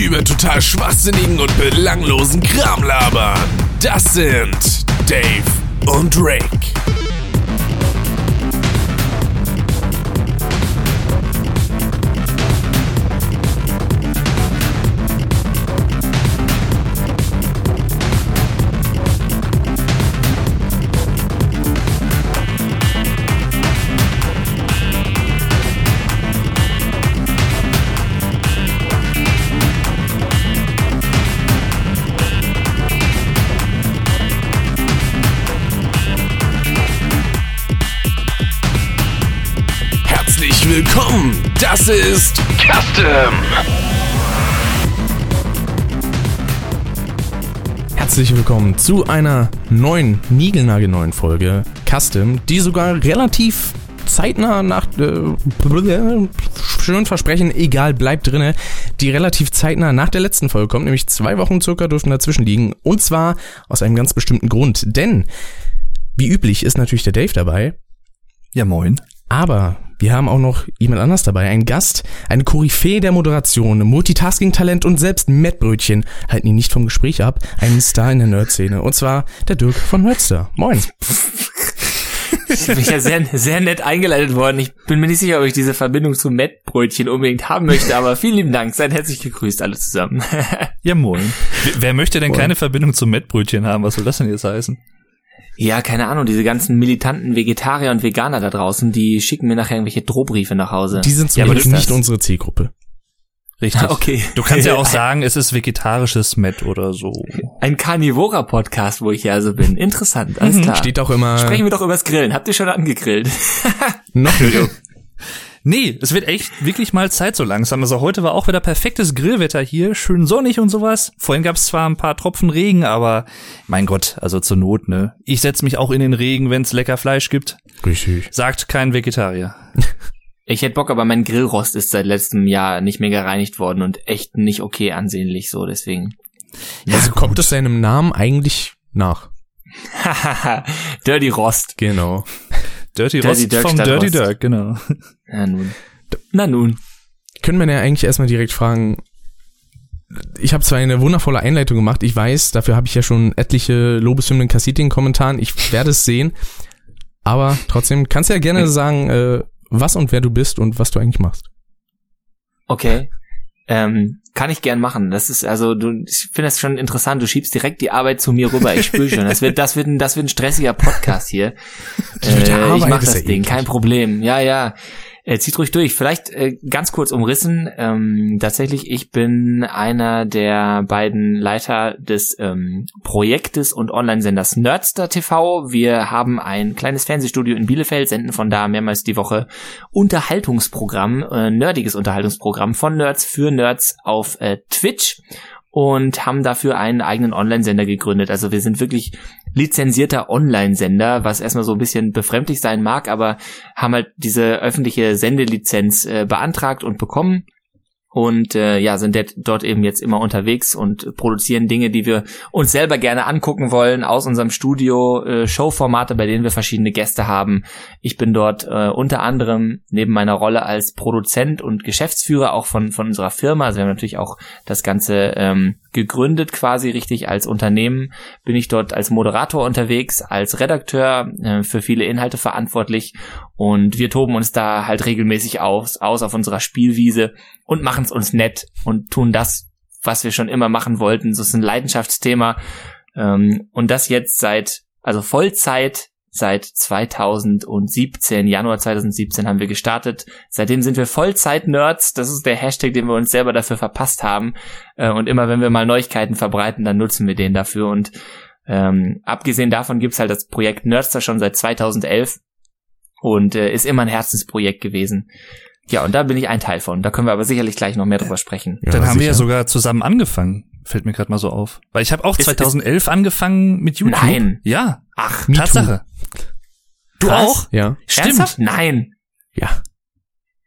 über total schwachsinnigen und belanglosen Kram labern. Das sind Dave und Rick. Das ist Custom. Herzlich willkommen zu einer neuen, niegelnagelneuen Folge Custom, die sogar relativ zeitnah nach, äh, schön versprechen, egal, bleibt drinne, die relativ zeitnah nach der letzten Folge kommt, nämlich zwei Wochen circa dürften dazwischen liegen und zwar aus einem ganz bestimmten Grund, denn wie üblich ist natürlich der Dave dabei, Ja, moin. aber wir haben auch noch jemand anders dabei, ein Gast, eine Koryphäe der Moderation, Multitasking-Talent und selbst Mettbrötchen halten ihn nicht vom Gespräch ab, ein Star in der Nerd-Szene und zwar der Dirk von Nerdster. Moin. Ich bin ja sehr, sehr nett eingeleitet worden. Ich bin mir nicht sicher, ob ich diese Verbindung zu Mettbrötchen unbedingt haben möchte, aber vielen lieben Dank. Seid herzlich gegrüßt alle zusammen. Ja, moin. Wer, wer möchte denn keine Verbindung zum Mettbrötchen haben? Was soll das denn jetzt heißen? Ja, keine Ahnung, diese ganzen militanten Vegetarier und Veganer da draußen, die schicken mir nachher irgendwelche Drohbriefe nach Hause. Die sind Ja, aber zumindest das- nicht unsere Zielgruppe. Richtig. Okay. Du kannst ja auch sagen, es ist vegetarisches Met oder so. Ein Carnivora-Podcast, wo ich ja also bin. Interessant, alles klar. Steht auch immer Sprechen wir doch übers Grillen. Habt ihr schon angegrillt? noch nicht. Nee, es wird echt wirklich mal Zeit so langsam. Also heute war auch wieder perfektes Grillwetter hier, schön sonnig und sowas. Vorhin gab es zwar ein paar Tropfen Regen, aber mein Gott, also zur Not, ne? Ich setz mich auch in den Regen, wenn's lecker Fleisch gibt. Richtig. Sagt kein Vegetarier. Ich hätte Bock, aber mein Grillrost ist seit letztem Jahr nicht mehr gereinigt worden und echt nicht okay ansehnlich so, deswegen. also kommt es seinem Namen eigentlich nach. Dirty Rost. Genau. Dirty, Dirty Rost Dirk vom Dirty Rost. Dirk, genau. Na nun. Na nun. Können wir ja eigentlich erstmal direkt fragen, ich habe zwar eine wundervolle Einleitung gemacht, ich weiß, dafür habe ich ja schon etliche Lobeshymnen kassiert in den Kommentaren, ich werde es sehen, aber trotzdem kannst du ja gerne sagen, äh, was und wer du bist und was du eigentlich machst. Okay. Ähm, kann ich gern machen. Das ist also, du, ich finde das schon interessant. Du schiebst direkt die Arbeit zu mir rüber. Ich spüre schon. Das wird, das wird, ein, das wird ein stressiger Podcast hier. Äh, ich mach ist das Ding, eklig. kein Problem. Ja, ja. Äh, zieht ruhig durch. Vielleicht äh, ganz kurz umrissen. Ähm, tatsächlich, ich bin einer der beiden Leiter des ähm, Projektes und Online-Senders Nerdster TV. Wir haben ein kleines Fernsehstudio in Bielefeld, senden von da mehrmals die Woche Unterhaltungsprogramm, äh, nerdiges Unterhaltungsprogramm von Nerds für Nerds auf äh, Twitch und haben dafür einen eigenen Online-Sender gegründet. Also wir sind wirklich lizenzierter Online-Sender, was erstmal so ein bisschen befremdlich sein mag, aber haben halt diese öffentliche Sendelizenz äh, beantragt und bekommen und äh, ja, sind dort eben jetzt immer unterwegs und produzieren Dinge, die wir uns selber gerne angucken wollen aus unserem Studio, äh, Showformate, bei denen wir verschiedene Gäste haben. Ich bin dort äh, unter anderem neben meiner Rolle als Produzent und Geschäftsführer auch von von unserer Firma, also wir haben natürlich auch das Ganze ähm, gegründet quasi richtig als Unternehmen, bin ich dort als Moderator unterwegs, als Redakteur äh, für viele Inhalte verantwortlich und wir toben uns da halt regelmäßig aus, aus auf unserer Spielwiese und machen es uns nett und tun das, was wir schon immer machen wollten. So ist ein Leidenschaftsthema. Ähm, und das jetzt seit, also Vollzeit seit 2017, Januar 2017 haben wir gestartet. Seitdem sind wir Vollzeit-Nerds. Das ist der Hashtag, den wir uns selber dafür verpasst haben. Äh, und immer wenn wir mal Neuigkeiten verbreiten, dann nutzen wir den dafür. Und ähm, abgesehen davon gibt's halt das Projekt Nerdster schon seit 2011 und äh, ist immer ein Herzensprojekt gewesen. Ja, und da bin ich ein Teil von. Da können wir aber sicherlich gleich noch mehr drüber sprechen. Ja, Dann haben wir ja sicher. sogar zusammen angefangen. Fällt mir gerade mal so auf. Weil ich habe auch Ist- 2011 angefangen mit YouTube. Nein. Ja, Ach, Tatsache. Du Krass. auch? Ja. Stimmt. ernsthaft? Nein. Ja.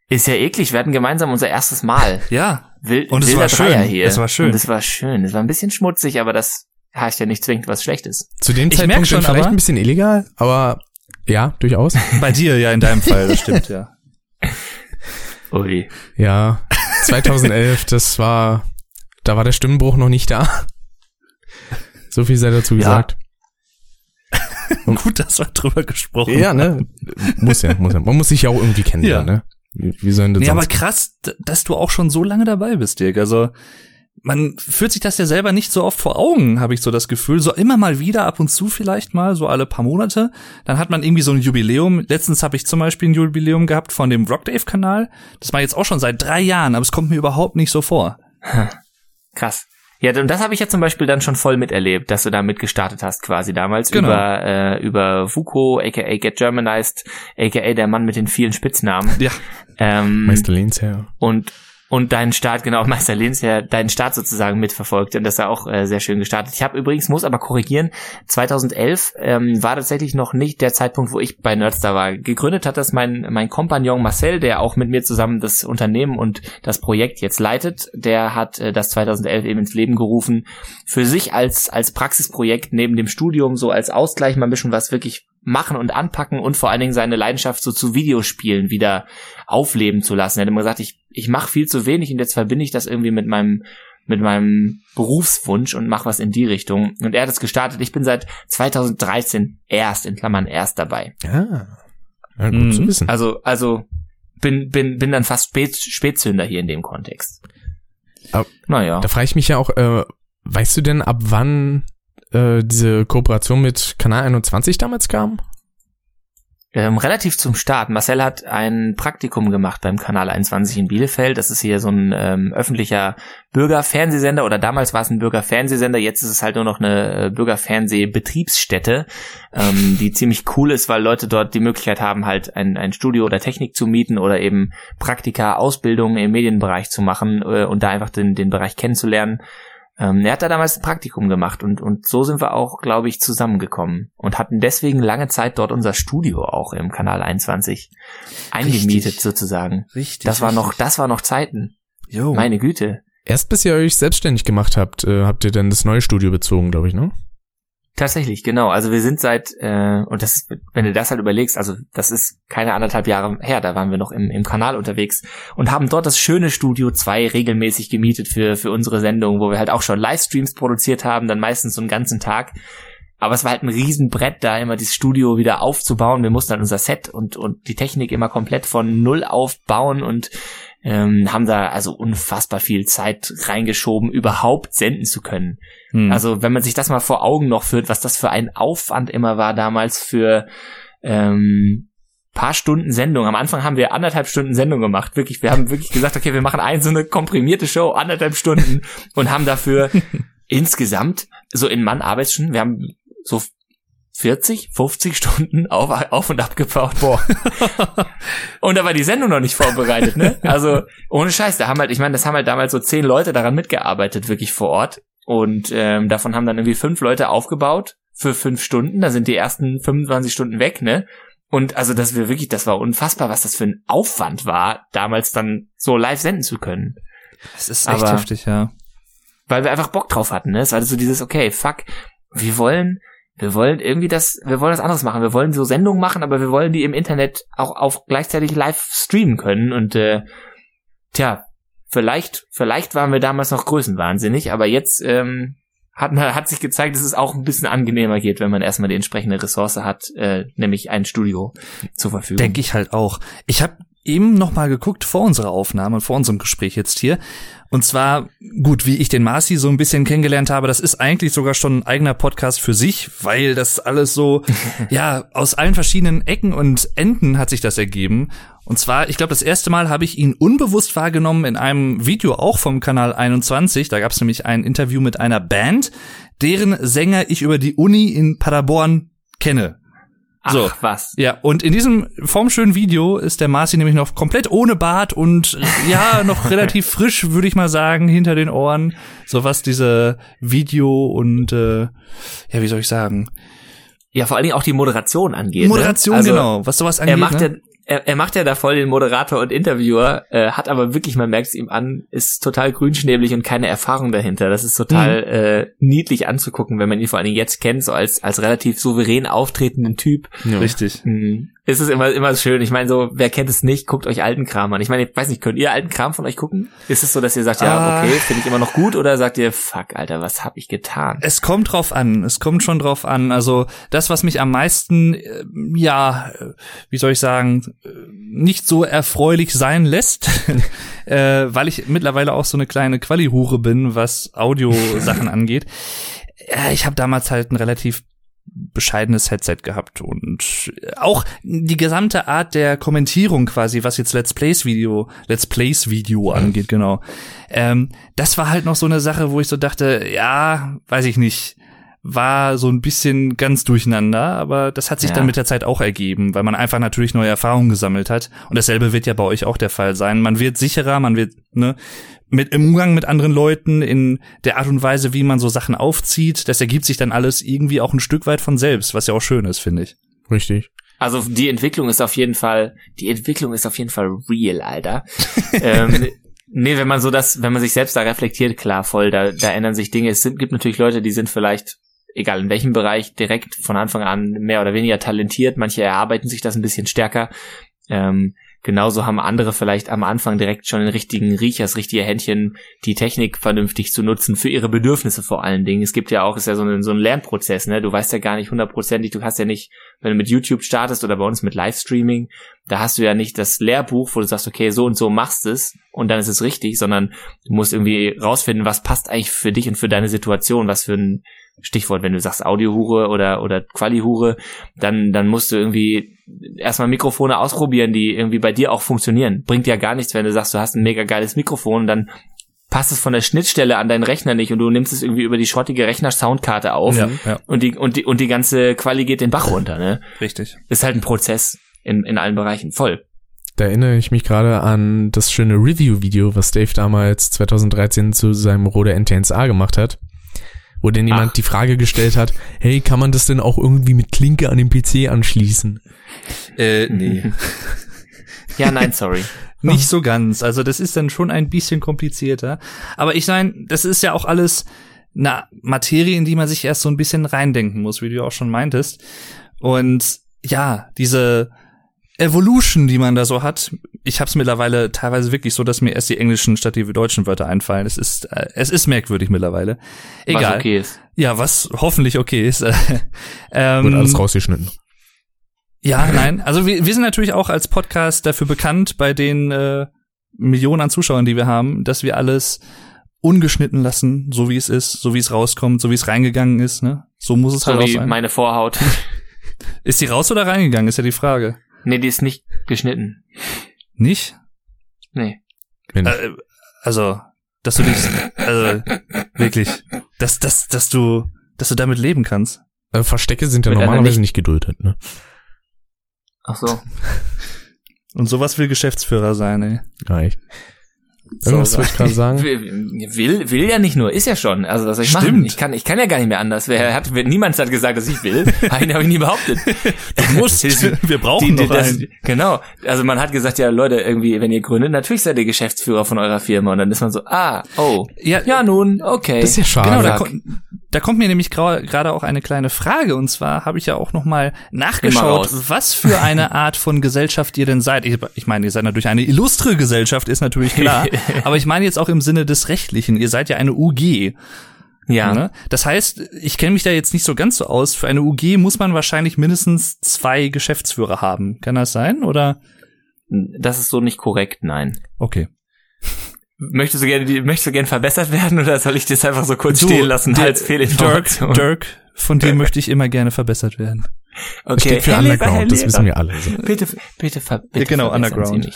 Ist ja eklig. Wir hatten gemeinsam unser erstes Mal. Ja. Wild, Und es war schön. Hier. Es war schön. Und es war schön. Es war ein bisschen schmutzig, aber das heißt ja nicht zwingend was Schlechtes. Zu dem Ich Zeitpunkt schon, vielleicht aber- ein bisschen illegal, aber ja, durchaus. Bei dir, ja, in deinem Fall, das stimmt, ja. Ui. Ja, 2011, das war da war der Stimmenbruch noch nicht da. So viel sei dazu gesagt. Gut, dass wir drüber gesprochen Ja, ne? Muss ja, muss ja. Man muss sich ja auch irgendwie kennenlernen, Ja. ne? Wie, wie sollen das Nee, aber krass, dass du auch schon so lange dabei bist, Dirk. Also man führt sich das ja selber nicht so oft vor Augen, habe ich so das Gefühl. So immer mal wieder, ab und zu vielleicht mal, so alle paar Monate. Dann hat man irgendwie so ein Jubiläum. Letztens habe ich zum Beispiel ein Jubiläum gehabt von dem Rockdave-Kanal. Das war jetzt auch schon seit drei Jahren, aber es kommt mir überhaupt nicht so vor. Krass. Ja, und das habe ich ja zum Beispiel dann schon voll miterlebt, dass du da mitgestartet hast quasi damals Genau. über äh, über Fuko, aka Get Germanized, aka der Mann mit den vielen Spitznamen. Ja. Ähm, Meister Lehnsherr. und und deinen Start, genau, Meister Lehns ja deinen Start sozusagen mitverfolgt und das war auch äh, sehr schön gestartet. Ich habe übrigens, muss aber korrigieren, 2011 ähm, war tatsächlich noch nicht der Zeitpunkt, wo ich bei Nerdstar war. Gegründet hat das mein, mein Kompagnon Marcel, der auch mit mir zusammen das Unternehmen und das Projekt jetzt leitet. Der hat äh, das 2011 eben ins Leben gerufen, für sich als, als Praxisprojekt neben dem Studium, so als Ausgleich mal ein bisschen was wirklich machen und anpacken und vor allen Dingen seine Leidenschaft so zu Videospielen wieder aufleben zu lassen. Er hat immer gesagt, ich, ich mache viel zu wenig und jetzt verbinde ich das irgendwie mit meinem mit meinem Berufswunsch und mache was in die Richtung. Und er hat es gestartet. Ich bin seit 2013 erst, in Klammern erst dabei. Ja. ja gut Mhm. zu wissen. Also, also bin, bin, bin dann fast Spät, Spätzünder hier in dem Kontext. Aber naja. Da frage ich mich ja auch, äh, weißt du denn, ab wann äh, diese Kooperation mit Kanal 21 damals kam? Ähm, relativ zum Start. Marcel hat ein Praktikum gemacht beim Kanal 21 in Bielefeld. Das ist hier so ein ähm, öffentlicher Bürgerfernsehsender oder damals war es ein Bürgerfernsehsender, jetzt ist es halt nur noch eine äh, Bürgerfernsehbetriebsstätte, ähm, die ziemlich cool ist, weil Leute dort die Möglichkeit haben, halt ein, ein Studio oder Technik zu mieten oder eben Praktika, Ausbildungen im Medienbereich zu machen äh, und da einfach den, den Bereich kennenzulernen. Ähm, er hat da damals ein Praktikum gemacht und, und so sind wir auch, glaube ich, zusammengekommen und hatten deswegen lange Zeit dort unser Studio auch im Kanal 21 eingemietet Richtig. sozusagen. Richtig. Das war noch, das war noch Zeiten. Jo. Meine Güte. Erst bis ihr euch selbstständig gemacht habt, äh, habt ihr dann das neue Studio bezogen, glaube ich, ne? Tatsächlich, genau. Also wir sind seit, äh, und das ist, wenn du das halt überlegst, also das ist keine anderthalb Jahre her, da waren wir noch im, im Kanal unterwegs und haben dort das schöne Studio 2 regelmäßig gemietet für, für unsere Sendung, wo wir halt auch schon Livestreams produziert haben, dann meistens so einen ganzen Tag. Aber es war halt ein Riesenbrett, da immer dieses Studio wieder aufzubauen. Wir mussten dann unser Set und, und die Technik immer komplett von Null aufbauen und ähm, haben da also unfassbar viel Zeit reingeschoben, überhaupt senden zu können. Hm. Also wenn man sich das mal vor Augen noch führt, was das für ein Aufwand immer war damals für ähm, paar Stunden Sendung. Am Anfang haben wir anderthalb Stunden Sendung gemacht. Wirklich, wir haben wirklich gesagt, okay, wir machen eine so eine komprimierte Show, anderthalb Stunden und haben dafür insgesamt so in Mann Arbeitsstunden, wir haben so 40, 50 Stunden auf, auf und ab gebaut. Boah. und da war die Sendung noch nicht vorbereitet, ne? Also, ohne Scheiß, da haben halt, ich meine, das haben halt damals so zehn Leute daran mitgearbeitet, wirklich vor Ort. Und ähm, davon haben dann irgendwie fünf Leute aufgebaut für fünf Stunden. Da sind die ersten 25 Stunden weg, ne? Und also das wir wirklich, das war unfassbar, was das für ein Aufwand war, damals dann so live senden zu können. Das ist echt aber- heftig, ja. Weil wir einfach Bock drauf hatten, ne? Es war so dieses, okay, fuck, wir wollen, wir wollen irgendwie das, wir wollen das anderes machen. Wir wollen so Sendungen machen, aber wir wollen die im Internet auch auf gleichzeitig live streamen können. Und äh, tja, vielleicht, vielleicht waren wir damals noch größenwahnsinnig, aber jetzt ähm, hat, man- hat sich gezeigt, dass es auch ein bisschen angenehmer geht, wenn man erstmal die entsprechende Ressource hat, äh, nämlich ein Studio zur Verfügung. Denke ich halt auch. Ich habe eben noch mal geguckt vor unserer Aufnahme, vor unserem Gespräch jetzt hier. Und zwar, gut, wie ich den Marci so ein bisschen kennengelernt habe, das ist eigentlich sogar schon ein eigener Podcast für sich, weil das alles so, ja, aus allen verschiedenen Ecken und Enden hat sich das ergeben. Und zwar, ich glaube, das erste Mal habe ich ihn unbewusst wahrgenommen in einem Video auch vom Kanal 21. Da gab es nämlich ein Interview mit einer Band, deren Sänger ich über die Uni in Paderborn kenne. Ach, so. was. Ja, und in diesem formschönen Video ist der Marci nämlich noch komplett ohne Bart und ja, noch relativ frisch, würde ich mal sagen, hinter den Ohren. So was diese Video und äh, ja, wie soll ich sagen? Ja, vor allen Dingen auch die Moderation angeht. Moderation, ne? also, genau, was sowas angeht. Er macht ne? Er, er macht ja da voll den Moderator und Interviewer, äh, hat aber wirklich, man merkt es ihm an, ist total grünschnäbelig und keine Erfahrung dahinter. Das ist total mhm. äh, niedlich anzugucken, wenn man ihn vor allen Dingen jetzt kennt, so als, als relativ souverän auftretenden Typ. Ja. Richtig. Mhm ist es immer, immer schön. Ich meine, so, wer kennt es nicht, guckt euch alten Kram an. Ich meine, ich weiß nicht, könnt ihr alten Kram von euch gucken? Ist es so, dass ihr sagt, ja, ah. okay, finde ich immer noch gut, oder sagt ihr, fuck, Alter, was hab ich getan? Es kommt drauf an. Es kommt schon drauf an. Also, das, was mich am meisten, äh, ja, wie soll ich sagen, nicht so erfreulich sein lässt, äh, weil ich mittlerweile auch so eine kleine Quali-Hure bin, was Audiosachen angeht. Ich habe damals halt ein relativ bescheidenes Headset gehabt und auch die gesamte Art der Kommentierung quasi, was jetzt Let's Plays Video, Let's Plays Video angeht, genau. Ähm, das war halt noch so eine Sache, wo ich so dachte, ja, weiß ich nicht, war so ein bisschen ganz durcheinander, aber das hat sich ja. dann mit der Zeit auch ergeben, weil man einfach natürlich neue Erfahrungen gesammelt hat und dasselbe wird ja bei euch auch der Fall sein. Man wird sicherer, man wird, ne, mit im Umgang mit anderen Leuten, in der Art und Weise, wie man so Sachen aufzieht, das ergibt sich dann alles irgendwie auch ein Stück weit von selbst, was ja auch schön ist, finde ich. Richtig. Also die Entwicklung ist auf jeden Fall, die Entwicklung ist auf jeden Fall real, Alter. ähm, nee, wenn man so das, wenn man sich selbst da reflektiert, klar, voll, da, da ändern sich Dinge. Es sind, gibt natürlich Leute, die sind vielleicht, egal in welchem Bereich, direkt von Anfang an mehr oder weniger talentiert. Manche erarbeiten sich das ein bisschen stärker. Ähm, Genauso haben andere vielleicht am Anfang direkt schon den richtigen Riecher, das richtige Händchen, die Technik vernünftig zu nutzen, für ihre Bedürfnisse vor allen Dingen. Es gibt ja auch, ist ja so ein, so ein Lernprozess, ne? Du weißt ja gar nicht hundertprozentig, du hast ja nicht, wenn du mit YouTube startest oder bei uns mit Livestreaming, da hast du ja nicht das Lehrbuch, wo du sagst, okay, so und so machst es und dann ist es richtig, sondern du musst irgendwie rausfinden, was passt eigentlich für dich und für deine Situation, was für ein Stichwort, wenn du sagst Audiohure oder, oder Qualihure, dann, dann musst du irgendwie erstmal Mikrofone ausprobieren, die irgendwie bei dir auch funktionieren. Bringt ja gar nichts, wenn du sagst, du hast ein mega geiles Mikrofon, dann passt es von der Schnittstelle an deinen Rechner nicht und du nimmst es irgendwie über die schrottige Rechner-Soundkarte auf ja, ja. und die und die und die ganze Quali geht den Bach runter, ne? Richtig. Ist halt ein Prozess in, in allen Bereichen, voll. Da erinnere ich mich gerade an das schöne Review-Video, was Dave damals 2013 zu seinem Rode NTNSA gemacht hat wo denn jemand Ach. die Frage gestellt hat, hey, kann man das denn auch irgendwie mit Klinke an den PC anschließen? Äh, nee. ja, nein, sorry. Nicht so ganz. Also das ist dann schon ein bisschen komplizierter. Aber ich meine, das ist ja auch alles eine Materie, in die man sich erst so ein bisschen reindenken muss, wie du auch schon meintest. Und ja, diese Evolution, die man da so hat. Ich habe es mittlerweile teilweise wirklich so, dass mir erst die englischen statt die deutschen Wörter einfallen. Es ist äh, es ist merkwürdig mittlerweile. Egal. Was okay ist. Ja, was hoffentlich okay ist. ähm, Wird alles rausgeschnitten. Ja, nein. Also wir, wir sind natürlich auch als Podcast dafür bekannt, bei den äh, Millionen an Zuschauern, die wir haben, dass wir alles ungeschnitten lassen, so wie es ist, so wie es rauskommt, so wie es reingegangen ist. Ne? So muss es so halt auch sein. meine Vorhaut. ist die raus oder reingegangen, ist ja die Frage. Nee, die ist nicht geschnitten. Nicht? Nee. Äh, also, dass du dich, also, wirklich, dass, dass, dass du, dass du damit leben kannst. Äh, Verstecke sind ja Mit normalerweise nicht, nicht geduldet, ne? Ach so. Und sowas will Geschäftsführer sein, ey. Ja, ich. Irgendwas so, wollte ich gerade sagen. Will, will ja nicht nur, ist ja schon. Also was soll ich Stimmt. machen? Ich kann, ich kann ja gar nicht mehr anders. Wer hat, niemand hat gesagt, dass ich will. Einen habe ich nie behauptet. Du musst. Wir brauchen die, die, das, Genau. Also man hat gesagt, ja Leute, irgendwie, wenn ihr gründet, natürlich seid ihr Geschäftsführer von eurer Firma. Und dann ist man so, ah, oh, ja, ja nun, okay. Das ist ja schade. Genau, da, da kommt mir nämlich gerade auch eine kleine Frage und zwar habe ich ja auch noch mal nachgeschaut, was für eine Art von Gesellschaft ihr denn seid. Ich, ich meine, ihr seid natürlich eine illustre Gesellschaft, ist natürlich klar. aber ich meine jetzt auch im Sinne des Rechtlichen. Ihr seid ja eine UG. Ja. Ne? Das heißt, ich kenne mich da jetzt nicht so ganz so aus. Für eine UG muss man wahrscheinlich mindestens zwei Geschäftsführer haben. Kann das sein oder? Das ist so nicht korrekt, nein. Okay. Möchtest du gerne, möchtest du gerne verbessert werden oder soll ich das einfach so kurz du, stehen lassen als Fehlinformation? Dirk, Dirk, von dem möchte ich immer gerne verbessert werden. Okay. Das steht für Herr Underground, das wissen wir alle. So. Bitte, bitte, ver bitte ja, genau, Underground.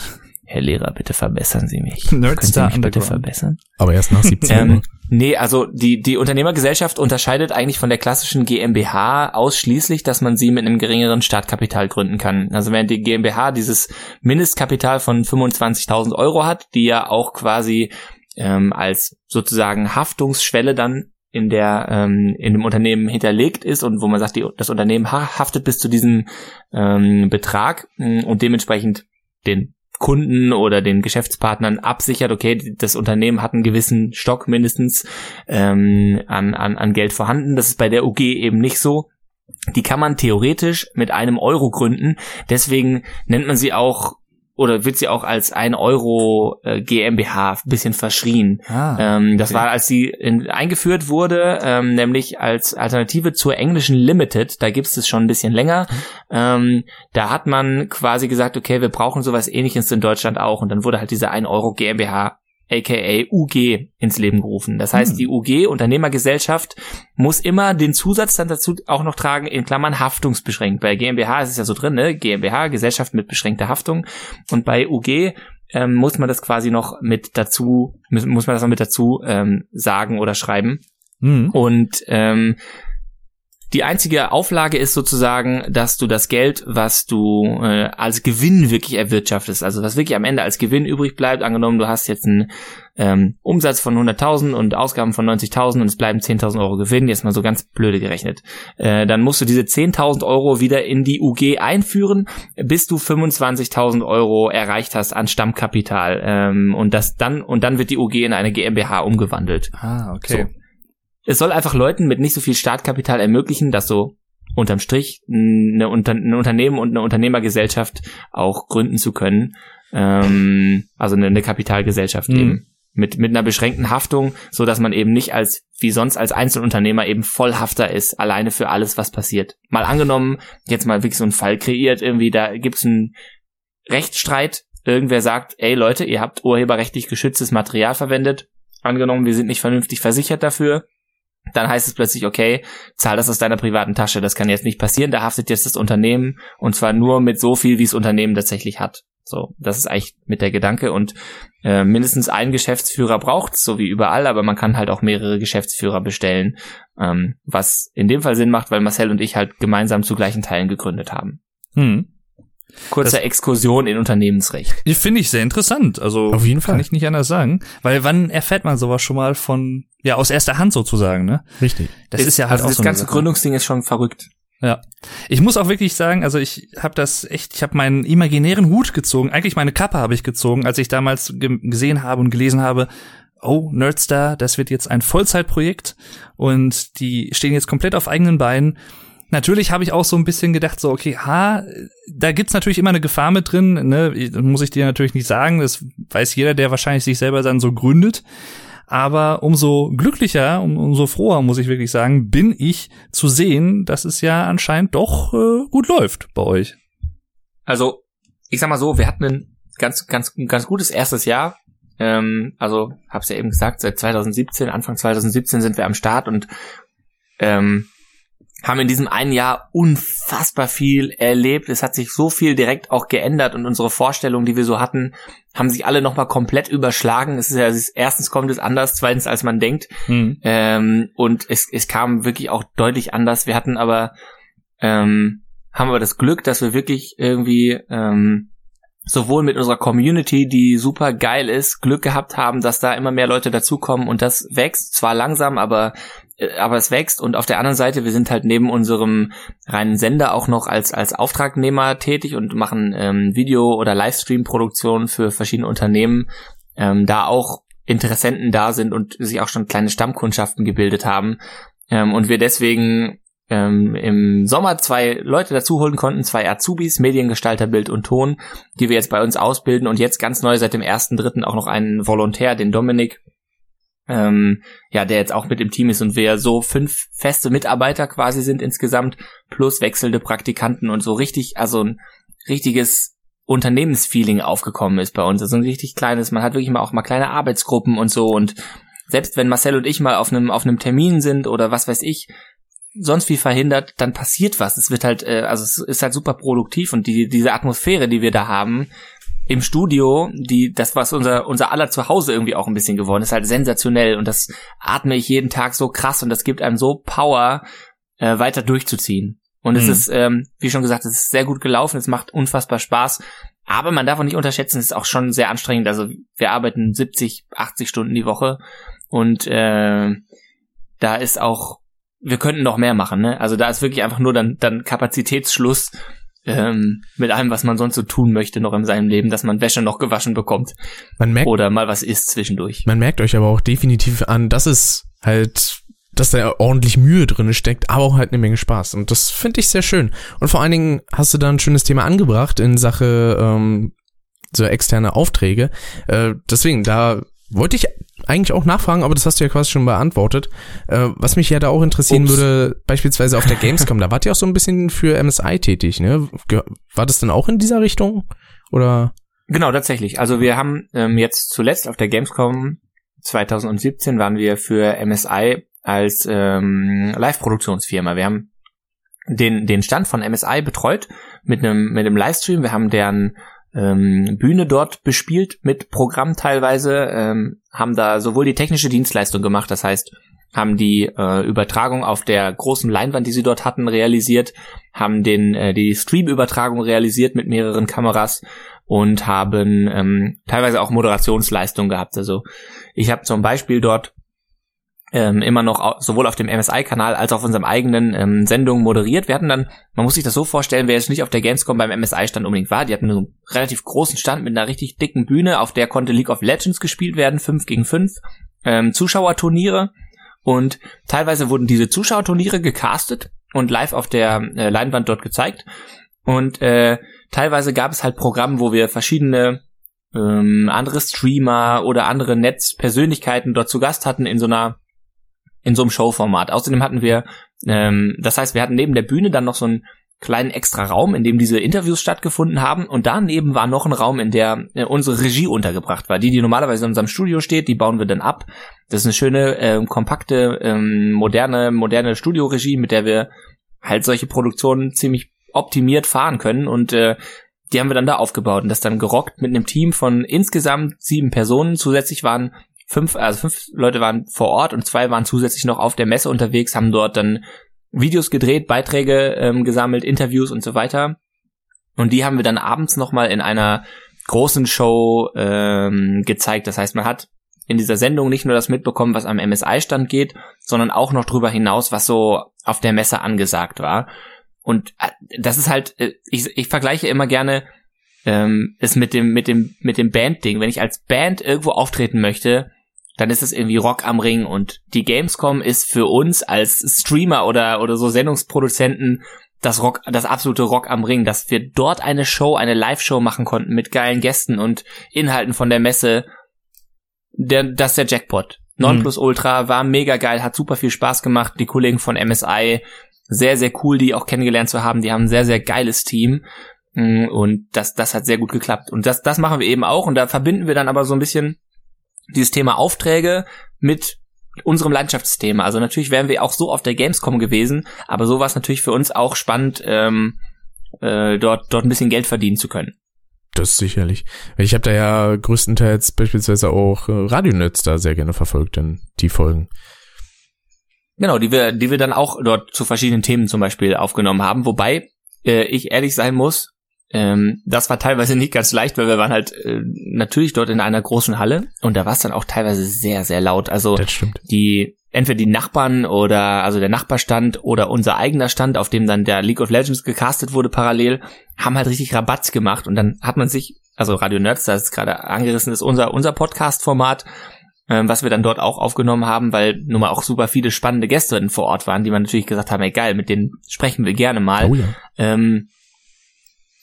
Herr Lehrer, bitte verbessern Sie mich. Nerdstar Können Sie mich bitte verbessern? Aber erst nach 17 ähm, ne? Nee, also die, die Unternehmergesellschaft unterscheidet eigentlich von der klassischen GmbH ausschließlich, dass man sie mit einem geringeren Startkapital gründen kann. Also während die GmbH dieses Mindestkapital von 25.000 Euro hat, die ja auch quasi ähm, als sozusagen Haftungsschwelle dann in der ähm, in dem Unternehmen hinterlegt ist und wo man sagt, die, das Unternehmen haftet bis zu diesem ähm, Betrag mh, und dementsprechend den Kunden oder den Geschäftspartnern absichert, okay, das Unternehmen hat einen gewissen Stock mindestens ähm, an, an, an Geld vorhanden. Das ist bei der UG eben nicht so. Die kann man theoretisch mit einem Euro gründen. Deswegen nennt man sie auch oder wird sie auch als ein Euro äh, GmbH ein bisschen verschrien. Ah, ähm, das okay. war, als sie in, eingeführt wurde, ähm, nämlich als Alternative zur englischen Limited, da gibt es schon ein bisschen länger. Ähm, da hat man quasi gesagt, okay, wir brauchen sowas ähnliches in Deutschland auch. Und dann wurde halt diese ein Euro GmbH aka UG ins Leben gerufen. Das heißt, hm. die UG Unternehmergesellschaft muss immer den Zusatz dann dazu auch noch tragen, in Klammern haftungsbeschränkt. Bei GmbH ist es ja so drin, ne? GmbH, Gesellschaft mit beschränkter Haftung. Und bei UG ähm, muss man das quasi noch mit dazu, muss, muss man das noch mit dazu ähm, sagen oder schreiben. Hm. Und ähm, die einzige Auflage ist sozusagen, dass du das Geld, was du äh, als Gewinn wirklich erwirtschaftest, also was wirklich am Ende als Gewinn übrig bleibt, angenommen du hast jetzt einen ähm, Umsatz von 100.000 und Ausgaben von 90.000 und es bleiben 10.000 Euro Gewinn, jetzt mal so ganz blöde gerechnet, äh, dann musst du diese 10.000 Euro wieder in die UG einführen, bis du 25.000 Euro erreicht hast an Stammkapital ähm, und das dann und dann wird die UG in eine GmbH umgewandelt. Ah, okay. So es soll einfach Leuten mit nicht so viel Startkapital ermöglichen, dass so unterm Strich eine Unter ein Unternehmen und eine Unternehmergesellschaft auch gründen zu können. Ähm, also eine, eine Kapitalgesellschaft mhm. eben. Mit, mit einer beschränkten Haftung, so dass man eben nicht als, wie sonst als Einzelunternehmer eben Vollhafter ist, alleine für alles, was passiert. Mal angenommen, jetzt mal wirklich so einen Fall kreiert, irgendwie, da gibt's einen Rechtsstreit, irgendwer sagt, ey Leute, ihr habt urheberrechtlich geschütztes Material verwendet, angenommen, wir sind nicht vernünftig versichert dafür, dann heißt es plötzlich, okay, zahl das aus deiner privaten Tasche. Das kann jetzt nicht passieren. Da haftet jetzt das Unternehmen und zwar nur mit so viel, wie das Unternehmen tatsächlich hat. So, das ist eigentlich mit der Gedanke und äh, mindestens ein Geschäftsführer braucht so wie überall, aber man kann halt auch mehrere Geschäftsführer bestellen, ähm, was in dem Fall Sinn macht, weil Marcel und ich halt gemeinsam zu gleichen Teilen gegründet haben. Hm. Kurze das, Exkursion in Unternehmensrecht. Finde ich sehr interessant. Also auf jeden Fall kann ich nicht anders sagen, weil wann erfährt man sowas schon mal von ja aus erster Hand sozusagen, ne? Richtig. Das ist, ist ja halt also auch das so ganze Gründungsding ist schon verrückt. Ja. Ich muss auch wirklich sagen, also ich habe das echt, ich habe meinen imaginären Hut gezogen, eigentlich meine Kappe habe ich gezogen, als ich damals gesehen habe und gelesen habe, oh, Nerdstar, das wird jetzt ein Vollzeitprojekt und die stehen jetzt komplett auf eigenen Beinen natürlich habe ich auch so ein bisschen gedacht, so, okay, ha, da gibt's natürlich immer eine Gefahr mit drin, ne? Muss ich dir natürlich nicht sagen, das weiß jeder, der wahrscheinlich sich selber dann so gründet. Aber umso glücklicher, um, umso froher, muss ich wirklich sagen, bin ich zu sehen, dass es ja anscheinend doch äh, gut läuft bei euch. Also, ich sag mal so, wir hatten ein ganz, ganz, ganz gutes erstes Jahr. Ähm, also, hab's ja eben gesagt, seit 2017, Anfang 2017 sind wir am Start und ähm, haben in diesem einen Jahr unfassbar viel erlebt. Es hat sich so viel direkt auch geändert und unsere Vorstellungen, die wir so hatten, haben sich alle nochmal komplett überschlagen. Es ist ja, es ist, erstens kommt es anders, zweitens als man denkt. Mhm. Ähm, und es, es kam wirklich auch deutlich anders. Wir hatten aber, ähm, haben aber das Glück, dass wir wirklich irgendwie, ähm, sowohl mit unserer Community, die super geil ist, Glück gehabt haben, dass da immer mehr Leute dazukommen und das wächst zwar langsam, aber aber es wächst. Und auf der anderen Seite, wir sind halt neben unserem reinen Sender auch noch als, als Auftragnehmer tätig und machen ähm, Video- oder Livestream-Produktionen für verschiedene Unternehmen, ähm, da auch Interessenten da sind und sich auch schon kleine Stammkundschaften gebildet haben. Ähm, und wir deswegen ähm, im Sommer zwei Leute dazu holen konnten, zwei Azubis, Mediengestalter, Bild und Ton, die wir jetzt bei uns ausbilden. Und jetzt ganz neu seit dem ersten Dritten auch noch einen Volontär, den Dominik, ähm, ja, der jetzt auch mit im Team ist und wir so fünf feste Mitarbeiter quasi sind insgesamt, plus wechselnde Praktikanten und so richtig, also ein richtiges Unternehmensfeeling aufgekommen ist bei uns. Also ein richtig kleines, man hat wirklich mal auch mal kleine Arbeitsgruppen und so und selbst wenn Marcel und ich mal auf einem auf einem Termin sind oder was weiß ich, sonst viel verhindert, dann passiert was. Es wird halt, äh, also es ist halt super produktiv und die diese Atmosphäre, die wir da haben, im Studio, die, das, was unser, unser aller Zuhause irgendwie auch ein bisschen geworden ist, halt sensationell und das atme ich jeden Tag so krass und das gibt einem so Power, äh, weiter durchzuziehen. Und mhm. es ist, ähm, wie schon gesagt, es ist sehr gut gelaufen, es macht unfassbar Spaß, aber man darf auch nicht unterschätzen, es ist auch schon sehr anstrengend. Also wir arbeiten 70, 80 Stunden die Woche und äh, da ist auch, wir könnten noch mehr machen, ne? Also da ist wirklich einfach nur dann, dann Kapazitätsschluss ähm, mit allem, was man sonst so tun möchte noch in seinem Leben, dass man Wäsche noch gewaschen bekommt. Man merkt, Oder mal was isst zwischendurch. man merkt euch aber auch definitiv an, dass es halt, dass da ordentlich Mühe drin steckt, aber auch halt eine Menge Spaß. Und das finde ich sehr schön. Und vor allen Dingen hast du da ein schönes Thema angebracht in Sache ähm, so externe Aufträge. Äh, deswegen, da wollte ich eigentlich auch nachfragen, aber das hast du ja quasi schon beantwortet. Äh, was mich ja da auch interessieren Ups. würde, beispielsweise auf der Gamescom, da wart ihr auch so ein bisschen für MSI tätig, ne? War das denn auch in dieser Richtung? Oder? Genau, tatsächlich. Also wir haben ähm, jetzt zuletzt auf der Gamescom 2017 waren wir für MSI als ähm, Live-Produktionsfirma. Wir haben den, den Stand von MSI betreut mit einem mit einem Livestream. Wir haben deren ähm, Bühne dort bespielt mit Programm teilweise, ähm, haben da sowohl die technische Dienstleistung gemacht, das heißt, haben die äh, Übertragung auf der großen Leinwand, die sie dort hatten, realisiert, haben den äh, die Stream-Übertragung realisiert mit mehreren Kameras und haben ähm, teilweise auch Moderationsleistung gehabt. Also ich habe zum Beispiel dort ähm, immer noch sowohl auf dem MSI-Kanal als auch auf unserem eigenen ähm, Sendungen moderiert. Wir hatten dann, man muss sich das so vorstellen, wer jetzt nicht auf der Gamescom beim MSI-Stand unbedingt war, die hatten einen relativ großen Stand mit einer richtig dicken Bühne, auf der konnte League of Legends gespielt werden, 5 gegen 5, ähm, Zuschauerturniere und teilweise wurden diese Zuschauerturniere gecastet und live auf der äh, Leinwand dort gezeigt und äh, teilweise gab es halt Programme, wo wir verschiedene ähm, andere Streamer oder andere Netzpersönlichkeiten dort zu Gast hatten in so einer in so einem Showformat. Außerdem hatten wir, ähm, das heißt, wir hatten neben der Bühne dann noch so einen kleinen extra Raum, in dem diese Interviews stattgefunden haben und daneben war noch ein Raum, in der äh, unsere Regie untergebracht war. Die, die normalerweise in unserem Studio steht, die bauen wir dann ab. Das ist eine schöne, ähm, kompakte, ähm, moderne, moderne Studioregie, mit der wir halt solche Produktionen ziemlich optimiert fahren können und äh, die haben wir dann da aufgebaut und das dann gerockt mit einem Team von insgesamt sieben Personen. Zusätzlich waren fünf, also fünf Leute waren vor Ort und zwei waren zusätzlich noch auf der Messe unterwegs, haben dort dann Videos gedreht, Beiträge ähm, gesammelt, Interviews und so weiter. Und die haben wir dann abends nochmal in einer großen Show ähm, gezeigt. Das heißt, man hat in dieser Sendung nicht nur das mitbekommen, was am MSI-Stand geht, sondern auch noch drüber hinaus, was so auf der Messe angesagt war. Und äh, das ist halt, äh, ich, ich vergleiche immer gerne ähm, es mit dem, mit dem, mit dem Band-Ding. Wenn ich als Band irgendwo auftreten möchte, dann ist es irgendwie Rock am Ring und die Gamescom ist für uns als Streamer oder, oder so Sendungsproduzenten das Rock, das absolute Rock am Ring, dass wir dort eine Show, eine Live-Show machen konnten mit geilen Gästen und Inhalten von der Messe. Der, das ist der Jackpot. Nonplus Ultra war mega geil, hat super viel Spaß gemacht. Die Kollegen von MSI, sehr, sehr cool, die auch kennengelernt zu haben. Die haben ein sehr, sehr geiles Team. Mm, Und das, das hat sehr gut geklappt. Und das, das machen wir eben auch. Und da verbinden wir dann aber so ein bisschen dieses Thema Aufträge mit unserem Landschaftsthema. Also natürlich wären wir auch so auf der Gamescom gewesen, aber so war es natürlich für uns auch spannend, ähm, äh, dort, dort ein bisschen Geld verdienen zu können. Das sicherlich. Ich habe da ja größtenteils beispielsweise auch äh, Radionetz da sehr gerne verfolgt, denn die Folgen. Genau, die wir, die wir dann auch dort zu verschiedenen Themen zum Beispiel aufgenommen haben, wobei äh, ich ehrlich sein muss, ähm, das war teilweise nicht ganz leicht, weil wir waren halt äh, natürlich dort in einer großen Halle und da war es dann auch teilweise sehr, sehr laut. Also die entweder die Nachbarn oder also der Nachbarstand oder unser eigener Stand, auf dem dann der League of Legends gecastet wurde parallel, haben halt richtig Rabatz gemacht und dann hat man sich, also Radio Nerds, das ist gerade angerissen ist, unser unser Podcast-Format, ähm, was wir dann dort auch aufgenommen haben, weil nun mal auch super viele spannende Gäste vor Ort waren, die man natürlich gesagt haben, ey geil, mit denen sprechen wir gerne mal. Oh ja. Ähm,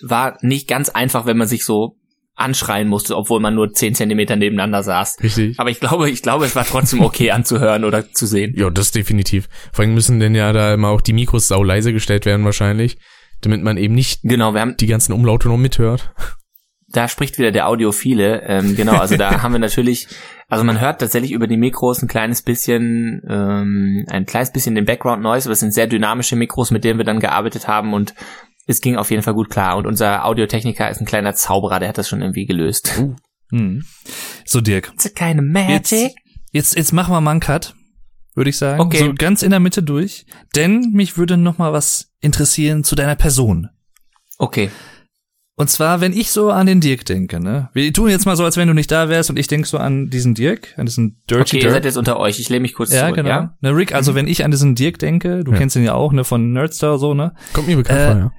war nicht ganz einfach, wenn man sich so anschreien musste, obwohl man nur zehn Zentimeter nebeneinander saß. Richtig. Aber ich glaube, ich glaube, es war trotzdem okay anzuhören oder zu sehen. Ja, das definitiv. Vor allem müssen denn ja da immer auch die Mikros sau leise gestellt werden wahrscheinlich, damit man eben nicht Genau, wir haben, die ganzen Umlaute noch mithört. da spricht wieder der Audiophile. Ähm, genau, also da haben wir natürlich, also man hört tatsächlich über die Mikros ein kleines bisschen, ähm, ein kleines bisschen den Background Noise, aber es sind sehr dynamische Mikros, mit denen wir dann gearbeitet haben und es ging auf jeden Fall gut klar. Und unser Audiotechniker ist ein kleiner Zauberer, der hat das schon irgendwie gelöst. Hm. So, Dirk. It's keine Jetzt, jetzt, jetzt machen wir mal einen Cut, würde ich sagen. Okay. So ganz in der Mitte durch. Denn mich würde noch mal was interessieren zu deiner Person. Okay. Und zwar, wenn ich so an den Dirk denke, ne? Wir tun jetzt mal so, als wenn du nicht da wärst und ich denk so an diesen Dirk, an diesen Dirty Okay, ihr Dirk. seid jetzt unter euch. Ich lehne mich kurz ja, zurück, genau. ja? Ne, Rick, also wenn ich an diesen Dirk denke, du Ja. kennst ihn ja auch, ne, von Nerdstar so, ne? Kommt mir bekannt Äh, vor, ja.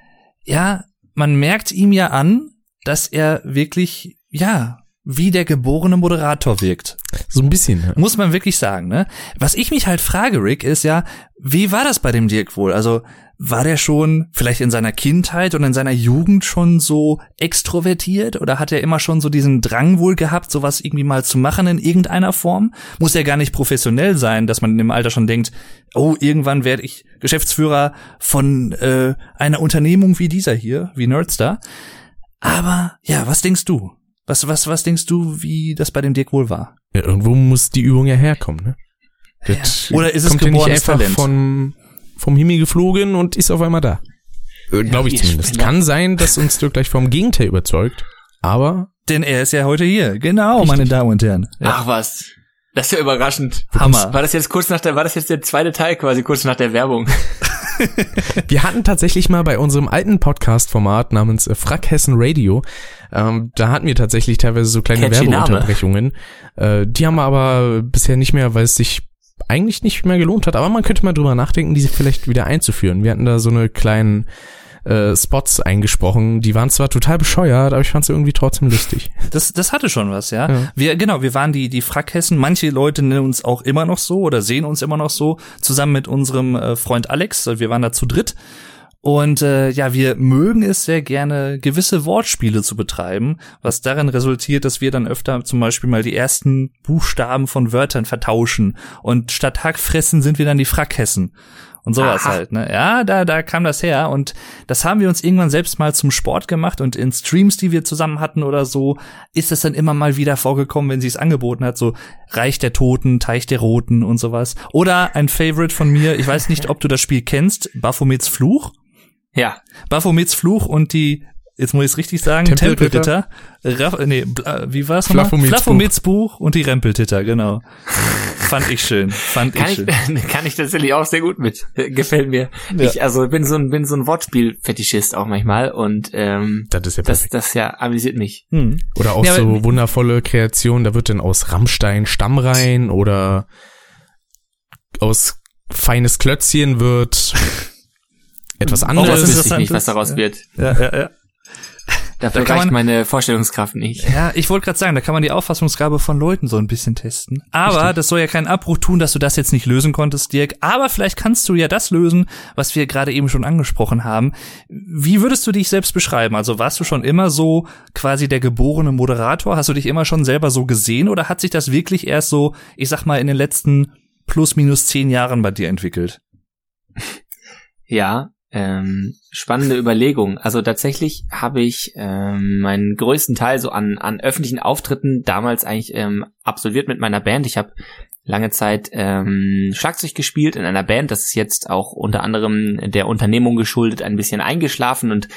Ja, man merkt ihm ja an, dass er wirklich, ja, wie der geborene Moderator wirkt. So ein bisschen, ja. Muss man wirklich sagen, ne? Was ich mich halt frage, Rick, ist ja, wie war das bei dem Dirk wohl? Also, war der schon vielleicht in seiner Kindheit und in seiner Jugend schon so extrovertiert oder hat er immer schon so diesen Drang wohl gehabt, sowas irgendwie mal zu machen in irgendeiner Form? Muss ja gar nicht professionell sein, dass man in dem Alter schon denkt, oh, irgendwann werde ich Geschäftsführer von äh, einer Unternehmung wie dieser hier, wie Nerdstar. Aber ja, was denkst du? Was, was, was denkst du, wie das bei dem Dirk wohl war? ja. Irgendwo muss die Übung ja herkommen, ne? Das Oder ist es ja geborenes einfach Talent? vom, vom Himmel geflogen und ist auf einmal da. Äh, Glaube ich ihr zumindest. Spinner. Kann sein, dass uns Dirk gleich vom Gegenteil überzeugt, aber Denn er ist ja heute hier. Genau, meine Damen und Herren. Ja. Ach was. Das ist ja überraschend. Hammer. War das jetzt kurz nach der, war das jetzt der zweite Teil quasi, kurz nach der Werbung? Wir hatten tatsächlich mal bei unserem alten Podcast-Format namens äh, Frack Hessen Radio, ähm, da hatten wir tatsächlich teilweise so kleine Catchy. Werbeunterbrechungen. Äh, die haben wir aber bisher nicht mehr, weil es sich eigentlich nicht mehr gelohnt hat. Aber man könnte mal drüber nachdenken, diese vielleicht wieder einzuführen. Wir hatten da so eine kleinen äh, Spots eingesprochen. Die waren zwar total bescheuert, aber ich fand sie irgendwie trotzdem lustig. Das, das hatte schon was, ja. Ja. Wir, genau, wir waren die, die Frackhessen. Manche Leute nennen uns auch immer noch so oder sehen uns immer noch so, zusammen mit unserem äh, Freund Alex. Wir waren da zu dritt. Und äh, ja, wir mögen es sehr gerne, gewisse Wortspiele zu betreiben, was darin resultiert, dass wir dann öfter zum Beispiel mal die ersten Buchstaben von Wörtern vertauschen. Und statt Hackfressen sind wir dann die Frackhessen. Und sowas Aha. halt, ne? Ja, da, da kam das her. Und das haben wir uns irgendwann selbst mal zum Sport gemacht. Und in Streams, die wir zusammen hatten oder so, ist es dann immer mal wieder vorgekommen, wenn sie es angeboten hat. So Reich der Toten, Teich der Roten und sowas. Oder ein Favorite von mir, ich weiß nicht, ob du das Spiel kennst, Baphomets Fluch. Ja. Baphomets Fluch und die, jetzt muss ich es richtig sagen, Tempelritter? Tempelritter. Nee, bla, wie war's nochmal? Flaphomets Buch und die Rempeltitter, genau. Fand ich schön. Fand Kann ich ich, schön. kann ich tatsächlich auch sehr gut mit. Gefällt mir. Ja. Ich, also bin so ein, bin so ein Wortspiel-Fetischist auch manchmal und ähm, Das ist ja das, perfekt. das ja amüsiert mich. Hm. Oder auch Ja, so wundervolle Kreationen, da wird dann aus Rammstein Stammrein oder aus feines Klötzchen wird etwas Oh, anderes. das wüsste ich interessant nicht, was daraus ja. wird. Ja, ja, ja. Dafür Da reicht man- meine Vorstellungskraft nicht. Ja, ich wollte gerade sagen, da kann man die Auffassungsgabe von Leuten so ein bisschen testen. Aber das soll ja keinen Abbruch tun, dass du das jetzt nicht lösen konntest, Dirk. Aber vielleicht kannst du ja das lösen, was wir gerade eben schon angesprochen haben. Wie würdest du dich selbst beschreiben? Also warst du schon immer so quasi der geborene Moderator? Hast du dich immer schon selber so gesehen oder hat sich das wirklich erst so, ich sag mal, in den letzten plus minus zehn Jahren bei dir entwickelt? Ja, ähm, spannende Überlegung. Also tatsächlich habe ich ähm, meinen größten Teil so an, an öffentlichen Auftritten damals eigentlich ähm, absolviert mit meiner Band. Ich habe lange Zeit ähm, Schlagzeug gespielt in einer Band. Das ist jetzt auch unter anderem der Unternehmung geschuldet ein bisschen eingeschlafen und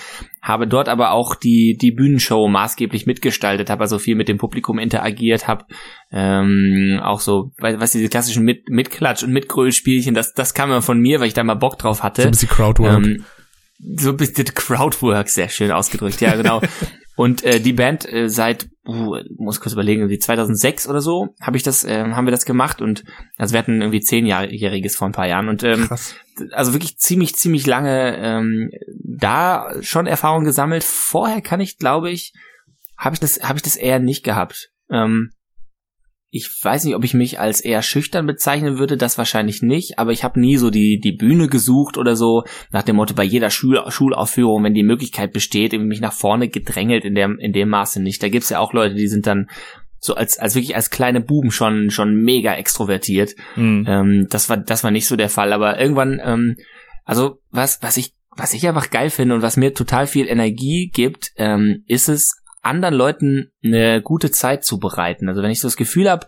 habe dort aber auch die die Bühnenshow maßgeblich mitgestaltet, habe also viel mit dem Publikum interagiert, habe ähm, auch so, was diese klassischen mit Mitklatsch und Mitgrölspielchen, das das kam immer von mir, weil ich da mal Bock drauf hatte. so ein bisschen Crowdwork. Ähm, so ein bisschen Crowdwork, sehr schön ausgedrückt, ja genau. Und äh, die Band äh, seit, uh, muss kurz überlegen, irgendwie 2006 oder so habe ich das, äh, haben wir das gemacht und also wir hatten irgendwie zehnjähriges vor ein paar Jahren und ähm, Krass. also wirklich ziemlich ziemlich lange ähm, da schon Erfahrung gesammelt. Vorher kann ich, glaube ich, habe ich das habe ich das eher nicht gehabt. Ähm, ich weiß nicht, ob ich mich als eher schüchtern bezeichnen würde, das wahrscheinlich nicht, aber ich habe nie so die, die Bühne gesucht oder so, nach dem Motto, bei jeder Schul Schulaufführung, wenn die Möglichkeit besteht, irgendwie mich nach vorne gedrängelt in dem, in dem Maße nicht. Da gibt's ja auch Leute, die sind dann so als, als wirklich als kleine Buben schon, schon mega extrovertiert. Hm. Ähm, das war, das war nicht so der Fall, aber irgendwann, ähm, also was, was ich, was ich einfach geil finde und was mir total viel Energie gibt, ähm, ist es, anderen Leuten eine gute Zeit zu bereiten. Also wenn ich so das Gefühl habe,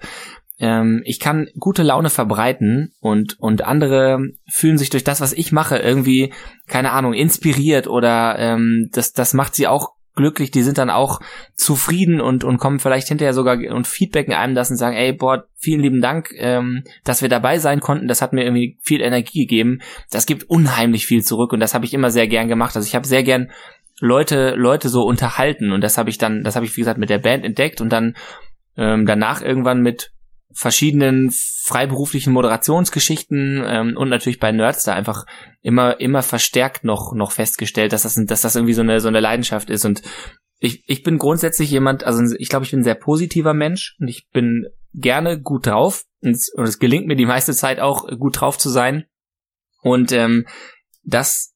ähm, ich kann gute Laune verbreiten und und andere fühlen sich durch das, was ich mache, irgendwie keine Ahnung inspiriert oder ähm, das das macht sie auch glücklich. Die sind dann auch zufrieden und und kommen vielleicht hinterher sogar und feedbacken einem das und sagen, ey, boah, vielen lieben Dank, ähm, dass wir dabei sein konnten. Das hat mir irgendwie viel Energie gegeben. Das gibt unheimlich viel zurück und das habe ich immer sehr gern gemacht. Also ich habe sehr gern Leute, Leute so unterhalten. Und das habe ich dann, das habe ich, wie gesagt, mit der Band entdeckt und dann ähm, danach irgendwann mit verschiedenen freiberuflichen Moderationsgeschichten ähm, und natürlich bei Nerds da einfach immer immer verstärkt noch noch festgestellt, dass das dass das irgendwie so eine so eine Leidenschaft ist und ich ich bin grundsätzlich jemand, also ich glaube, ich bin ein sehr positiver Mensch und ich bin gerne gut drauf und es, und es gelingt mir die meiste Zeit auch gut drauf zu sein und ähm, das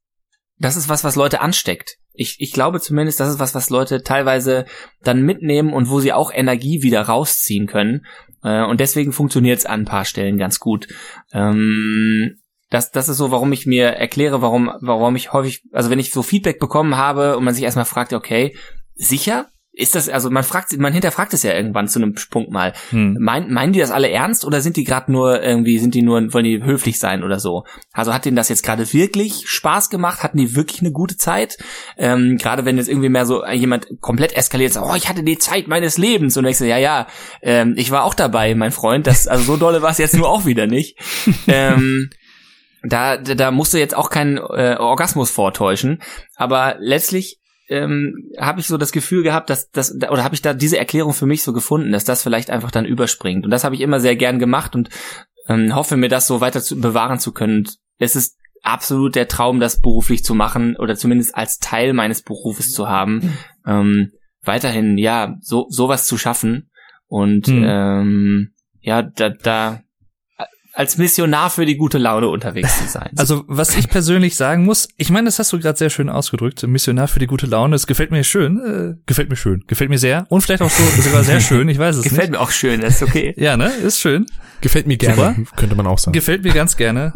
das ist was, was Leute ansteckt. Ich, ich glaube zumindest, das ist was, was Leute teilweise dann mitnehmen und wo sie auch Energie wieder rausziehen können. Äh, und deswegen funktioniert es an ein paar Stellen ganz gut. Ähm, das, das ist so, warum ich mir erkläre, warum, warum ich häufig, also wenn ich so Feedback bekommen habe und man sich erstmal fragt, okay, sicher? Ist das, also man fragt, man hinterfragt es ja irgendwann zu einem Punkt mal. Hm. Mein, meinen die das alle ernst oder sind die gerade nur irgendwie, sind die nur, wollen die höflich sein oder so? Also hat denen das jetzt gerade wirklich Spaß gemacht? Hatten die wirklich eine gute Zeit? Ähm, gerade wenn jetzt irgendwie mehr so jemand komplett eskaliert, so, oh, ich hatte die Zeit meines Lebens und ich so, ja, ja, ähm, ich war auch dabei, mein Freund. Das, also so dolle war es jetzt nur auch wieder nicht. ähm, da, da musst du jetzt auch keinen äh, Orgasmus vortäuschen. Aber letztlich ähm, habe ich so das Gefühl gehabt, dass das oder habe ich da diese Erklärung für mich so gefunden, dass das vielleicht einfach dann überspringt. Und das habe ich immer sehr gern gemacht und ähm, hoffe mir das so weiter zu bewahren zu können. Und es ist absolut der Traum, das beruflich zu machen oder zumindest als Teil meines Berufes zu haben. Ähm, weiterhin ja so sowas zu schaffen und hm. ähm, ja da da als Missionar für die gute Laune unterwegs zu sein. Also was ich persönlich sagen muss, ich meine, das hast du gerade sehr schön ausgedrückt, Missionar für die gute Laune. Es gefällt mir schön, äh, gefällt mir schön, gefällt mir sehr und vielleicht auch so sogar sehr schön. Ich weiß es gefällt nicht. mir auch schön, das ist okay. Ja, ne, ist schön. Gefällt mir gerne, Super. könnte man auch sagen. Gefällt mir ganz gerne.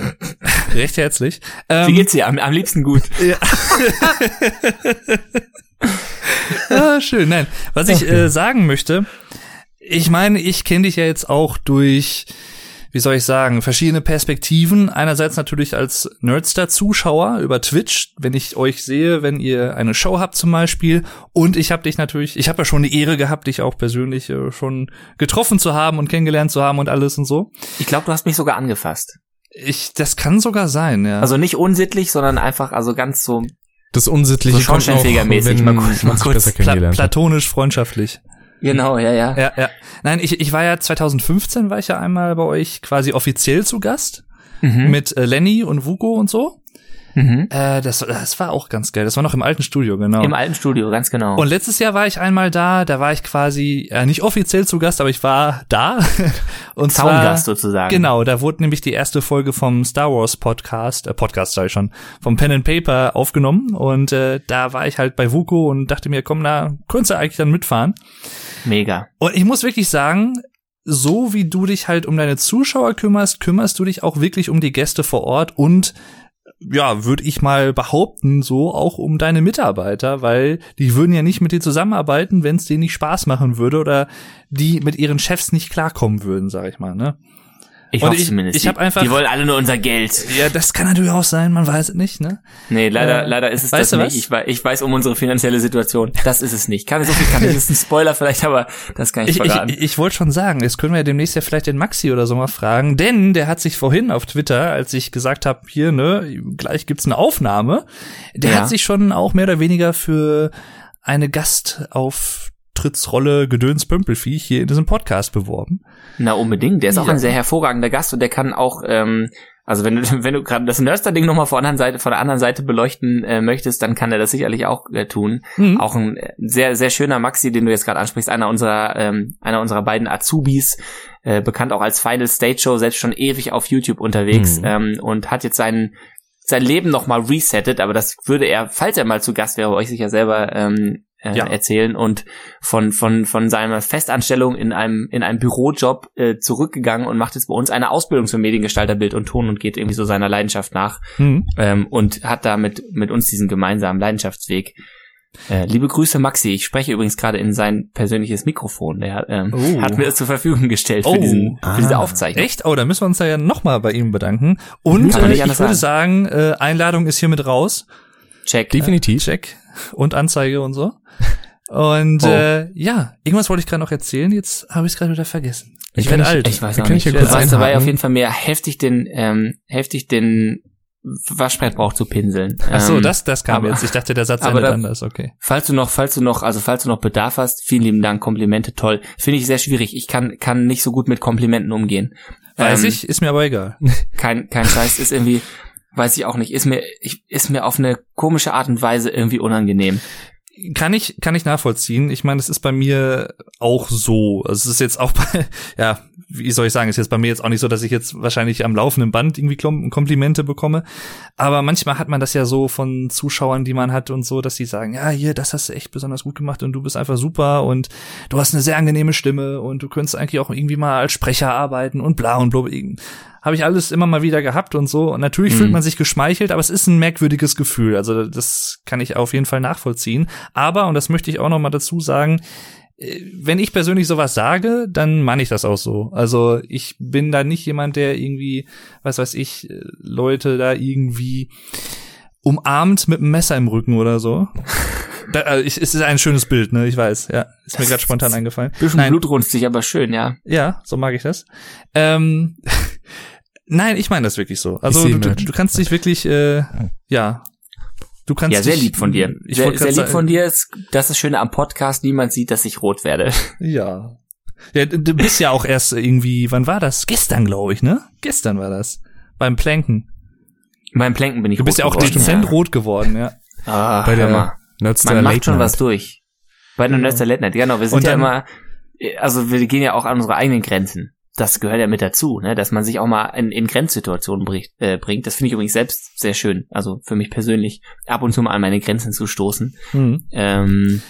Recht herzlich. Ähm, Wie geht's dir? Am, am liebsten gut. Ja. ah, schön. Nein, was ich äh, sagen möchte, ich meine, ich kenne dich ja jetzt auch durch wie soll ich sagen, verschiedene Perspektiven. Einerseits natürlich als Nerdster-Zuschauer über Twitch, wenn ich euch sehe, wenn ihr eine Show habt zum Beispiel. Und ich habe dich natürlich, ich habe ja schon die Ehre gehabt, dich auch persönlich äh, schon getroffen zu haben und kennengelernt zu haben und alles und so. Ich glaube, du hast mich sogar angefasst. Ich, das kann sogar sein, ja. Also nicht unsittlich, sondern einfach, also ganz so das Unsittliche so Schornsteinfegermäßig, mal kurz, mal kurz pla platonisch freundschaftlich. Genau, ja, ja. Ja, ja. Nein, ich, ich war ja 2015 war ich ja einmal bei euch quasi offiziell zu Gast mhm. mit äh, Lenny und Vugo und so. Mhm. Äh, das, das war auch ganz geil. Das war noch im alten Studio, genau. Im alten Studio, ganz genau. Und letztes Jahr war ich einmal da, da war ich quasi äh, nicht offiziell zu Gast, aber ich war da. und Zaungast sozusagen. Genau, da wurde nämlich die erste Folge vom Star Wars Podcast, äh, Podcast sag ich schon, vom Pen and Paper aufgenommen. Und äh, da war ich halt bei Vuko und dachte mir, komm, da könntest du eigentlich dann mitfahren. Mega. Und ich muss wirklich sagen, so wie du dich halt um deine Zuschauer kümmerst, kümmerst du dich auch wirklich um die Gäste vor Ort und ja, würde ich mal behaupten, so auch um deine Mitarbeiter, weil die würden ja nicht mit dir zusammenarbeiten, wenn es denen nicht Spaß machen würde oder die mit ihren Chefs nicht klarkommen würden, sag ich mal, ne? Ich hoffe zumindest. Ich, ich hab einfach, die wollen alle nur unser Geld. Ja, das kann natürlich auch sein, man weiß es nicht, ne? Nee, leider, äh, leider ist es das nicht. Ich weiß, ich weiß um unsere finanzielle Situation. Das ist es nicht. Kann so viel kann ich. Das ist ein Spoiler vielleicht, aber das kann ich, ich verraten. Ich, ich, ich wollte schon sagen, jetzt können wir ja demnächst ja vielleicht den Maxi oder so mal fragen, denn der hat sich vorhin auf Twitter, als ich gesagt habe, hier, ne, gleich gibt's eine Aufnahme, der ja. hat sich schon auch mehr oder weniger für eine Gast auf Auftrittsrolle Gedöns Pömpelviech hier in diesem Podcast beworben. Na unbedingt, der ist auch ein sehr hervorragender Gast und der kann auch, ähm, also wenn du wenn du gerade das Nörster-Ding nochmal von, anderen Seite, von der anderen Seite beleuchten äh, möchtest, dann kann er das sicherlich auch äh, tun. Mhm. Auch ein äh, sehr sehr schöner Maxi, den du jetzt gerade ansprichst, einer unserer ähm, einer unserer beiden Azubis, äh, bekannt auch als Final Stage Show, selbst schon ewig auf YouTube unterwegs mhm. ähm, und hat jetzt seinen sein Leben nochmal resettet, aber das würde er, falls er mal zu Gast wäre, euch sicher selber ähm, äh, ja. erzählen und von von von seiner Festanstellung in einem in einem Bürojob äh, zurückgegangen und macht jetzt bei uns eine Ausbildung zum Mediengestalter Bild und Ton und geht irgendwie so seiner Leidenschaft nach mhm. ähm, und hat damit mit uns diesen gemeinsamen Leidenschaftsweg. Äh, liebe Grüße Maxi, ich spreche übrigens gerade in sein persönliches Mikrofon. Der ähm, oh. hat mir das zur Verfügung gestellt für, oh. diesen, für diese ah. Aufzeichnung. Echt? Oh, da müssen wir uns ja nochmal bei ihm bedanken. Und äh, ich würde sagen, sagen äh, Einladung ist hiermit raus. Check. Definitiv. Check. Und Anzeige und so. Und oh. äh, ja, irgendwas wollte ich gerade noch erzählen, jetzt habe ich es gerade wieder vergessen. Ich, ich werde alt. Ich weiß auch nicht. Ich du warst dabei auf jeden Fall mehr heftig den, ähm, heftig den Waschbrett braucht zu pinseln. Ach so, Ähm, das, das kam aber- jetzt. Ich dachte, der Satz aber endet da- anders, okay. Falls du noch, falls du noch, also falls du noch Bedarf hast, vielen lieben Dank, Komplimente, toll. Finde ich sehr schwierig. Ich kann, kann nicht so gut mit Komplimenten umgehen. Weiß Ähm, ich, ist mir aber egal. Kein, kein Scheiß, ist irgendwie, weiß ich auch nicht, ist mir, ich, ist mir auf eine komische Art und Weise irgendwie unangenehm. Kann ich, kann ich nachvollziehen. Ich meine, es ist bei mir auch so. Also es ist jetzt auch bei, ja, wie soll ich sagen, es ist jetzt bei mir jetzt auch nicht so, dass ich jetzt wahrscheinlich am laufenden Band irgendwie Komplimente bekomme. Aber manchmal hat man das ja so von Zuschauern, die man hat und so, dass die sagen, ja, hier, das hast du echt besonders gut gemacht und du bist einfach super und du hast eine sehr angenehme Stimme und du könntest eigentlich auch irgendwie mal als Sprecher arbeiten und bla und bla. Habe ich alles immer mal wieder gehabt und so. Und natürlich Mhm. fühlt man sich geschmeichelt, aber es ist ein merkwürdiges Gefühl. Also das kann ich auf jeden Fall nachvollziehen. Aber, und das möchte ich auch noch mal dazu sagen, äh, wenn ich persönlich sowas sage, dann meine ich das auch so. Also ich bin da nicht jemand, der irgendwie, was weiß ich, äh, Leute da irgendwie umarmt mit einem Messer im Rücken oder so. Da, also ich, es ist ein schönes Bild, ne? Ich weiß, ja. Ist mir gerade spontan eingefallen. Bisschen Nein, blutrünstig, aber schön, ja. ja, so mag ich das. Ähm, nein, ich meine das wirklich so. Also du, du, du kannst dich wirklich, äh, ja, du kannst Ja, sehr dich, lieb von dir. Ich sehr sehr lieb sagen- von dir ist, das ist das Schöne am Podcast, niemand sieht, dass ich rot werde. Ja. Ja, du bist ja auch erst irgendwie, wann war das? Gestern, glaube ich, ne? Gestern war das. Beim Planken. Beim Planken bin ich Du bist rot ja auch geworden, dezent ja. rot geworden, ja. Ah, Bei der. Nerdstar Man macht Late schon Night. was durch. Bei der Late Night, genau. Wir sind Und ja dann- immer, also wir gehen ja auch an unsere eigenen Grenzen. Das gehört ja mit dazu, ne? dass man sich auch mal in, in Grenzsituationen bringt, äh, bringt. Das finde ich übrigens selbst sehr schön. Also für mich persönlich, ab und zu mal an meine Grenzen zu stoßen. Mhm. Ähm,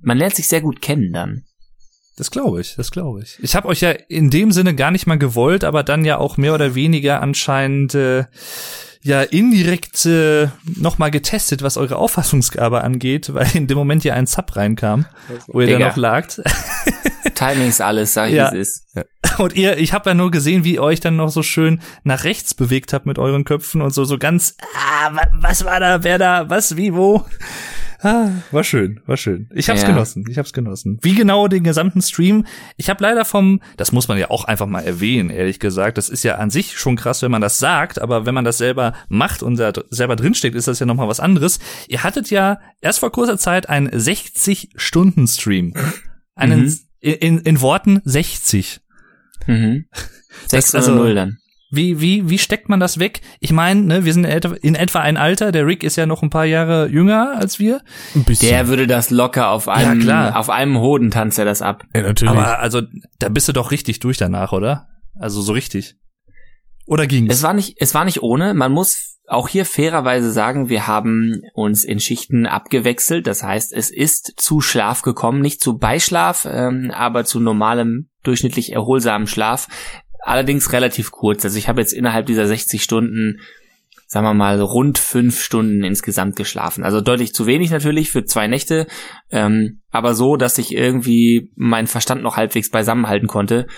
man lernt sich sehr gut kennen dann. Das glaube ich, das glaube ich. Ich habe euch ja in dem Sinne gar nicht mal gewollt, aber dann ja auch mehr oder weniger anscheinend äh, ja indirekt äh, noch mal getestet, was eure Auffassungsgabe angeht, weil in dem Moment ja ein Sub reinkam, wo ihr dann Digga. noch lagt. Timing ist alles, sag ich, Ja. wie es ist. Und ihr, ich habe ja nur gesehen, wie ihr euch dann noch so schön nach rechts bewegt habt mit euren Köpfen und so so ganz, ah, wa- was war da, wer da, was, wie, wo. Ah, war schön, war schön. Ich hab's Ja. genossen, ich hab's genossen. Wie genau den gesamten Stream? Ich habe leider vom, das muss man ja auch einfach mal erwähnen, ehrlich gesagt. Das ist ja an sich schon krass, wenn man das sagt, aber wenn man das selber macht und da selber drinsteckt, ist das ja nochmal was anderes. Ihr hattet ja erst vor kurzer Zeit einen 60-Stunden-Stream. Einen, Mhm. in, in Worten 60. Mhm. Das- 6 also- oder 0 dann. Wie, wie, wie steckt man das weg? Ich meine, ne, wir sind in etwa, in etwa ein Alter. Der Rick ist ja noch ein paar Jahre jünger als wir. Ein bisschen. Der würde das locker auf einem, klar. auf einem Hoden tanzt er das ab. ja, natürlich. Aber also, da bist du doch richtig durch danach, oder? Also so richtig. Oder ging's? Es war nicht, es war nicht ohne. Man muss auch hier fairerweise sagen, wir haben uns in Schichten abgewechselt. Das heißt, es ist zu Schlaf gekommen, nicht zu Beischlaf, ähm, aber zu normalem, durchschnittlich erholsamen Schlaf. Allerdings relativ kurz. Also ich habe jetzt innerhalb dieser 60 Stunden, sagen wir mal, rund fünf Stunden insgesamt geschlafen. Also deutlich zu wenig natürlich für zwei Nächte, ähm, aber so, dass ich irgendwie meinen Verstand noch halbwegs beisammenhalten konnte.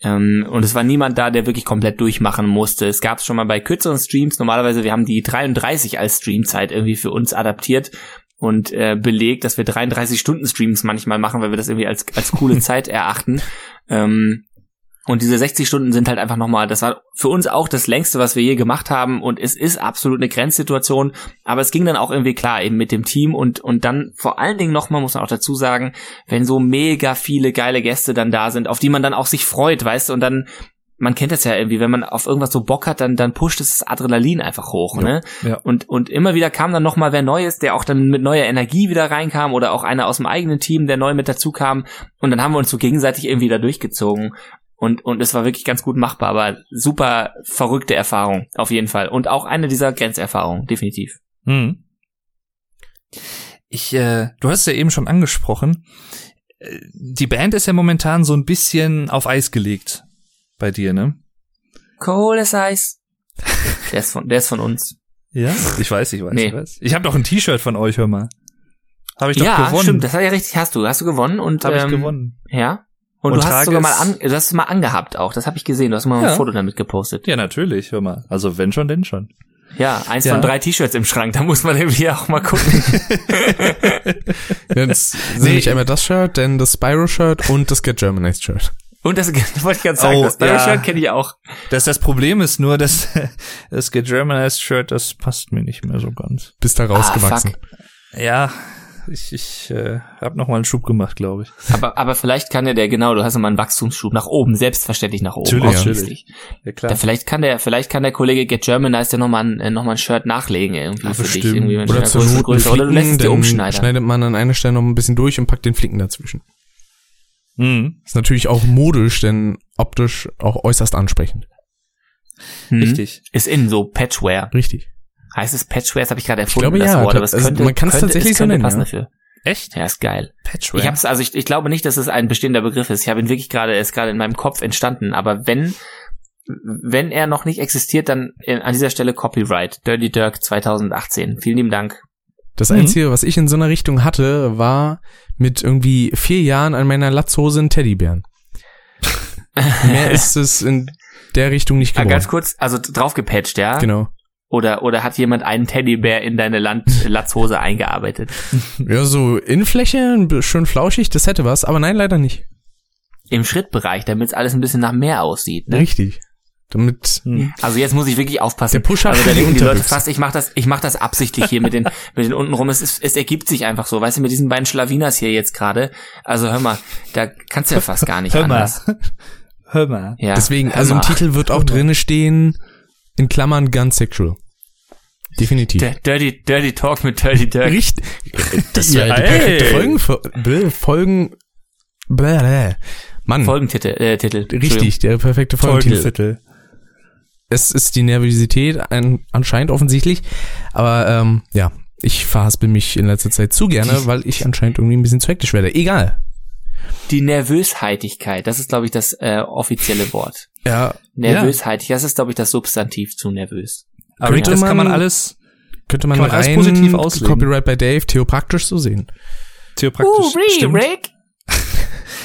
Ähm, und es war niemand da, der wirklich komplett durchmachen musste. Es gab es schon mal bei kürzeren Streams. Normalerweise, wir haben die 33 als Streamzeit irgendwie für uns adaptiert und äh, belegt, dass wir 33 Stunden Streams manchmal machen, weil wir das irgendwie als, als coole Zeit erachten. Ähm, und diese 60 Stunden sind halt einfach nochmal, das war für uns auch das längste, was wir je gemacht haben. Und es ist absolut eine Grenzsituation. Aber es ging dann auch irgendwie klar, eben mit dem Team und, und dann vor allen Dingen nochmal, muss man auch dazu sagen, wenn so mega viele geile Gäste dann da sind, auf die man dann auch sich freut, weißt du, und dann, man kennt das ja irgendwie, wenn man auf irgendwas so Bock hat, dann, dann pusht es das Adrenalin einfach hoch, ne? ja. Und, und immer wieder kam dann nochmal wer Neues, der auch dann mit neuer Energie wieder reinkam oder auch einer aus dem eigenen Team, der neu mit dazu kam. Und dann haben wir uns so gegenseitig irgendwie da durchgezogen. Und, und es war wirklich ganz gut machbar, aber super verrückte Erfahrung, auf jeden Fall. Und auch eine dieser Grenzerfahrungen, definitiv. Hm. Ich, äh, du hast es ja eben schon angesprochen. Äh, Die Band ist ja momentan so ein bisschen auf Eis gelegt bei dir, ne? Cold Ice. Der ist von, der ist von uns. Ja. Ich weiß, ich weiß, Nee. ich weiß. Ich habe doch ein T-Shirt von euch, hör mal. Habe ich doch ja, gewonnen. stimmt, das hat ja richtig, hast du, hast du gewonnen und Habe ich ähm, gewonnen. Ja. Und, Und du hast sogar mal es- an, du hast es mal angehabt auch, das habe ich gesehen, du hast mal Ja. ein Foto damit gepostet. Ja, natürlich, hör mal. Also wenn schon, denn schon. Ja, eins Ja. von drei T-Shirts im Schrank, da muss man irgendwie auch mal gucken. Jetzt Nee. nicht einmal das Shirt, denn das Spyro-Shirt und das Get Germanized Shirt. Und das, das wollte ich gerade sagen, Oh, das ja. Shirt kenne ich auch. Das, das Problem ist nur, dass das Germanized Shirt, das passt mir nicht mehr so ganz. Bist da rausgewachsen. Ja, ich, ich äh, habe noch mal einen Schub gemacht, glaube ich. Aber, aber vielleicht kann ja der, genau, du hast immer einen Wachstumsschub nach oben, selbstverständlich nach oben. Natürlich, ausschließlich. Ja, klar. Da vielleicht kann der, vielleicht kann der Kollege Get Germanized ja nochmal ein, äh, noch mal ein Shirt nachlegen irgendwie Ah, für dich. bestimmt. Irgendwie mit Oder zur Not Größe. Oder du lässt es Flicken, dir dann umschneidern. schneidet man an einer Stelle noch ein bisschen durch und packt den Flicken dazwischen. Mhm. Ist natürlich auch modisch, denn optisch auch äußerst ansprechend. Hm. Richtig. Ist in so Patchwear. Richtig. Heißt es Patchwear? Das habe ich gerade erfunden, glaube, das ja. Wort. Aber es Also, könnte, man kann es tatsächlich so nennen, passen ja. dafür. Echt? Ja, ist geil. Patchwork. Ich hab's, also ich, ich glaube nicht, dass es ein bestehender Begriff ist. Ich habe ihn wirklich gerade, er ist gerade in meinem Kopf entstanden. Aber wenn, wenn er noch nicht existiert, dann in, an dieser Stelle Copyright. Dirty Dirk 2018. Vielen lieben Dank. Das Mhm. Einzige, was ich in so einer Richtung hatte, war mit irgendwie vier Jahren an meiner Latzhose ein Teddybären. Mehr ist es in der Richtung nicht Ah, geworden. ganz kurz, also draufgepatcht, ja? Genau. Oder, oder hat jemand einen Teddybär in deine Land Latzhose eingearbeitet? Ja, so Innenfläche, schön flauschig, das hätte was, aber nein, leider nicht. Im Schrittbereich, damit es alles ein bisschen nach mehr aussieht. Ne? Richtig. Damit Hm. Also jetzt muss ich wirklich aufpassen. Der Push-Up also da denken die Leute fast, ich mach das, ich mach das absichtlich hier mit den, mit den untenrum. Es, ist, es ergibt sich einfach so, weißt du, mit diesen beiden Schlawinas hier jetzt gerade. Also hör mal, da kannst du ja fast gar nicht Hör mal. anders. Hör mal. Ja, deswegen, hör also im mal. Titel wird auch drinne stehen, in Klammern Gun Sexual. Definitiv. Der Dirty, Dirty Talk mit Dirty Dirk. Richtig. Das Ja, wäre die perfekte. Folgen, Folgen, bläh. Mann, Folgentitel, äh, Titel. richtig, der perfekte Folgentitel. Es ist die Nervosität ein, anscheinend offensichtlich, aber ähm, ja, ich verhaspel mich in letzter Zeit zu gerne, weil ich anscheinend irgendwie ein bisschen zu hektisch werde. Egal. Die Nervösheitigkeit, das ist, glaube ich, das äh, offizielle Wort. Ja, Nervösheitig, das ist, glaube ich, das Substantiv zu nervös. Aber Könnte das kann man man- alles könnte man, man alles rein positiv auslegen. Copyright bei Dave theopraktisch so sehen. theopraktisch stimmt. Rick?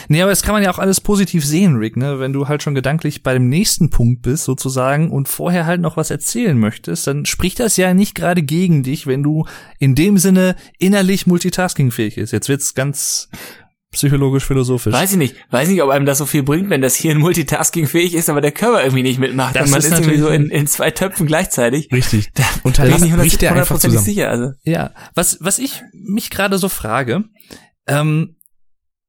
Nee, aber das kann man ja auch alles positiv sehen, Rick, ne? Wenn du halt schon gedanklich bei dem nächsten Punkt bist, sozusagen, und vorher halt noch was erzählen möchtest, dann spricht das ja nicht gerade gegen dich, wenn du in dem Sinne innerlich multitaskingfähig ist. Jetzt wird's ganz psychologisch philosophisch. Weiß ich nicht. Weiß nicht, ob einem das so viel bringt, wenn das hier ein Multitasking fähig ist, aber der Körper irgendwie nicht mitmacht. Das und man ist ist, irgendwie so in, in zwei Töpfen gleichzeitig. Richtig. Und Da bin ich nicht bricht der einfach hundertprozentig zusammen. sicher. Also, Ja, was, was ich mich gerade so frage, ähm,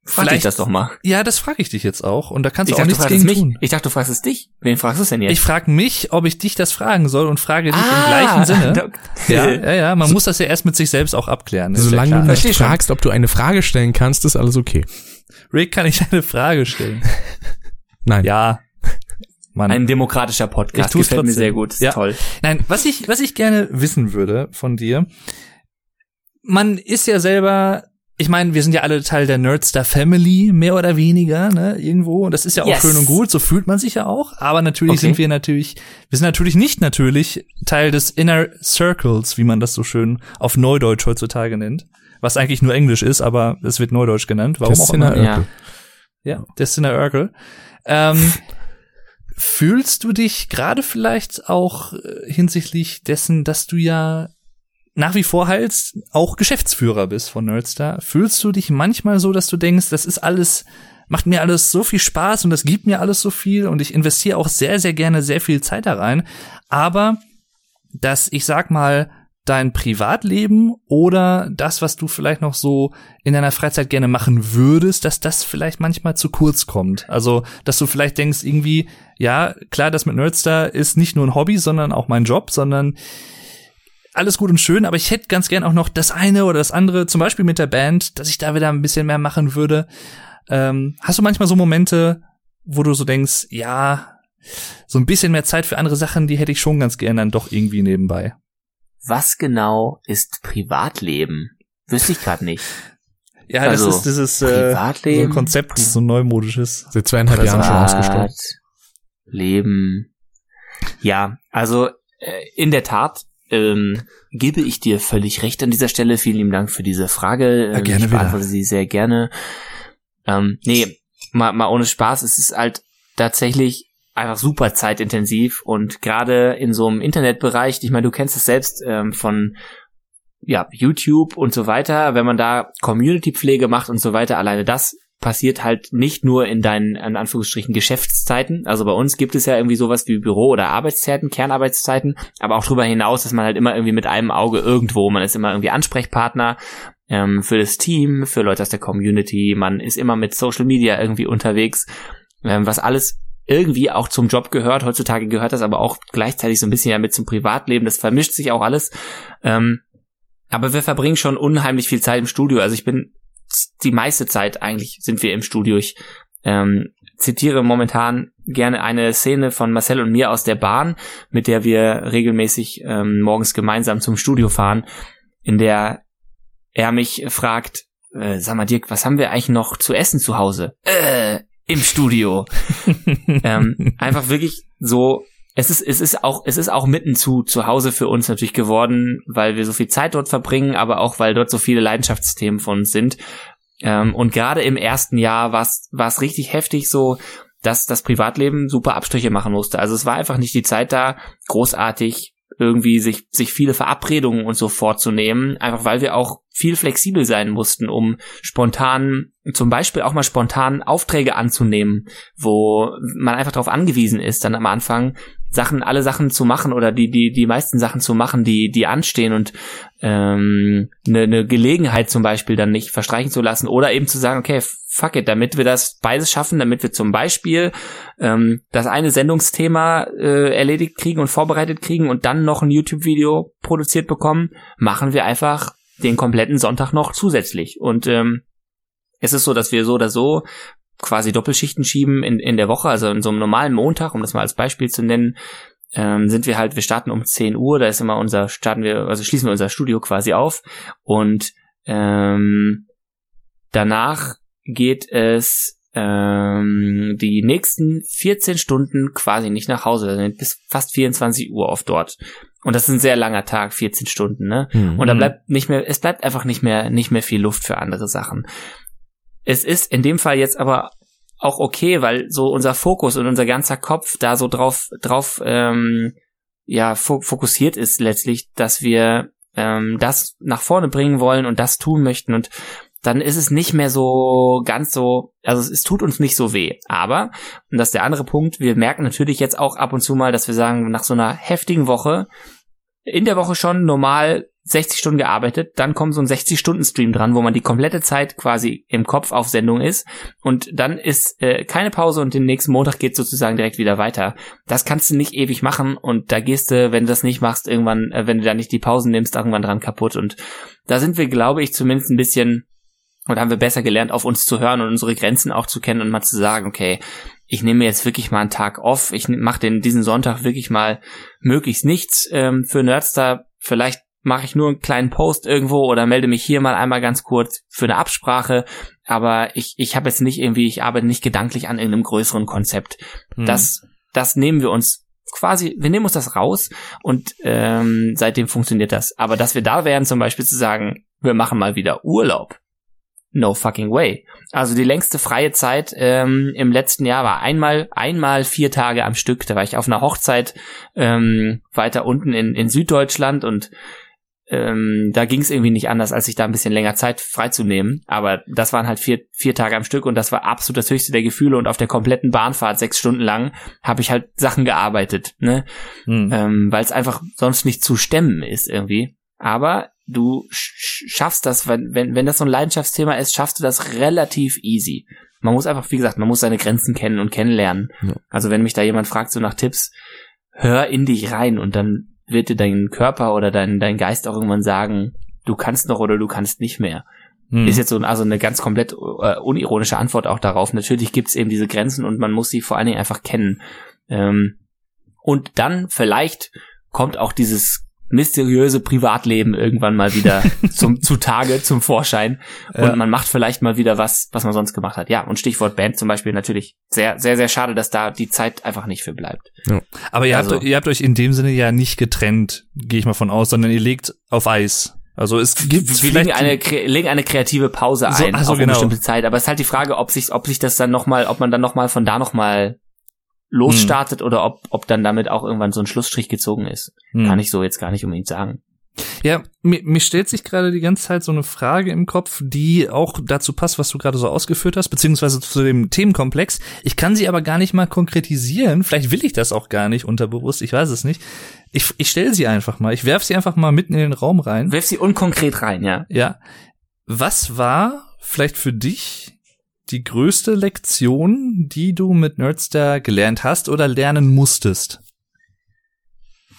frag dich vielleicht, das doch mal. ja, das frage ich dich jetzt auch, und da kannst Ich du auch dachte, du nichts fragst gegen mich. tun. Ich dachte, du fragst es dich. Wen fragst du es denn jetzt? Ich frage mich, ob ich dich das fragen soll und frage dich Ah, im gleichen Sinne. Ja, ja, ja, man muss das ja erst mit sich selbst auch abklären. ja Solange klar. du nicht fragst, ob du eine Frage stellen kannst, ist alles okay. Rick, kann ich eine Frage stellen? Nein. Ja. Mann. Ein demokratischer Ich Podcast. tu's Gefällt mir trotzdem. sehr gut. Ist Ja. toll. Nein, was ich, was ich gerne wissen würde von dir, man ist ja selber, ich meine, wir sind ja alle Teil der Nerdstar Family, mehr oder weniger, ne, irgendwo. Und das ist ja auch Yes. schön und gut, so fühlt man sich ja auch. Aber natürlich Okay. sind wir natürlich, wir sind natürlich nicht natürlich Teil des Inner Circles, wie man das so schön auf Neudeutsch heutzutage nennt. Was eigentlich nur Englisch ist, aber es wird Neudeutsch genannt. Warum Das auch immer. der Ja. Urkel. Ja, der Sinner Urkel. Ähm, fühlst du dich gerade vielleicht auch äh, hinsichtlich dessen, dass du ja nach wie vor halt auch Geschäftsführer bist von Nerdstar, fühlst du dich manchmal so, dass du denkst, das ist alles, macht mir alles so viel Spaß und das gibt mir alles so viel und ich investiere auch sehr, sehr gerne sehr viel Zeit da rein, aber dass ich sag mal, dein Privatleben oder das, was du vielleicht noch so in deiner Freizeit gerne machen würdest, dass das vielleicht manchmal zu kurz kommt. Also, dass du vielleicht denkst, irgendwie, ja, klar, das mit Nerdstar ist nicht nur ein Hobby, sondern auch mein Job, sondern alles gut und schön, aber ich hätte ganz gern auch noch das eine oder das andere, zum Beispiel mit der Band, dass ich da wieder ein bisschen mehr machen würde. Ähm, hast du manchmal so Momente, wo du so denkst, ja, so ein bisschen mehr Zeit für andere Sachen, die hätte ich schon ganz gern dann doch irgendwie nebenbei. Was genau ist Privatleben? Wüsste ich gerade nicht. Ja, Also, das ist dieses äh, so ein Privatleben. Konzept, so ein neumodisches. Seit zweieinhalb Jahren schon ausgestorben. Leben. Ja, also äh, in der Tat ähm, gebe ich dir völlig recht an dieser Stelle. Vielen lieben Dank für diese Frage. Ja, Ähm, gerne ich wieder. beantworte sie sehr gerne. Ähm, nee, mal, mal ohne Spaß. Es ist halt tatsächlich einfach super zeitintensiv und gerade in so einem Internetbereich, ich meine, du kennst es selbst ähm, von ja, YouTube und so weiter, wenn man da Community-Pflege macht und so weiter, alleine das passiert halt nicht nur in deinen, in Anführungsstrichen, Geschäftszeiten. Also bei uns gibt es ja irgendwie sowas wie Büro- oder Arbeitszeiten, Kernarbeitszeiten, aber auch darüber hinaus ist man halt immer irgendwie mit einem Auge irgendwo. Man ist immer irgendwie Ansprechpartner ähm, für das Team, für Leute aus der Community. Man ist immer mit Social Media irgendwie unterwegs, ähm, was alles irgendwie auch zum Job gehört. Heutzutage gehört das aber auch gleichzeitig so ein bisschen ja mit zum Privatleben. Das vermischt sich auch alles. Ähm, aber wir verbringen schon unheimlich viel Zeit im Studio. Also ich bin die meiste Zeit eigentlich sind wir im Studio. Ich ähm, zitiere momentan gerne eine Szene von Marcel und mir aus der Bahn, mit der wir regelmäßig ähm, morgens gemeinsam zum Studio fahren, in der er mich fragt, äh, sag mal Dirk, was haben wir eigentlich noch zu essen zu Hause? Äh, im Studio. ähm, einfach wirklich so es ist, es ist auch, es ist auch mitten zu, zu Hause für uns natürlich geworden, weil wir so viel Zeit dort verbringen, aber auch, weil dort so viele Leidenschaftsthemen von uns sind. Ähm, und gerade im ersten Jahr war es richtig heftig so, dass das Privatleben super Abstriche machen musste. Also es war einfach nicht die Zeit da, großartig irgendwie sich, sich viele Verabredungen und so vorzunehmen, einfach weil wir auch viel flexibel sein mussten, um spontan, zum Beispiel auch mal spontan Aufträge anzunehmen, wo man einfach darauf angewiesen ist, dann am Anfang Sachen, alle Sachen zu machen oder die, die, die meisten Sachen zu machen, die, die anstehen und ähm, eine, ne Gelegenheit zum Beispiel dann nicht verstreichen zu lassen oder eben zu sagen, okay, fuck it, damit wir das beides schaffen, damit wir zum Beispiel ähm, das eine Sendungsthema äh, erledigt kriegen und vorbereitet kriegen und dann noch ein YouTube-Video produziert bekommen, machen wir einfach den kompletten Sonntag noch zusätzlich. Und ähm, es ist so, dass wir so oder so quasi Doppelschichten schieben in, in der Woche, also in so einem normalen Montag, um das mal als Beispiel zu nennen, ähm, sind wir halt, wir starten um 10 Uhr, da ist immer unser, starten wir, also schließen wir unser Studio quasi auf und ähm, danach geht es ähm, die nächsten 14 Stunden quasi nicht nach Hause, wir sind bis fast 24 Uhr oft dort. Und das ist ein sehr langer Tag, 14 Stunden, ne? Mhm. Und da bleibt nicht mehr, es bleibt einfach nicht mehr, nicht mehr viel Luft für andere Sachen. Es ist in dem Fall jetzt aber auch okay, weil so unser Fokus und unser ganzer Kopf da so drauf, drauf ähm, ja, fo fokussiert ist letztlich, dass wir ähm, das nach vorne bringen wollen und das tun möchten und dann ist es nicht mehr so ganz so, also es, es tut uns nicht so weh. Aber, und das ist der andere Punkt, wir merken natürlich jetzt auch ab und zu mal, dass wir sagen, nach so einer heftigen Woche, in der Woche schon normal 60 Stunden gearbeitet, dann kommt so ein 60-Stunden-Stream dran, wo man die komplette Zeit quasi im Kopf auf Sendung ist und dann ist äh, keine Pause und den nächsten Montag geht sozusagen direkt wieder weiter. Das kannst du nicht ewig machen und da gehst du, wenn du das nicht machst, irgendwann, äh, wenn du da nicht die Pausen nimmst, irgendwann dran kaputt und da sind wir, glaube ich, zumindest ein bisschen oder haben wir besser gelernt, auf uns zu hören und unsere Grenzen auch zu kennen und mal zu sagen, okay, ich nehme jetzt wirklich mal einen Tag off, ich mache den diesen Sonntag wirklich mal möglichst nichts ähm, für Nerdstar. Vielleicht mache ich nur einen kleinen Post irgendwo oder melde mich hier mal einmal ganz kurz für eine Absprache. Aber ich, ich habe jetzt nicht irgendwie, ich arbeite nicht gedanklich an irgendeinem größeren Konzept. Mhm. Das, das nehmen wir uns quasi, wir nehmen uns das raus und ähm, seitdem funktioniert das. Aber dass wir da wären, zum Beispiel zu sagen, wir machen mal wieder Urlaub. No fucking way. Also die längste freie Zeit ähm, im letzten Jahr war einmal einmal vier Tage am Stück. Da war ich auf einer Hochzeit ähm, weiter unten in, in Süddeutschland und ähm, da ging es irgendwie nicht anders, als sich da ein bisschen länger Zeit freizunehmen. Aber das waren halt vier, vier Tage am Stück und das war absolut das höchste der Gefühle. Und auf der kompletten Bahnfahrt, sechs Stunden lang, habe ich halt Sachen gearbeitet, ne? Hm. Ähm, Weil es einfach sonst nicht zu stemmen ist irgendwie. Aber du schaffst das, wenn, wenn, wenn das so ein Leidenschaftsthema ist, schaffst du das relativ easy. Man muss einfach, wie gesagt, man muss seine Grenzen kennen und kennenlernen. Ja. Also wenn mich da jemand fragt so nach Tipps, hör in dich rein und dann wird dir dein Körper oder dein, dein Geist auch irgendwann sagen, du kannst noch oder du kannst nicht mehr. Hm. Ist jetzt so also eine ganz komplett äh, unironische Antwort auch darauf. Natürlich gibt's eben diese Grenzen und man muss sie vor allen Dingen einfach kennen. Ähm, und dann vielleicht kommt auch dieses mysteriöse Privatleben irgendwann mal wieder zum zutage zum Vorschein und ja. man macht vielleicht mal wieder was, was man sonst gemacht hat. Ja, und Stichwort Band zum Beispiel natürlich sehr, sehr, sehr schade, dass da die Zeit einfach nicht für bleibt. Ja. Aber ihr, also, habt, ihr habt euch in dem Sinne ja nicht getrennt, gehe ich mal von aus, sondern ihr legt auf Eis. Also es gibt wir legen eine, legen eine kreative Pause ein so, also auf genau. eine bestimmte Zeit, aber es ist halt die Frage, ob sich ob sich das dann noch mal, ob man dann noch mal von da noch mal losstartet hm. oder ob, ob dann damit auch irgendwann so ein Schlussstrich gezogen ist. Hm. Kann ich so jetzt gar nicht unbedingt sagen. Ja, mir, mir stellt sich gerade die ganze Zeit so eine Frage im Kopf, die auch dazu passt, was du gerade so ausgeführt hast, beziehungsweise zu dem Themenkomplex. Ich kann sie aber gar nicht mal konkretisieren. Vielleicht will ich das auch gar nicht unterbewusst, ich weiß es nicht. Ich, ich stelle sie einfach mal. Ich werf sie einfach mal mitten in den Raum rein. Wirf sie unkonkret rein, ja. Ja. Was war vielleicht für dich die größte Lektion, die du mit Nerdstar gelernt hast oder lernen musstest?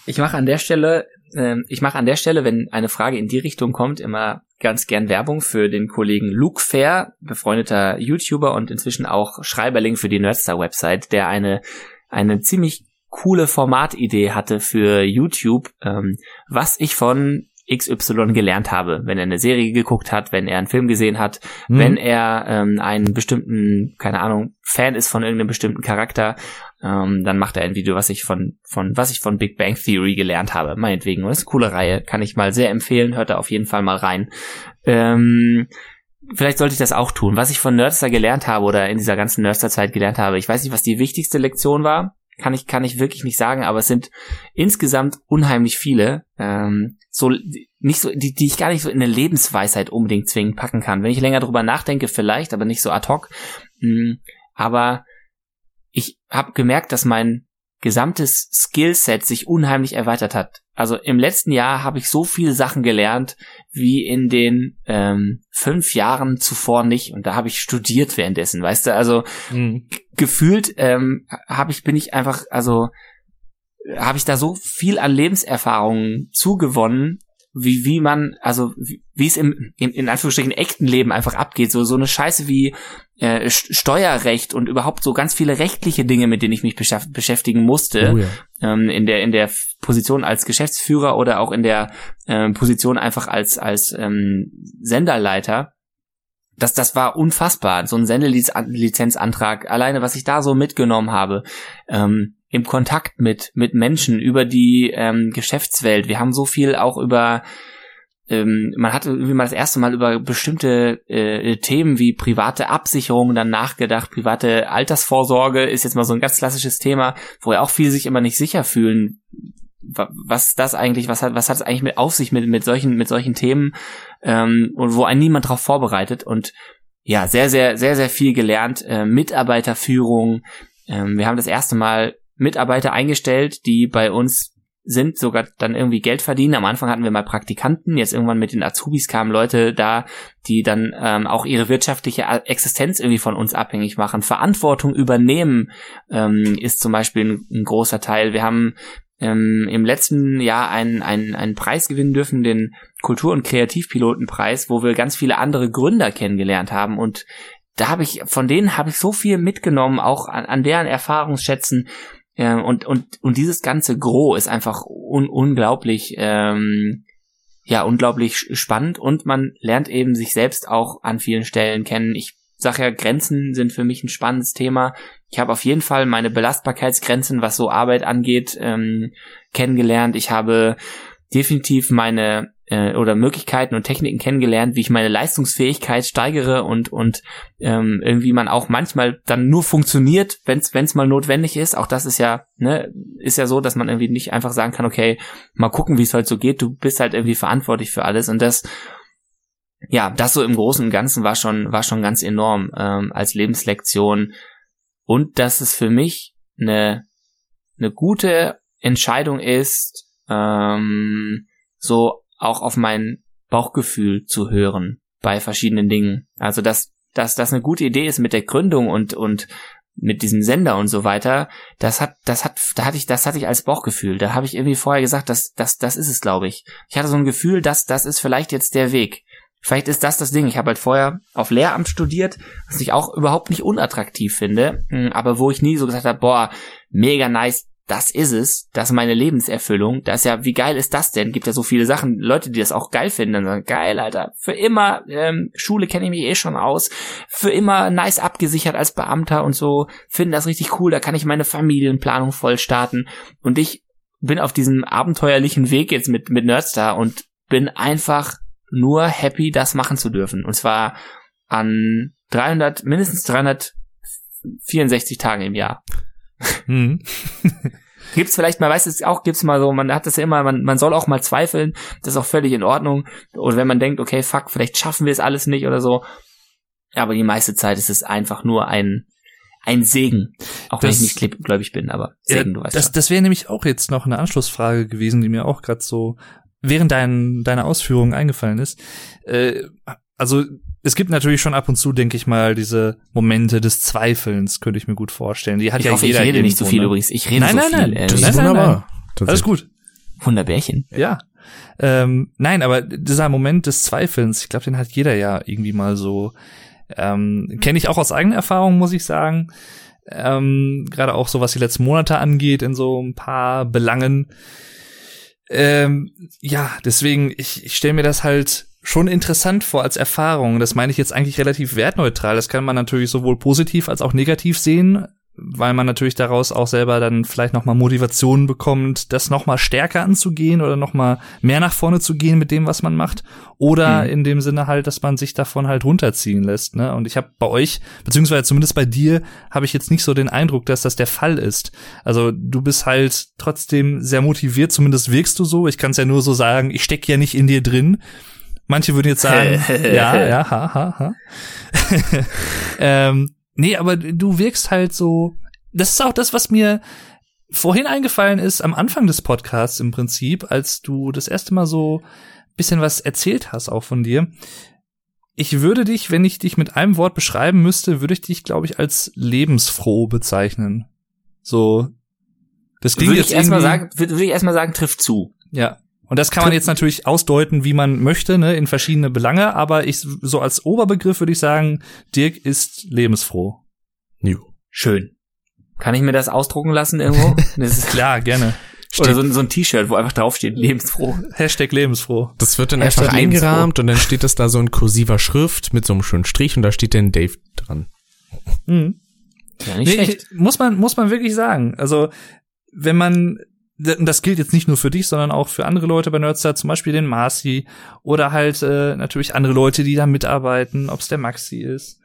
Ich mache an der Stelle, äh, ich mache an der Stelle, wenn eine Frage in die Richtung kommt, immer ganz gern Werbung für den Kollegen Luke Fair, befreundeter YouTuber und inzwischen auch Schreiberling für die Nerdstar Website, der eine eine ziemlich coole Formatidee hatte für YouTube, ähm, was ich von XY gelernt habe, wenn er eine Serie geguckt hat, wenn er einen Film gesehen hat, mhm. wenn er ähm, einen bestimmten, keine Ahnung, Fan ist von irgendeinem bestimmten Charakter, ähm, dann macht er ein Video, was ich von, von, was ich von Big Bang Theory gelernt habe, meinetwegen. Und das ist eine coole Reihe, kann ich mal sehr empfehlen, hört da auf jeden Fall mal rein. Ähm, vielleicht sollte ich das auch tun. Was ich von Nerdster gelernt habe oder in dieser ganzen Nerdster-Zeit gelernt habe, ich weiß nicht, was die wichtigste Lektion war, kann ich, kann ich wirklich nicht sagen, aber es sind insgesamt unheimlich viele, ähm, so, nicht so, die, die ich gar nicht so in eine Lebensweisheit unbedingt zwingend packen kann. Wenn ich länger drüber nachdenke, vielleicht, aber nicht so ad hoc. Mh, aber ich habe gemerkt, dass mein gesamtes Skillset sich unheimlich erweitert hat. Also im letzten Jahr habe ich so viele Sachen gelernt wie in den ähm, fünf Jahren zuvor nicht. Und da habe ich studiert währenddessen, weißt du? Also mhm. gefühlt ähm, habe ich bin ich einfach also habe ich da so viel an Lebenserfahrungen zugewonnen, wie, wie man, also wie, wie es im, im, in Anführungsstrichen echten Leben einfach abgeht. So, so eine Scheiße wie äh, Steuerrecht und überhaupt so ganz viele rechtliche Dinge, mit denen ich mich beschäftigen musste. Oh ja. ähm, in der, in der Position als Geschäftsführer oder auch in der äh, Position einfach als, als ähm, Senderleiter. Das, das war unfassbar. So ein Sendelizenzantrag, alleine was ich da so mitgenommen habe. Ähm, im Kontakt mit, mit Menschen über die ähm, Geschäftswelt. Wir haben so viel auch über, ähm, man hat irgendwie mal das erste Mal über bestimmte äh, Themen wie private Absicherung dann nachgedacht. Private Altersvorsorge ist jetzt mal so ein ganz klassisches Thema, wo ja auch viele sich immer nicht sicher fühlen. Was das eigentlich, was hat, was hat es eigentlich mit auf sich mit, mit solchen, mit solchen Themen, ähm, und wo einen niemand darauf vorbereitet und ja, sehr, sehr, sehr, sehr viel gelernt. Äh, Mitarbeiterführung. Ähm, wir haben das erste Mal Mitarbeiter eingestellt, die bei uns sind, sogar dann irgendwie Geld verdienen. Am Anfang hatten wir mal Praktikanten, jetzt irgendwann mit den Azubis kamen Leute da, die dann ähm, auch ihre wirtschaftliche Existenz irgendwie von uns abhängig machen. Verantwortung übernehmen ähm, ist zum Beispiel ein, ein großer Teil. Wir haben ähm, im letzten Jahr einen, einen, einen Preis gewinnen dürfen, den Kultur- und Kreativpilotenpreis, wo wir ganz viele andere Gründer kennengelernt haben und da habe ich, von denen habe ich so viel mitgenommen, auch an, an deren Erfahrungsschätzen, ja, und, und, und dieses ganze Gros ist einfach un unglaublich, ähm, ja, unglaublich spannend und man lernt eben sich selbst auch an vielen Stellen kennen. Ich sage ja, Grenzen sind für mich ein spannendes Thema. Ich habe auf jeden Fall meine Belastbarkeitsgrenzen, was so Arbeit angeht, ähm, kennengelernt. Ich habe definitiv meine äh, oder Möglichkeiten und Techniken kennengelernt, wie ich meine Leistungsfähigkeit steigere und und ähm, irgendwie man auch manchmal dann nur funktioniert, wenn es mal notwendig ist. Auch das ist ja ne ist ja so, dass man irgendwie nicht einfach sagen kann, okay, mal gucken, wie es halt so geht. Du bist halt irgendwie verantwortlich für alles und das ja, das so im Großen und Ganzen war schon war schon ganz enorm ähm, als Lebenslektion und dass es für mich eine eine gute Entscheidung ist, ähm, so auch auf mein Bauchgefühl zu hören bei verschiedenen Dingen. Also dass, dass das eine gute Idee ist mit der Gründung und, und mit diesem Sender und so weiter, das hat, das hat, da hatte ich, das hatte ich als Bauchgefühl. Da habe ich irgendwie vorher gesagt, das, das, das ist es, glaube ich. Ich hatte so ein Gefühl, dass das ist vielleicht jetzt der Weg. Vielleicht ist das das Ding. Ich habe halt vorher auf Lehramt studiert, was ich auch überhaupt nicht unattraktiv finde, hm, aber wo ich nie so gesagt habe, boah, mega nice, das ist es, das ist meine Lebenserfüllung. Das ist ja, wie geil ist das denn? Gibt ja so viele Sachen, Leute, die das auch geil finden, dann sagen, geil, Alter, für immer, ähm, Schule kenne ich mich eh schon aus, für immer nice abgesichert als Beamter und so, finden das richtig cool, da kann ich meine Familienplanung voll starten. Und ich bin auf diesem abenteuerlichen Weg jetzt mit, mit Nerdstar und bin einfach nur happy, das machen zu dürfen. Und zwar an 300, mindestens 364 Tagen im Jahr. Hm. Gibt's vielleicht, man weiß es auch, gibt's mal so, man hat das ja immer, man, man soll auch mal zweifeln, das ist auch völlig in Ordnung. Oder wenn man denkt, okay, fuck, vielleicht schaffen wir es alles nicht oder so. Aber die meiste Zeit ist es einfach nur ein, ein Segen. Auch Das- wenn ich nicht gläubig bin, aber Segen, du weißt das, schon. das wäre nämlich auch jetzt noch eine Anschlussfrage gewesen, die mir auch gerade so während dein, deiner Ausführungen eingefallen ist. Äh, also es gibt natürlich schon ab und zu, denke ich mal, diese Momente des Zweifelns, könnte ich mir gut vorstellen. Die hat Ich ja hoffe, ich jeder rede nicht so viel ne? übrigens. Ich rede Nein, so nein, viel. nein. Das Nein, ist nein, wunderbar. Alles tatsächlich. gut. Wunderbärchen. Ja. Ähm, nein, aber dieser Moment des Zweifelns, ich glaube, den hat jeder ja irgendwie mal so. Ähm, Kenne ich auch aus eigener Erfahrung, muss ich sagen. Ähm, Gerade auch so, was die letzten Monate angeht, in so ein paar Belangen. Ähm, ja, deswegen, ich, ich stelle mir das halt schon interessant vor als Erfahrung. Das meine ich jetzt eigentlich relativ wertneutral. Das kann man natürlich sowohl positiv als auch negativ sehen, weil man natürlich daraus auch selber dann vielleicht noch mal Motivation bekommt, das noch mal stärker anzugehen oder noch mal mehr nach vorne zu gehen mit dem, was man macht. Oder Mhm. in dem Sinne halt, dass man sich davon halt runterziehen lässt. Ne? Und ich habe bei euch, beziehungsweise zumindest bei dir, habe ich jetzt nicht so den Eindruck, dass das der Fall ist. Also du bist halt trotzdem sehr motiviert, zumindest wirkst du so. Ich kann es ja nur so sagen, ich steck ja nicht in dir drin. Manche würden jetzt sagen, ja, ja, ha, ha, ha. ähm, nee, aber du wirkst halt so. Das ist auch das, was mir vorhin eingefallen ist, am Anfang des Podcasts im Prinzip, als du das erste Mal so bisschen was erzählt hast, auch von dir. Ich würde dich, wenn ich dich mit einem Wort beschreiben müsste, würde ich dich, glaube ich, als lebensfroh bezeichnen. So. Das klingt Würde jetzt ich erstmal sagen, würde würde ich erstmal sagen, trifft zu. ja. Und das kann man jetzt natürlich ausdeuten, wie man möchte, ne, in verschiedene Belange, aber ich, so als Oberbegriff würde ich sagen, Dirk ist lebensfroh. Jo. Schön. Kann ich mir das ausdrucken lassen irgendwo? Das ist, Klar, gerne. oder so, ein- so ein T-Shirt, wo einfach draufsteht, lebensfroh. Hashtag lebensfroh. Das wird dann Hashtag einfach lebensfroh. eingerahmt und dann steht das da so in kursiver Schrift mit so einem schönen Strich und da steht dann Dave dran. Mhm. Ja, nicht Nee, schlecht. ich, muss man, muss man wirklich sagen. Also, wenn man, das gilt jetzt nicht nur für dich, sondern auch für andere Leute bei Nerdstar, zum Beispiel den Marci oder halt äh, natürlich andere Leute, die da mitarbeiten, ob es der Maxi ist.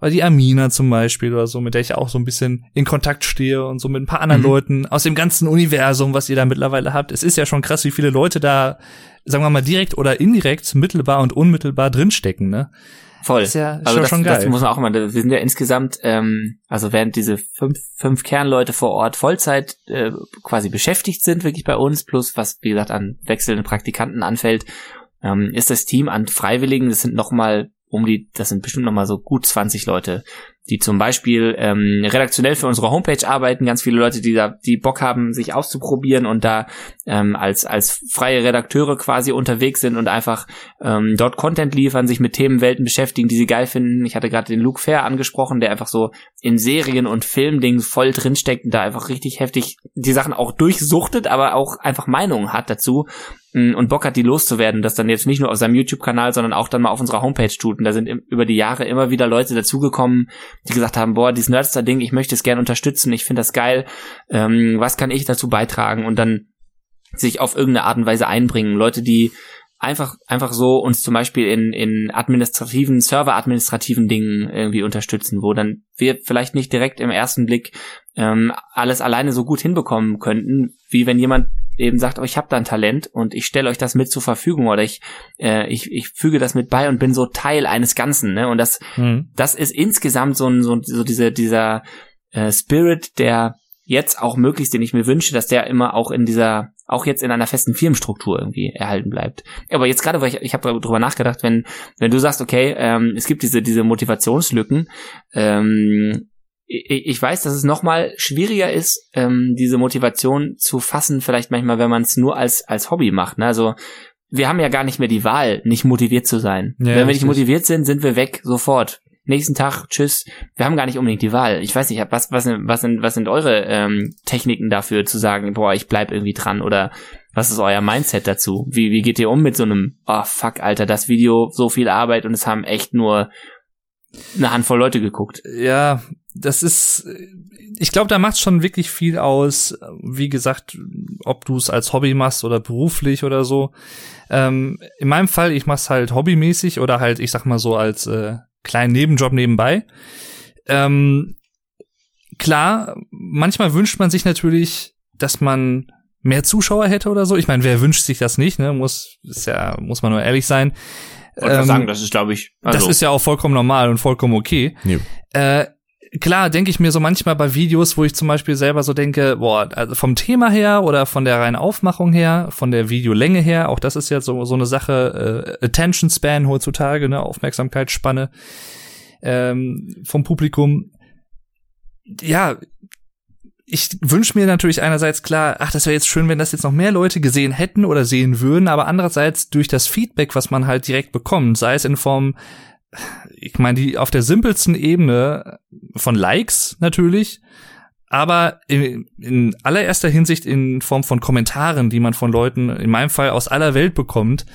Oder die Amina zum Beispiel oder so, mit der ich auch so ein bisschen in Kontakt stehe und so mit ein paar anderen Mhm. Leuten aus dem ganzen Universum, was ihr da mittlerweile habt. Es ist ja schon krass, wie viele Leute da, sagen wir mal, direkt oder indirekt, mittelbar und unmittelbar drinstecken, ne? Voll. Ist ja- also ja das, schon geil. das muss man auch mal, wir sind ja insgesamt, ähm, also während diese fünf, fünf Kernleute vor Ort Vollzeit äh, quasi beschäftigt sind, wirklich bei uns, plus was, wie gesagt, an wechselnden Praktikanten anfällt, ähm, ist das Team an Freiwilligen, das sind nochmal um die, das sind bestimmt nochmal so gut 20 Leute, die zum Beispiel ähm, redaktionell für unsere Homepage arbeiten, ganz viele Leute, die da, die Bock haben, sich auszuprobieren und da ähm, als als freie Redakteure quasi unterwegs sind und einfach ähm, dort Content liefern, sich mit Themenwelten beschäftigen, die sie geil finden. Ich hatte gerade den Luke Fair angesprochen, der einfach so in Serien und Filmdingen voll drinsteckt und da einfach richtig heftig die Sachen auch durchsuchtet, aber auch einfach Meinungen hat dazu und Bock hat, die loszuwerden. Das dann jetzt nicht nur auf seinem YouTube-Kanal, sondern auch dann mal auf unserer Homepage tut. Und da sind im, über die Jahre immer wieder Leute dazugekommen, die gesagt haben, boah, dieses Nerdstar-Ding, ich möchte es gerne unterstützen, ich finde das geil. Ähm, was kann ich dazu beitragen? Und dann sich auf irgendeine Art und Weise einbringen. Leute, die einfach, einfach so uns zum Beispiel in, in administrativen, serveradministrativen Dingen irgendwie unterstützen, wo dann wir vielleicht nicht direkt im ersten Blick ähm, alles alleine so gut hinbekommen könnten, wie wenn jemand eben sagt, oh, ich habe da ein Talent und ich stelle euch das mit zur Verfügung oder ich, äh, ich, ich füge das mit bei und bin so Teil eines Ganzen. Ne? Und das, Mhm. das ist insgesamt so ein, so, so diese, dieser äh, Spirit, der jetzt auch möglichst, den ich mir wünsche, dass der immer auch in dieser, auch jetzt in einer festen Firmenstruktur irgendwie erhalten bleibt. Aber jetzt gerade, weil ich, ich habe darüber nachgedacht, wenn, wenn du sagst, okay, ähm, es gibt diese, diese Motivationslücken, ähm, ich, ich weiß, dass es nochmal schwieriger ist, ähm, diese Motivation zu fassen, vielleicht manchmal, wenn man es nur als, als Hobby macht. Ne? Also wir haben ja gar nicht mehr die Wahl, nicht motiviert zu sein. Ja, wenn wir nicht motiviert sind, sind wir weg, sofort. Nächsten Tag, tschüss. Wir haben gar nicht unbedingt die Wahl. Ich weiß nicht, was, was, was, sind, was sind eure ähm, Techniken dafür, zu sagen, boah, ich bleib irgendwie dran oder was ist euer Mindset dazu? Wie, wie geht ihr um mit so einem, oh fuck, Alter, das Video, so viel Arbeit und es haben echt nur eine Handvoll Leute geguckt. Ja, das ist, ich glaube, da macht schon wirklich viel aus, wie gesagt, ob du es als Hobby machst oder beruflich oder so. Ähm, in meinem Fall, ich mach's halt hobbymäßig oder halt, ich sag mal so, als äh, kleinen Nebenjob nebenbei. Ähm, klar, manchmal wünscht man sich natürlich dass man mehr Zuschauer hätte oder so. Ich meine, wer wünscht sich das nicht, ne? Muss, ist ja, muss man nur ehrlich sein. Ähm, sagen, das ist, glaube ich. Also. Das ist ja auch vollkommen normal und vollkommen okay. Ja. Äh, klar, denke ich mir so manchmal bei Videos, wo ich zum Beispiel selber so denke, boah, also vom Thema her oder von der reinen Aufmachung her, von der Videolänge her, auch das ist ja so, so eine Sache, äh, Attention Span heutzutage, ne, Aufmerksamkeitsspanne ähm, vom Publikum. Ja, ich wünsche mir natürlich einerseits klar, ach, das wäre jetzt schön, wenn das jetzt noch mehr Leute gesehen hätten oder sehen würden, aber andererseits durch das Feedback, was man halt direkt bekommt, sei es in Form, ich meine, die auf der simpelsten Ebene von Likes natürlich, aber in, in allererster Hinsicht in Form von Kommentaren, die man von Leuten, in meinem Fall aus aller Welt bekommt,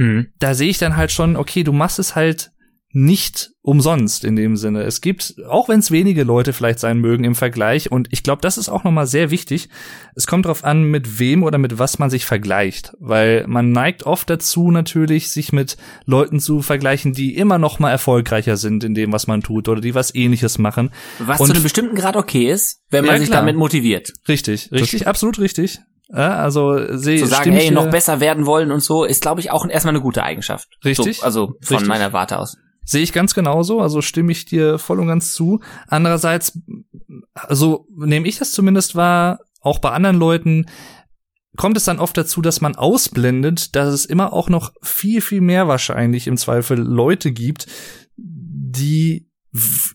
Mhm. da sehe ich dann halt schon, okay, du machst es halt nicht umsonst in dem Sinne. Es gibt, auch wenn es wenige Leute vielleicht sein mögen im Vergleich, und ich glaube, das ist auch nochmal sehr wichtig, es kommt darauf an, mit wem oder mit was man sich vergleicht. Weil man neigt oft dazu natürlich, sich mit Leuten zu vergleichen, die immer noch mal erfolgreicher sind in dem, was man tut oder die was ähnliches machen. Was Und- zu einem bestimmten Grad okay ist, wenn man Ja, sich klar. damit motiviert. Richtig, richtig, absolut richtig. Ja, also sehe Zu sagen, hey, noch besser werden wollen und so, ist, glaube ich, auch erstmal eine gute Eigenschaft. Richtig. So, also von Richtig. meiner Warte aus. Sehe ich ganz genauso, also stimme ich dir voll und ganz zu. Andererseits, also nehme ich das zumindest wahr, auch bei anderen Leuten, kommt es dann oft dazu, dass man ausblendet, dass es immer auch noch viel, viel mehr wahrscheinlich im Zweifel Leute gibt, die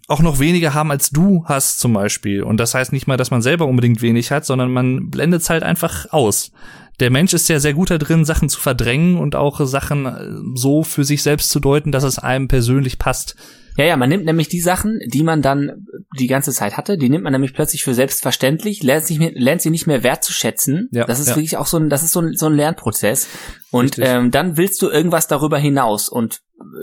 auch noch weniger haben als du hast zum Beispiel. Und das heißt nicht mal, dass man selber unbedingt wenig hat, sondern man blendet es halt einfach aus. Der Mensch ist ja sehr gut da drin, Sachen zu verdrängen und auch Sachen äh, so für sich selbst zu deuten, dass es einem persönlich passt. Ja, ja, man nimmt nämlich die Sachen, die man dann die ganze Zeit hatte, die nimmt man nämlich plötzlich für selbstverständlich, lernt, sich, lernt sie nicht mehr wertzuschätzen. Ja, das ist ja. wirklich auch so ein, das ist so ein, so ein Lernprozess. Und Richtig. ähm, dann willst du irgendwas darüber hinaus. Und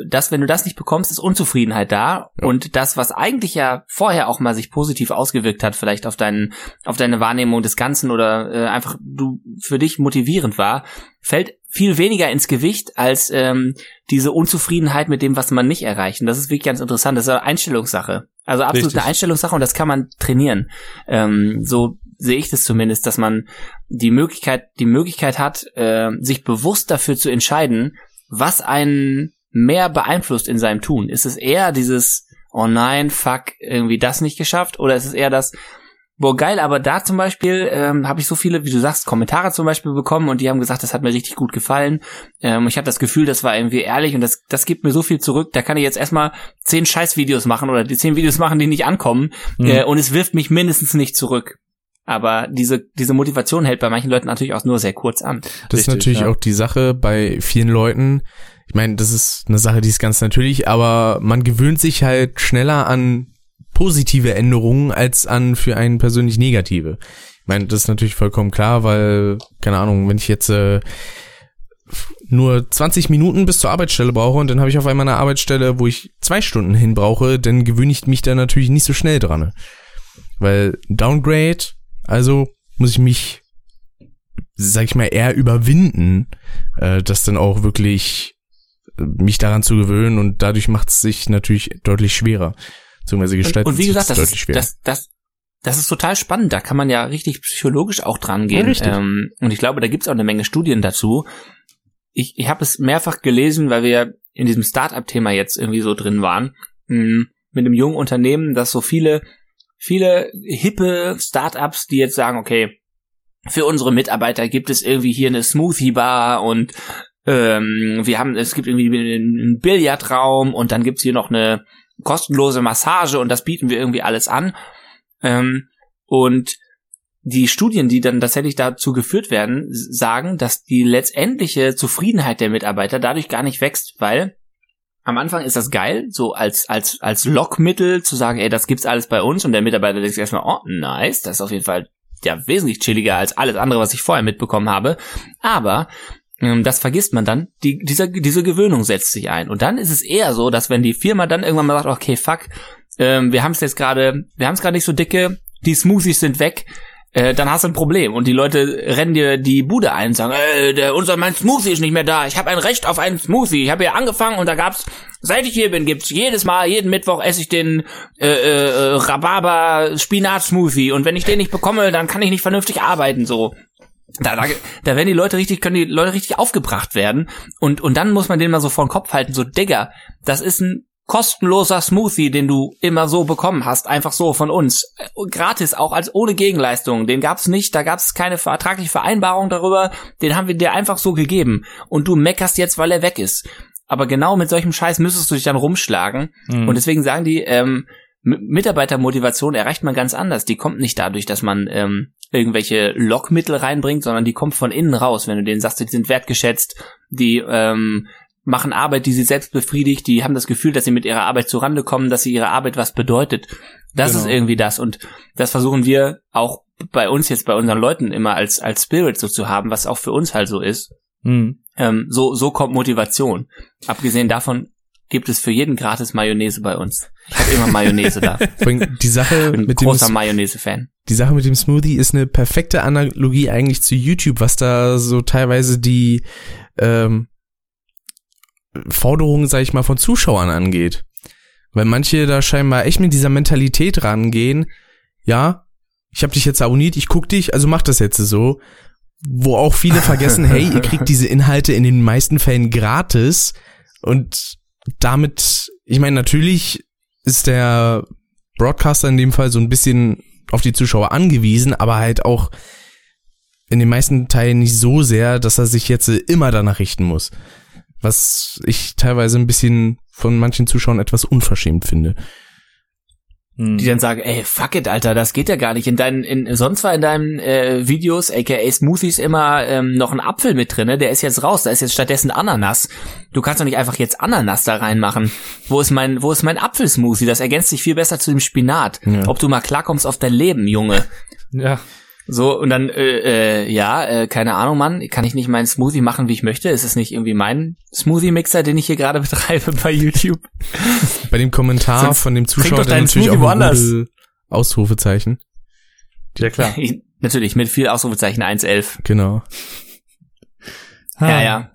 das, wenn du das nicht bekommst, ist Unzufriedenheit da. Ja. Und das, was eigentlich ja vorher auch mal sich positiv ausgewirkt hat, vielleicht auf deinen, auf deine Wahrnehmung des Ganzen oder äh, einfach du für dich motivierend war, fällt viel weniger ins Gewicht als ähm, diese Unzufriedenheit mit dem, was man nicht erreicht. Und das ist wirklich ganz interessant. Das ist eine Einstellungssache. Also absolut Richtig. eine Einstellungssache und das kann man trainieren. Ähm, so sehe ich das zumindest, dass man die Möglichkeit, die Möglichkeit hat, äh, sich bewusst dafür zu entscheiden, was einen mehr beeinflusst in seinem Tun. Ist es eher dieses, oh nein, fuck, irgendwie das nicht geschafft, oder ist es eher das, boah geil, aber da zum Beispiel ähm, habe ich so viele, wie du sagst, Kommentare zum Beispiel bekommen und die haben gesagt, das hat mir richtig gut gefallen. Ähm, ich habe das Gefühl, das war irgendwie ehrlich und das, das gibt mir so viel zurück. Da kann ich jetzt erstmal zehn Scheißvideos machen oder die zehn Videos machen, die nicht ankommen Mhm. äh, und es wirft mich mindestens nicht zurück. Aber diese, diese Motivation hält bei manchen Leuten natürlich auch nur sehr kurz an. Das ist Richtig, natürlich ja. auch die Sache bei vielen Leuten. Ich meine, das ist eine Sache, die ist ganz natürlich, aber man gewöhnt sich halt schneller an positive Änderungen als an für einen persönlich negative. Ich meine, das ist natürlich vollkommen klar, weil, keine Ahnung, wenn ich jetzt äh, nur 20 Minuten bis zur Arbeitsstelle brauche und dann habe ich auf einmal eine Arbeitsstelle, wo ich zwei Stunden hin brauche, dann gewöhne ich mich da natürlich nicht so schnell dran. Weil Downgrade, also muss ich mich, sag ich mal, eher überwinden, äh, das dann auch wirklich äh, mich daran zu gewöhnen und dadurch macht es sich natürlich deutlich schwerer. Beziehungsweise Und, gestaltet und wie sich gesagt, das deutlich ist, schwerer. das, das, das ist total spannend. Da kann man ja richtig psychologisch auch dran gehen. Ja. Ähm, und ich glaube, da gibt's auch eine Menge Studien dazu. Ich, ich habe es mehrfach gelesen, weil wir in diesem Start-up-Thema jetzt irgendwie so drin waren, mh, mit einem jungen Unternehmen, das so viele, viele hippe Start-ups, die jetzt sagen, okay, für unsere Mitarbeiter gibt es irgendwie hier eine Smoothie-Bar und ähm, wir haben, es gibt irgendwie einen Billardraum und dann gibt's hier noch eine kostenlose Massage und das bieten wir irgendwie alles an. Ähm, und die Studien, die dann tatsächlich dazu geführt werden, sagen, dass die letztendliche Zufriedenheit der Mitarbeiter dadurch gar nicht wächst, weil am Anfang ist das geil, so als, als, als Lockmittel zu sagen, ey, das gibt's alles bei uns und der Mitarbeiter denkt sich erstmal, oh, nice, das ist auf jeden Fall ja wesentlich chilliger als alles andere, was ich vorher mitbekommen habe. Aber ähm, das vergisst man dann, die, dieser, diese Gewöhnung setzt sich ein. Und dann ist es eher so, dass wenn die Firma dann irgendwann mal sagt, okay, fuck, ähm, wir haben es jetzt gerade, wir haben es gerade nicht so dicke, die Smoothies sind weg, äh, dann hast du ein Problem und die Leute rennen dir die Bude ein und sagen, äh, der, unser mein Smoothie ist nicht mehr da. Ich habe ein Recht auf einen Smoothie. Ich habe hier angefangen und da gab's, seit ich hier bin, gibt's jedes Mal, jeden Mittwoch esse ich den äh, äh, Rhabarber Spinat Smoothie und wenn ich den nicht bekomme, dann kann ich nicht vernünftig arbeiten so. Da, da, da werden die Leute richtig, können die Leute richtig aufgebracht werden und und dann muss man denen mal so vor den Kopf halten, so Digga, das ist ein kostenloser Smoothie, den du immer so bekommen hast, einfach so von uns. Gratis, auch als ohne Gegenleistung. Den gab's nicht, da gab's keine vertragliche Vereinbarung darüber, den haben wir dir einfach so gegeben. Und du meckerst jetzt, weil er weg ist. Aber genau mit solchem Scheiß müsstest du dich dann rumschlagen. Mhm. Und deswegen sagen die, ähm, Mitarbeitermotivation erreicht man ganz anders. Die kommt nicht dadurch, dass man ähm, irgendwelche Lockmittel reinbringt, sondern die kommt von innen raus. Wenn du denen sagst, die sind wertgeschätzt, die ähm, machen Arbeit, die sie selbst befriedigt, die haben das Gefühl, dass sie mit ihrer Arbeit zurande kommen, dass sie ihre Arbeit was bedeutet. Das genau. ist irgendwie das und das versuchen wir auch bei uns jetzt, bei unseren Leuten immer als, als Spirit so zu haben, was auch für uns halt so ist. Mhm. Ähm, so, so kommt Motivation. Abgesehen davon gibt es für jeden gratis Mayonnaise bei uns. Ich habe immer Mayonnaise da. Die Sache ich bin mit großer Mayonnaise-Fan. Die Sache mit dem Smoothie ist eine perfekte Analogie eigentlich zu YouTube, was da so teilweise die ähm, Forderungen, sag ich mal, von Zuschauern angeht. Weil manche da scheinbar echt mit dieser Mentalität rangehen, ja, ich habe dich jetzt abonniert, ich guck dich, also mach das jetzt so. Wo auch viele vergessen, hey, ihr kriegt diese Inhalte in den meisten Fällen gratis und damit, ich meine, natürlich ist der Broadcaster in dem Fall so ein bisschen auf die Zuschauer angewiesen, aber halt auch in den meisten Teilen nicht so sehr, dass er sich jetzt immer danach richten muss. Was ich teilweise ein bisschen von manchen Zuschauern etwas unverschämt finde. Hm. Die dann sagen, ey, fuck it, Alter, das geht ja gar nicht. In deinen, in, sonst war in deinen äh, Videos, aka Smoothies, immer ähm, noch ein Apfel mit drinne, der ist jetzt raus, da ist jetzt stattdessen Ananas. Du kannst doch nicht einfach jetzt Ananas da reinmachen. Wo ist mein, wo ist mein Apfelsmoothie? Das ergänzt sich viel besser zu dem Spinat. Ja. Ob du mal klarkommst auf dein Leben, Junge. Ja. So, und dann, äh, äh, ja, äh, keine Ahnung, Mann, kann ich nicht meinen Smoothie machen, wie ich möchte? Ist es nicht irgendwie mein Smoothie-Mixer, den ich hier gerade betreibe bei YouTube? Bei dem Kommentar Sonst von dem Zuschauer dann natürlich auch woanders. Ausrufezeichen. Ja, klar. natürlich, mit viel Ausrufezeichen 1.11. Genau. Ja, ja.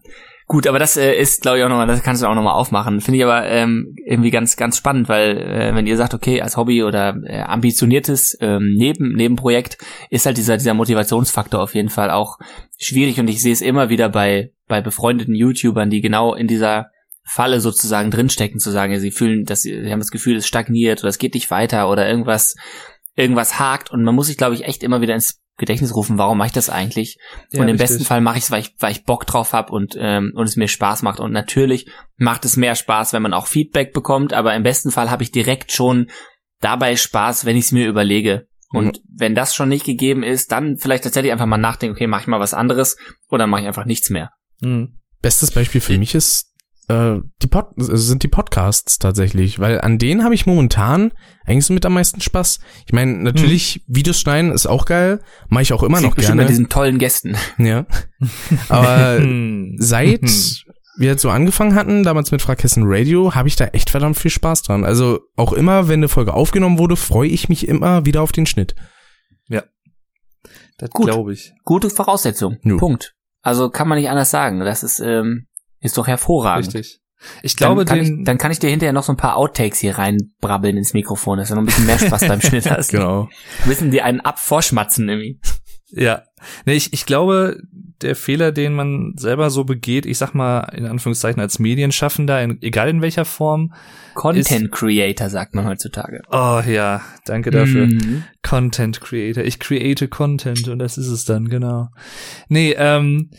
Gut, aber das äh, ist, glaube ich, auch nochmal, das kannst du auch nochmal aufmachen. Finde ich aber ähm, irgendwie ganz, ganz spannend, weil äh, wenn ihr sagt, okay, als Hobby oder äh, ambitioniertes ähm, Neben Nebenprojekt ist halt dieser, dieser Motivationsfaktor auf jeden Fall auch schwierig und ich sehe es immer wieder bei, bei befreundeten YouTubern, die genau in dieser Falle sozusagen drinstecken, zu sagen, ja, sie fühlen, dass sie, sie haben das Gefühl, es stagniert oder es geht nicht weiter oder irgendwas, irgendwas hakt und man muss sich, glaube ich, echt immer wieder ins Gedächtnis rufen, warum mache ich das eigentlich? Ja, und im richtig. besten Fall mache ich es, weil ich, weil ich Bock drauf habe und, ähm, und es mir Spaß macht. Und natürlich macht es mehr Spaß, wenn man auch Feedback bekommt, aber im besten Fall habe ich direkt schon dabei Spaß, wenn ich es mir überlege. Und mhm. wenn das schon nicht gegeben ist, dann vielleicht tatsächlich einfach mal nachdenken, okay, mache ich mal was anderes oder mache ich einfach nichts mehr. Mhm. Bestes Beispiel für mich ist äh, die Pod sind die Podcasts tatsächlich, weil an denen habe ich momentan eigentlich so mit am meisten Spaß. Ich meine, natürlich hm. Videos schneiden ist auch geil, mache ich auch immer noch gerne. mit diesen tollen Gästen. Ja. Aber seit wir jetzt so angefangen hatten, damals mit Frakessen Radio, habe ich da echt verdammt viel Spaß dran. Also auch immer, wenn eine Folge aufgenommen wurde, freue ich mich immer wieder auf den Schnitt. Ja. Das glaube ich. Gute Voraussetzung. Jo. Punkt. Also kann man nicht anders sagen. Das ist ähm, ist doch hervorragend. Richtig. Ich glaube, dann kann, den, ich, dann kann ich dir hinterher noch so ein paar Outtakes hier reinbrabbeln ins Mikrofon, dass du noch ein bisschen mehr Spaß beim Schnitt hast. Genau. Wissen die einen abvorschmatzen irgendwie. Ja. Nee, ich, ich glaube, der Fehler, den man selber so begeht, ich sag mal in Anführungszeichen als Medienschaffender, in, egal in welcher Form. Content ist, Creator sagt man heutzutage. Oh ja, danke dafür. Mhm. Content Creator. Ich create Content und das ist es dann, genau. Nee, ähm,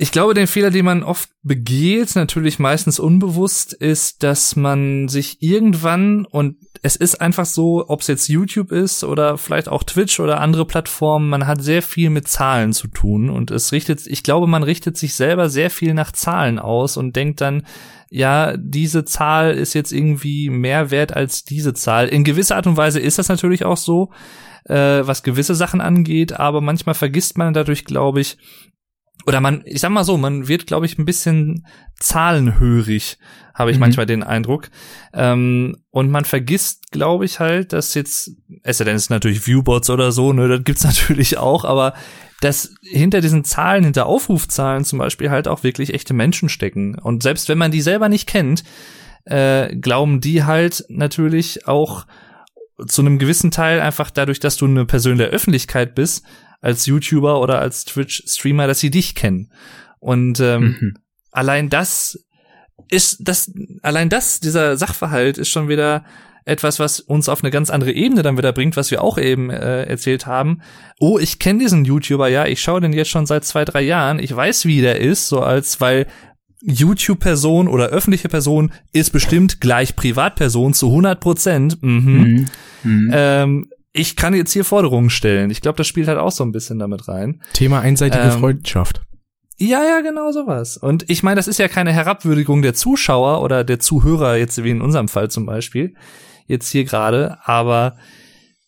ich glaube, den Fehler, den man oft begeht, natürlich meistens unbewusst, ist, dass man sich irgendwann, und es ist einfach so, ob es jetzt YouTube ist oder vielleicht auch Twitch oder andere Plattformen, man hat sehr viel mit Zahlen zu tun und es richtet, ich glaube, man richtet sich selber sehr viel nach Zahlen aus und denkt dann, ja, diese Zahl ist jetzt irgendwie mehr wert als diese Zahl. In gewisser Art und Weise ist das natürlich auch so, äh, was gewisse Sachen angeht, aber manchmal vergisst man dadurch, glaube ich, oder man, ich sag mal so, man wird, glaube ich, ein bisschen zahlenhörig, habe ich Mhm. manchmal den Eindruck. Ähm, und man vergisst, glaube ich, halt, dass jetzt, es sei denn, es ist natürlich Viewbots oder so, ne, das gibt's natürlich auch, aber dass hinter diesen Zahlen, hinter Aufrufzahlen zum Beispiel halt auch wirklich echte Menschen stecken. Und selbst wenn man die selber nicht kennt, äh, glauben die halt natürlich auch zu einem gewissen Teil einfach dadurch, dass du eine Person der Öffentlichkeit bist, als YouTuber oder als Twitch-Streamer, dass sie dich kennen. Und ähm, Mhm. allein das ist das, allein das, dieser Sachverhalt ist schon wieder etwas, was uns auf eine ganz andere Ebene dann wieder bringt, was wir auch eben äh, erzählt haben. Oh, ich kenne diesen YouTuber, ja, ich schaue den jetzt schon seit zwei, drei Jahren, ich weiß, wie der ist, so als, weil YouTube-Person oder öffentliche Person ist bestimmt gleich Privatperson zu 100 Prozent. Mhm. Mhm. Mhm. Ähm, ich kann jetzt hier Forderungen stellen. Ich glaube, das spielt halt auch so ein bisschen damit rein. Thema einseitige Ähm, Freundschaft. Ja, ja, genau sowas. Und ich meine, das ist ja keine Herabwürdigung der Zuschauer oder der Zuhörer, jetzt wie in unserem Fall zum Beispiel, jetzt hier gerade, aber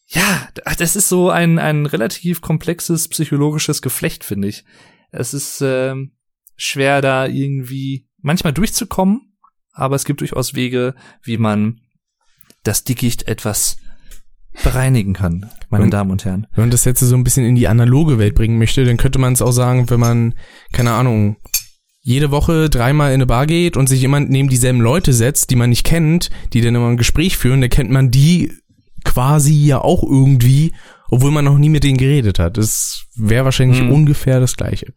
ja, das ist so ein, ein relativ komplexes psychologisches Geflecht, finde ich. Es ist ähm, schwer, da irgendwie manchmal durchzukommen, aber es gibt durchaus Wege, wie man das Dickicht etwas bereinigen kann, meine Und- Damen und Herren. Wenn man das jetzt so ein bisschen in die analoge Welt bringen möchte, dann könnte man es auch sagen, wenn man, keine Ahnung, jede Woche dreimal in eine Bar geht und sich jemand neben dieselben Leute setzt, die man nicht kennt, die dann immer ein Gespräch führen, dann kennt man die quasi ja auch irgendwie, obwohl man noch nie mit denen geredet hat. Das wäre wahrscheinlich Mhm. ungefähr das Gleiche.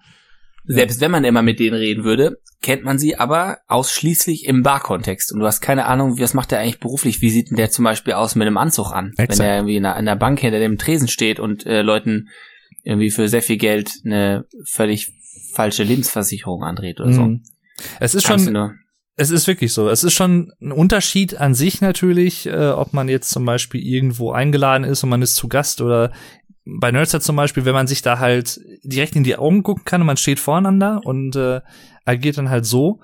Selbst wenn man immer mit denen reden würde, kennt man sie aber ausschließlich im Barkontext. Und du hast keine Ahnung, was macht der eigentlich beruflich? Wie sieht denn der zum Beispiel aus mit einem Anzug an? Exakt. Wenn er irgendwie in einer, in einer Bank hinter dem Tresen steht und äh, Leuten irgendwie für sehr viel Geld eine völlig falsche Lebensversicherung andreht oder so. Mhm. Es ist Kannst schon, Es ist wirklich so. Es ist schon ein Unterschied an sich natürlich, äh, ob man jetzt zum Beispiel irgendwo eingeladen ist und man ist zu Gast oder bei Nerdset zum Beispiel, wenn man sich da halt direkt in die Augen gucken kann und man steht voreinander und äh, agiert dann halt so.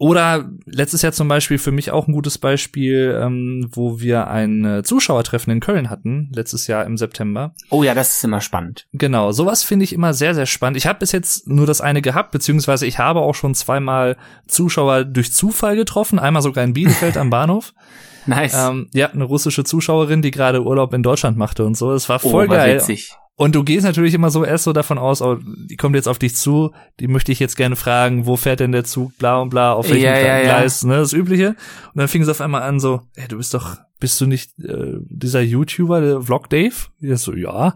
Oder letztes Jahr zum Beispiel für mich auch ein gutes Beispiel, ähm, wo wir ein äh, Zuschauertreffen in Köln hatten, letztes Jahr im September. Oh ja, das ist immer spannend. Genau, sowas finde ich immer sehr, sehr spannend. Ich habe bis jetzt nur das eine gehabt, beziehungsweise ich habe auch schon zweimal Zuschauer durch Zufall getroffen, einmal sogar in Bielefeld am Bahnhof. Nice. Ähm, ja, eine russische Zuschauerin, die gerade Urlaub in Deutschland machte und so. Es war oh, voll war geil. witzig. Und du gehst natürlich immer so erst so davon aus, oh, die kommt jetzt auf dich zu, die möchte ich jetzt gerne fragen, wo fährt denn der Zug, bla und bla, auf welchem Ja, ja, ja. Gleis, ne, das Übliche. Und dann fing es auf einmal an so, ey, du bist doch, bist du nicht äh, dieser YouTuber, der Vlog Dave? Ja, so, ja.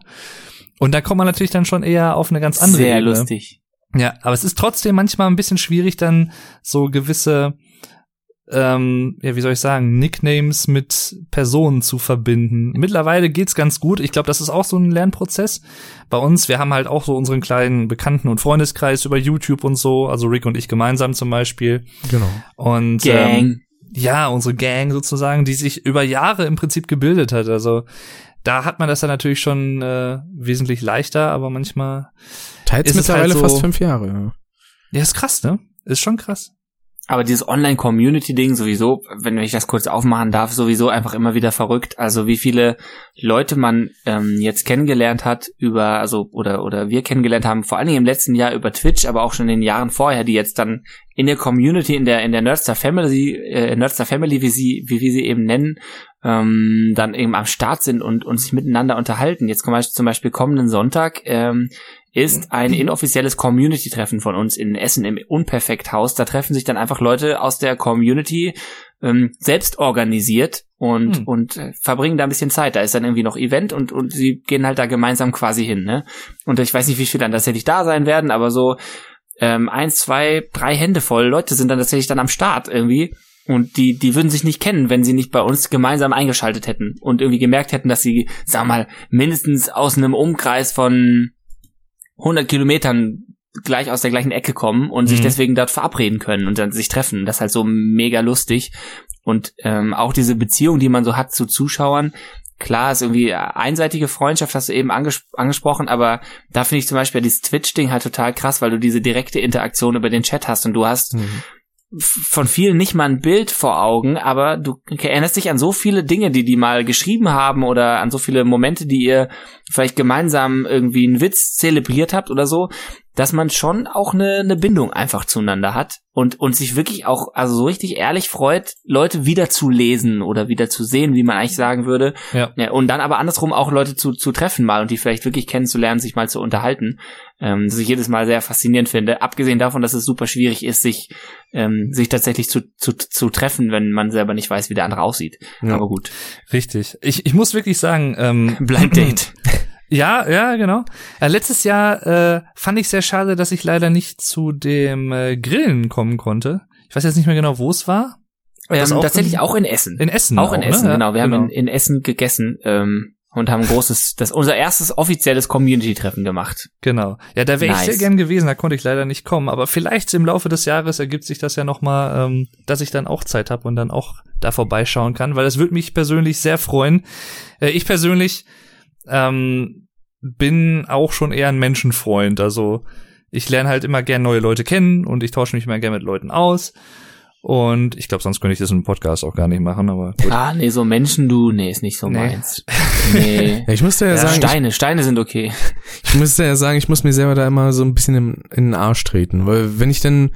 Und da kommt man natürlich dann schon eher auf eine ganz andere Sehr Ebene. lustig. Ja, aber es ist trotzdem manchmal ein bisschen schwierig, dann so gewisse, ähm, ja, wie soll ich sagen, Nicknames mit Personen zu verbinden. Mittlerweile geht's ganz gut. Ich glaube, das ist auch so ein Lernprozess. Bei uns, wir haben halt auch so unseren kleinen Bekannten- und Freundeskreis über YouTube und so, also Rick und ich gemeinsam zum Beispiel. Genau. Und Gang. Ähm, ja, unsere Gang sozusagen, die sich über Jahre im Prinzip gebildet hat. Also da hat man das dann natürlich schon äh, wesentlich leichter, aber manchmal Teils Ist es mittlerweile halt so- fast fünf Jahre. Ja. Ja, ist krass, ne? Ist schon krass. Aber dieses Online-Community-Ding sowieso, wenn ich das kurz aufmachen darf, sowieso einfach immer wieder verrückt. Also wie viele Leute man ähm, jetzt kennengelernt hat über, also oder oder wir kennengelernt haben, vor allen Dingen im letzten Jahr über Twitch, aber auch schon in den Jahren vorher, die jetzt dann in der Community, in der in der Nerdstar Family, äh, Nerdstar Family, wie sie wie wir sie eben nennen, ähm, dann eben am Start sind und und sich miteinander unterhalten. Jetzt zum Beispiel, zum Beispiel kommenden Sonntag ähm, ist ein inoffizielles Community-Treffen von uns in Essen im Unperfekt-Haus. Da treffen sich dann einfach Leute aus der Community ähm, selbst organisiert und Hm. und äh, verbringen da ein bisschen Zeit. Da ist dann irgendwie noch Event und und sie gehen halt da gemeinsam quasi hin. Ne? Und ich weiß nicht, wie viele dann tatsächlich da sein werden, aber so ähm, eins, zwei, drei Hände voll Leute sind dann tatsächlich dann am Start irgendwie. Und die, die würden sich nicht kennen, wenn sie nicht bei uns gemeinsam eingeschaltet hätten und irgendwie gemerkt hätten, dass sie, sag mal, mindestens aus einem Umkreis von 100 Kilometern gleich aus der gleichen Ecke kommen und sich Mhm. deswegen dort verabreden können und dann sich treffen. Das ist halt so mega lustig. Und ähm, auch diese Beziehung, die man so hat zu Zuschauern, klar ist irgendwie einseitige Freundschaft, hast du eben anges angesprochen, aber da finde ich zum Beispiel dieses Twitch-Ding halt total krass, weil du diese direkte Interaktion über den Chat hast und du hast Mhm. Von vielen nicht mal ein Bild vor Augen, aber du erinnerst dich an so viele Dinge, die die mal geschrieben haben oder an so viele Momente, die ihr vielleicht gemeinsam irgendwie einen Witz zelebriert habt oder so. Dass man schon auch eine, eine Bindung einfach zueinander hat und, und sich wirklich auch, also so richtig ehrlich freut, Leute wieder zu lesen oder wieder zu sehen, wie man eigentlich sagen würde. Ja. ja und dann aber andersrum auch Leute zu, zu treffen mal und die vielleicht wirklich kennenzulernen, sich mal zu unterhalten. Ähm, das ich jedes Mal sehr faszinierend finde. Abgesehen davon, dass es super schwierig ist, sich, ähm, sich tatsächlich zu, zu, zu treffen, wenn man selber nicht weiß, wie der andere aussieht. Ja. Aber gut. Richtig. Ich, ich muss wirklich sagen, ähm, Blind Date. Ja, ja, genau. Äh, letztes Jahr äh, fand ich sehr schade, dass ich leider nicht zu dem äh, Grillen kommen konnte. Ich weiß jetzt nicht mehr genau, wo es war. Das ähm, auch tatsächlich in- auch in Essen. In Essen. auch in ne? Essen, Ja, genau. Wir haben in, in Essen gegessen ähm, und haben großes, das unser erstes offizielles Community-Treffen gemacht. Genau. Ja, da wäre Nice. ich sehr gern gewesen, da konnte ich leider nicht kommen. Aber vielleicht im Laufe des Jahres ergibt sich das ja nochmal, ähm, dass ich dann auch Zeit habe und dann auch da vorbeischauen kann, weil das würde mich persönlich sehr freuen. Äh, ich persönlich ähm, bin auch schon eher ein Menschenfreund. Also ich lerne halt immer gern neue Leute kennen und ich tausche mich immer gern mit Leuten aus. Und ich glaube, sonst könnte ich das im Podcast auch gar nicht machen, aber gut. Ah, nee, so Menschen, du, nee, ist nicht so Nee. meins. Nee. Ich musste ja, Ja, sagen, Steine, Steine sind okay. ich, ich musste ja sagen, ich muss mir selber da immer so ein bisschen in, in den Arsch treten, weil wenn ich dann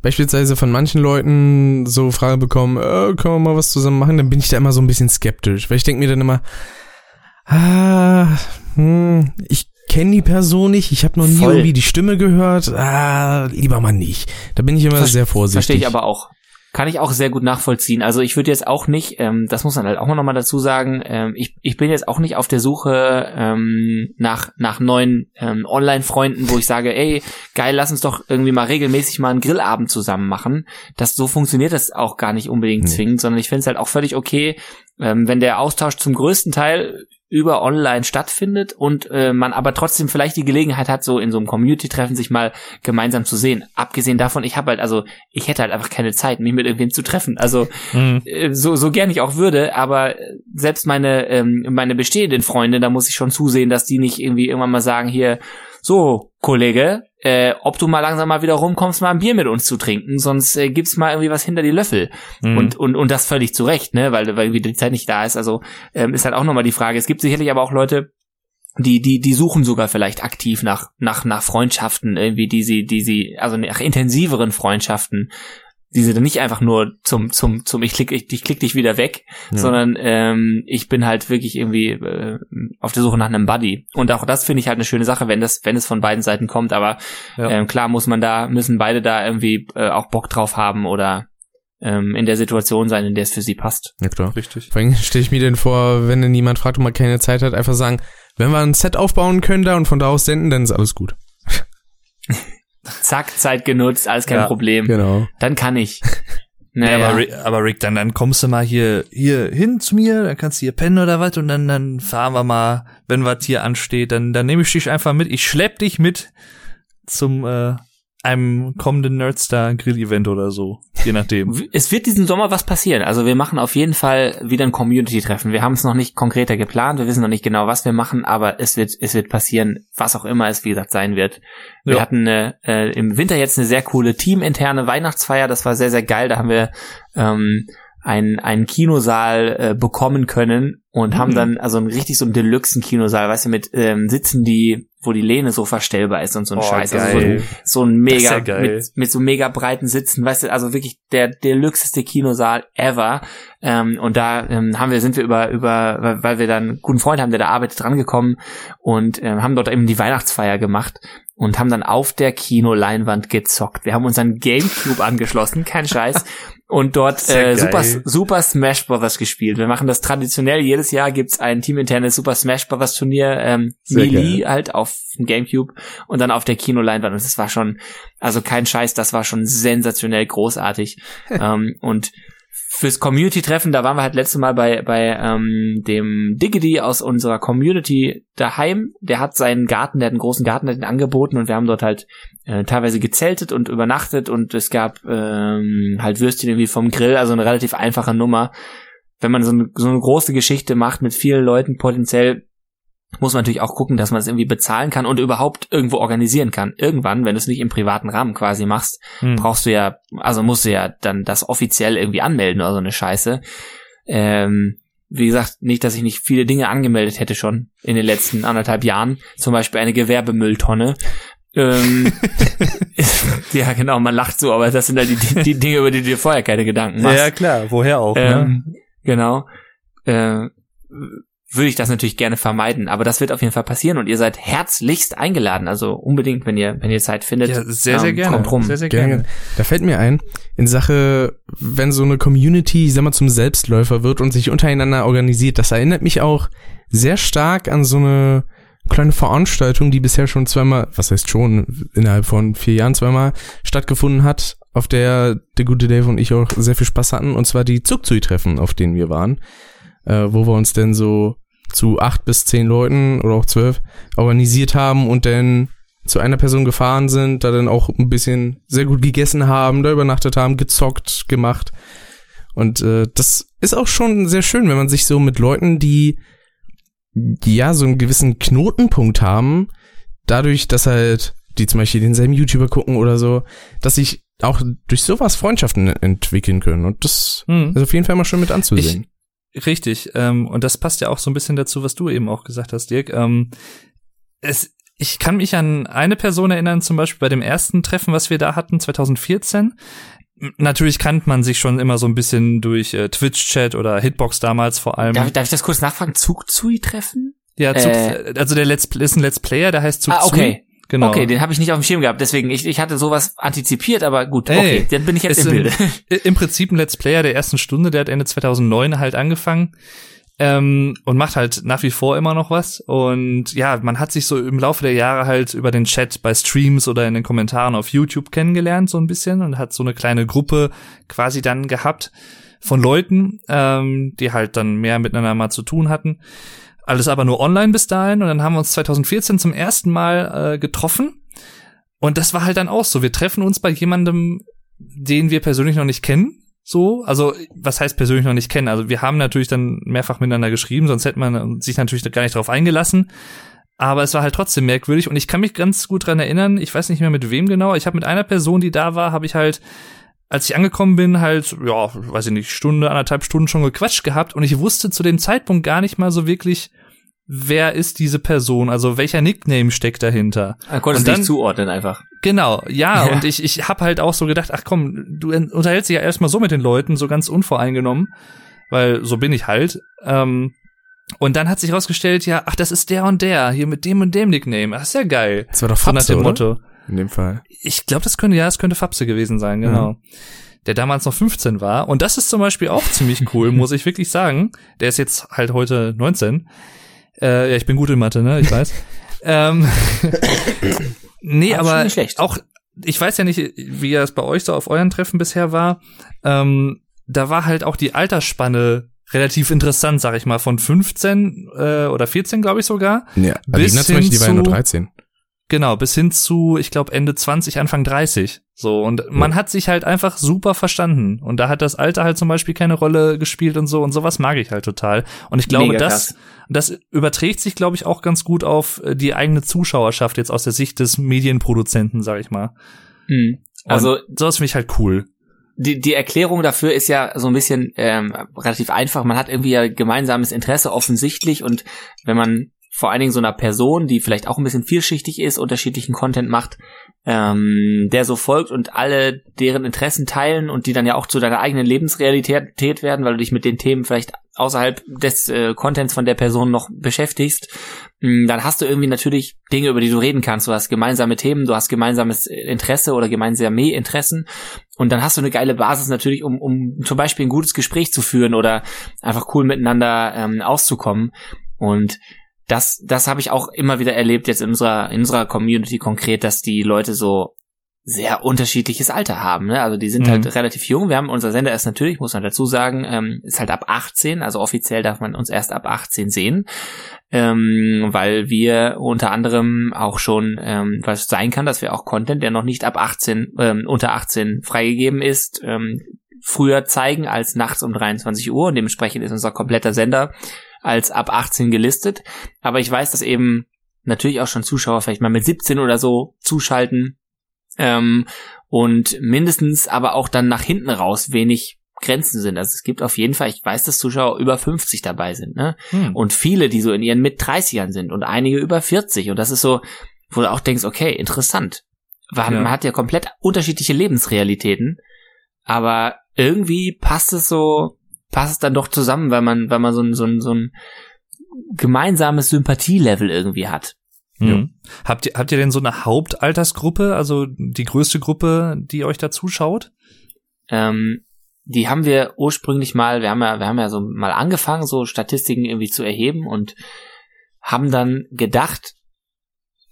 beispielsweise von manchen Leuten so Frage bekomme, äh, können wir mal was zusammen machen, dann bin ich da immer so ein bisschen skeptisch, weil ich denke mir dann immer, ah, hm, ich kenne die Person nicht, ich habe noch nie Voll. irgendwie die Stimme gehört, ah, lieber mal nicht. Da bin ich immer Ver- sehr vorsichtig. Verstehe ich aber auch. Kann ich auch sehr gut nachvollziehen. Also ich würde jetzt auch nicht, ähm, das muss man halt auch noch mal dazu sagen, ähm, ich, ich bin jetzt auch nicht auf der Suche ähm, nach, nach neuen ähm, Online-Freunden, wo ich sage, ey, geil, lass uns doch irgendwie mal regelmäßig mal einen Grillabend zusammen machen. Das, so funktioniert das auch gar nicht unbedingt Nee. zwingend, sondern ich finde es halt auch völlig okay, ähm, wenn der Austausch zum größten Teil über online stattfindet und äh, man aber trotzdem vielleicht die Gelegenheit hat, so in so einem Community-Treffen sich mal gemeinsam zu sehen. Abgesehen davon, ich habe halt, also ich hätte halt einfach keine Zeit, mich mit irgendwem zu treffen. Also Mhm. äh, so, so gern ich auch würde, aber selbst meine, ähm, meine bestehenden Freunde, da muss ich schon zusehen, dass die nicht irgendwie irgendwann mal sagen, hier, so, Kollege, äh, ob du mal langsam mal wieder rumkommst, mal ein Bier mit uns zu trinken, sonst äh, gibt's mal irgendwie was hinter die Löffel. Mhm. Und, und, und das völlig zu Recht, ne, weil, weil irgendwie die Zeit nicht da ist. Also ähm, ist halt auch nochmal die Frage. Es gibt sicherlich aber auch Leute, die, die, die suchen sogar vielleicht aktiv nach, nach, nach Freundschaften, irgendwie, die sie, die sie, also nach intensiveren Freundschaften, die sie dann nicht einfach nur zum, zum, zum, ich klick, ich, ich klick dich wieder weg, Ja. sondern ähm, ich bin halt wirklich irgendwie äh, auf der Suche nach einem Buddy. Und auch das finde ich halt eine schöne Sache, wenn das, wenn es von beiden Seiten kommt. Aber Ja. ähm, klar muss man da, müssen beide da irgendwie äh, auch Bock drauf haben oder ähm, in der Situation sein, in der es für sie passt. Ja, klar. Richtig. Vor allem stelle ich mir denn vor, wenn dann jemand fragt und man keine Zeit hat, einfach sagen, wenn wir ein Set aufbauen können da und von da aus senden, dann ist alles gut. Zack, Zeit genutzt, alles kein Ja, Problem. Genau. Dann kann ich. Ja, Naja. aber, Rick, aber Rick, dann, dann kommst du mal hier, hier hin zu mir, dann kannst du hier pennen oder was und dann, dann fahren wir mal, wenn was hier ansteht, dann, dann nehme ich dich einfach mit. Ich schlepp dich mit zum äh, einem kommenden Nerdstar Grill-Event oder so. Je nachdem. Es wird diesen Sommer was passieren. Also wir machen auf jeden Fall wieder ein Community-Treffen. Wir haben es noch nicht konkreter geplant. Wir wissen noch nicht genau, was wir machen, aber es wird, es wird passieren, was auch immer es, wie gesagt, sein wird. Wir Ja. hatten äh, äh, im Winter jetzt eine sehr coole teaminterne Weihnachtsfeier. Das war sehr, sehr geil. Da haben wir ähm, einen, einen Kinosaal äh, bekommen können und haben Mhm. dann also ein richtig so ein Deluxe-Kinosaal, weißt du, mit ähm, Sitzen, die, wo die Lehne so verstellbar ist und so ein Oh, Scheiß. Also so geil. ein, so ein mega ja geil. mit, mit so mega breiten Sitzen, weißt du, also wirklich der deluxeste Kinosaal ever. Ähm, und da ähm, haben wir, sind wir über, über, weil- weil wir dann einen guten Freund haben, der da arbeitet, drangekommen und ähm, haben dort eben die Weihnachtsfeier gemacht und haben dann auf der Kinoleinwand gezockt. Wir haben unseren Gamecube angeschlossen, kein Scheiß. Und dort Sehr äh, Super, geil. Super Smash Bros. gespielt. Wir machen das traditionell. Jedes Jahr gibt's ein teaminternes Super Smash Bros. Turnier, ähm, Sehr Melee halt auf dem Gamecube und dann auf der Kinoleinwand. Und das war schon, also kein Scheiß, das war schon sensationell großartig. ähm, und fürs Community-Treffen, da waren wir halt letztes Mal bei, bei ähm, dem Diggity aus unserer Community daheim. Der hat seinen Garten, der hat einen großen Garten, der hat ihn angeboten und wir haben dort halt äh, teilweise gezeltet und übernachtet und es gab ähm, halt Würstchen irgendwie vom Grill, also eine relativ einfache Nummer. Wenn man so eine, so eine große Geschichte macht mit vielen Leuten potenziell, muss man natürlich auch gucken, dass man es irgendwie bezahlen kann und überhaupt irgendwo organisieren kann. Irgendwann, wenn du es nicht im privaten Rahmen quasi machst, Hm. brauchst du ja, also musst du ja dann das offiziell irgendwie anmelden oder so eine Scheiße. Ähm, wie gesagt, nicht, dass ich nicht viele Dinge angemeldet hätte schon in den letzten anderthalb Jahren. Zum Beispiel eine Gewerbemülltonne. Ähm, ja, genau, man lacht so, aber das sind halt die, die Dinge, über die du dir vorher keine Gedanken machst. Ja, klar, woher auch, ne? ähm, Genau. Äh, würde ich das natürlich gerne vermeiden, aber das wird auf jeden Fall passieren und ihr seid herzlichst eingeladen, also unbedingt, wenn ihr wenn ihr Zeit findet. Ja, sehr, sehr ähm, gerne. Kommt rum. Sehr, sehr Gerne. gerne. Da fällt mir ein, in Sache, wenn so eine Community, ich sag mal, zum Selbstläufer wird und sich untereinander organisiert, das erinnert mich auch sehr stark an so eine kleine Veranstaltung, die bisher schon zweimal, was heißt schon, innerhalb von vier Jahren zweimal stattgefunden hat, auf der der gute Dave und ich auch sehr viel Spaß hatten, und zwar die Zugzui-Treffen, auf denen wir waren, äh, wo wir uns denn so zu acht bis zehn Leuten oder auch zwölf organisiert haben und dann zu einer Person gefahren sind, da dann auch ein bisschen sehr gut gegessen haben, da übernachtet haben, gezockt, gemacht. Und äh, das ist auch schon sehr schön, wenn man sich so mit Leuten, die die ja so einen gewissen Knotenpunkt haben, dadurch, dass halt die zum Beispiel denselben YouTuber gucken oder so, dass sich auch durch sowas Freundschaften entwickeln können. Und das Hm. ist auf jeden Fall mal schon mit anzusehen. Richtig, ähm, und das passt ja auch so ein bisschen dazu, was du eben auch gesagt hast, Dirk. Ähm, es, ich kann mich an eine Person erinnern, zum Beispiel bei dem ersten Treffen, was wir da hatten, 2014. M- Natürlich kannte man sich schon immer so ein bisschen durch äh, Twitch-Chat oder Hitbox damals vor allem. Darf, darf ich das kurz nachfragen? Zugzui-Treffen? ja, Zug, äh, also der Let's, ist ein Let's Player, der heißt Zug Ah, okay. Genau. Okay, den habe ich nicht auf dem Schirm gehabt, deswegen, ich, ich hatte sowas antizipiert, aber gut, Ey, okay, dann bin ich jetzt im- Bilde. im Prinzip ein Let's Player der ersten Stunde, der hat Ende 2009 halt angefangen ähm, und macht halt nach wie vor immer noch was. Und ja, man hat sich so im Laufe der Jahre halt über den Chat bei Streams oder in den Kommentaren auf YouTube kennengelernt so ein bisschen und hat so eine kleine Gruppe quasi dann gehabt von Leuten, ähm, die halt dann mehr miteinander mal zu tun hatten. Alles aber nur online bis dahin und dann haben wir uns 2014 zum ersten Mal äh, getroffen und das war halt dann auch so. Wir treffen uns bei jemandem, den wir persönlich noch nicht kennen. So, also was heißt persönlich noch nicht kennen? Also wir haben natürlich dann mehrfach miteinander geschrieben, sonst hätte man sich natürlich gar nicht darauf eingelassen. Aber es war halt trotzdem merkwürdig und ich kann mich ganz gut dran erinnern. Ich weiß nicht mehr mit wem genau. Ich habe mit einer Person, die da war, habe ich halt, als ich angekommen bin, halt ja, weiß ich nicht, Stunde, anderthalb Stunden schon gequatscht gehabt und ich wusste zu dem Zeitpunkt gar nicht mal so wirklich, wer ist diese Person, also welcher Nickname steckt dahinter. Man konnte es Und dann- nicht zuordnen einfach. Genau, ja, Ja. und ich, ich hab halt auch so gedacht, ach komm, du unterhältst dich ja erstmal so mit den Leuten, so ganz unvoreingenommen, weil so bin ich halt. Ähm, und dann hat sich rausgestellt, ja, ach, das ist der und der, hier mit dem und dem Nickname. Ach, ist ja geil. Das war doch So nach dem oder? In dem Fall. Ich glaube, das könnte, ja, das könnte Fapse gewesen sein, genau. Der damals noch 15 war. Und das ist zum Beispiel auch ziemlich cool, muss ich wirklich sagen. Der ist jetzt halt heute 19. Äh, ja, ich bin gut in Mathe, ne? Ich weiß. ähm, nee, Aber aber auch, ich weiß ja nicht, wie das bei euch so auf euren Treffen bisher war. Ähm, da war halt auch die Altersspanne relativ interessant, sag ich mal, von 15 äh, oder 14, glaube ich sogar. Ja, Bis Alina zum Beispiel, die war ja nur hin zu- 13. Genau, bis hin zu, ich glaube, Ende 20, Anfang 30. So, und man hat sich halt einfach super verstanden. Und da hat das Alter halt zum Beispiel keine Rolle gespielt und so. Und sowas mag ich halt total. Und ich glaube, Mega das, krass. das überträgt sich, glaube ich, auch ganz gut auf äh, die eigene Zuschauerschaft jetzt aus der Sicht des Medienproduzenten, sag ich mal. Mhm. Also und sowas finde ich halt cool. die, die Erklärung dafür ist ja so ein bisschen ähm, relativ einfach. Man hat irgendwie ja gemeinsames Interesse offensichtlich und wenn man vor allen Dingen so einer Person, die vielleicht auch ein bisschen vielschichtig ist, unterschiedlichen Content macht, ähm, der so folgt und alle deren Interessen teilen und die dann ja auch zu deiner eigenen Lebensrealität werden, weil du dich mit den Themen vielleicht außerhalb des äh, Contents von der Person noch beschäftigst, mh, dann hast du irgendwie natürlich Dinge, über die du reden kannst. Du hast gemeinsame Themen, du hast gemeinsames Interesse oder gemeinsame Interessen und dann hast du eine geile Basis natürlich, um, um zum Beispiel ein gutes Gespräch zu führen oder einfach cool miteinander ähm, auszukommen. Und das, das habe ich auch immer wieder erlebt jetzt in unserer, in unserer Community konkret, dass die Leute so sehr unterschiedliches Alter haben. Ne? Also die sind Mhm. halt relativ jung. Wir haben unser Sender ist natürlich, muss man dazu sagen, ähm, ist halt ab 18. Also offiziell darf man uns erst ab 18 sehen, ähm, weil wir unter anderem auch schon, ähm, was sein kann, dass wir auch Content, der noch nicht ab 18 ähm, unter 18 freigegeben ist, ähm, früher zeigen als nachts um 23 Uhr. Und dementsprechend ist unser kompletter Sender als ab 18 gelistet. Aber ich weiß, dass eben natürlich auch schon Zuschauer vielleicht mal mit 17 oder so zuschalten. Ähm, und mindestens aber auch dann nach hinten raus wenig Grenzen sind. Also es gibt auf jeden Fall, ich weiß, dass Zuschauer über 50 dabei sind, ne? Hm. Und viele, die so in ihren mit 30ern sind und einige über 40. Und das ist so wo du auch denkst, okay, interessant. Weil Ja. man hat ja komplett unterschiedliche Lebensrealitäten, aber irgendwie passt es so, passt es dann doch zusammen, weil man, weil man so ein, so ein, so ein gemeinsames Sympathielevel irgendwie hat. Mhm. Habt ihr, habt ihr denn so eine Hauptaltersgruppe, also die größte Gruppe, die euch da zuschaut? Ähm, die haben wir ursprünglich mal, wir haben ja, wir haben ja so mal angefangen, so Statistiken irgendwie zu erheben und haben dann gedacht,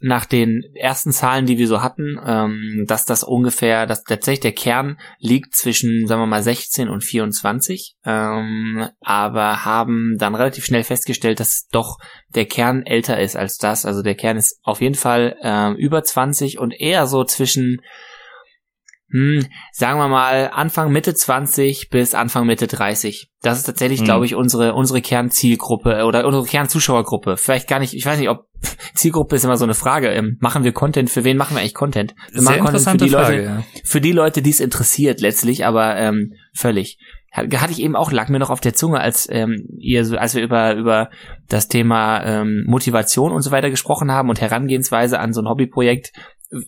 nach den ersten Zahlen, die wir so hatten, ähm, dass das ungefähr, dass tatsächlich der Kern liegt zwischen, sagen wir mal, 16 und 24, ähm, aber haben dann relativ schnell festgestellt, dass doch der Kern älter ist als das. Also der Kern ist auf jeden Fall ähm, über 20 und eher so zwischen hm, sagen wir mal Anfang Mitte 20 bis Anfang Mitte 30. Das ist tatsächlich, Mhm. glaube ich, unsere unsere Kernzielgruppe äh, oder unsere Kernzuschauergruppe. Vielleicht gar nicht, ich weiß nicht, ob Zielgruppe ist immer so eine Frage. Ähm, machen wir Content? Für wen machen wir eigentlich Content? Wir Sehr machen Content für die Frage, Leute, ja. für die Leute, die es interessiert letztlich, aber ähm, völlig. Hat- Hatte ich eben auch, lag mir noch auf der Zunge, als ähm, ihr als wir über über das Thema ähm, Motivation und so weiter gesprochen haben und Herangehensweise an so ein Hobbyprojekt.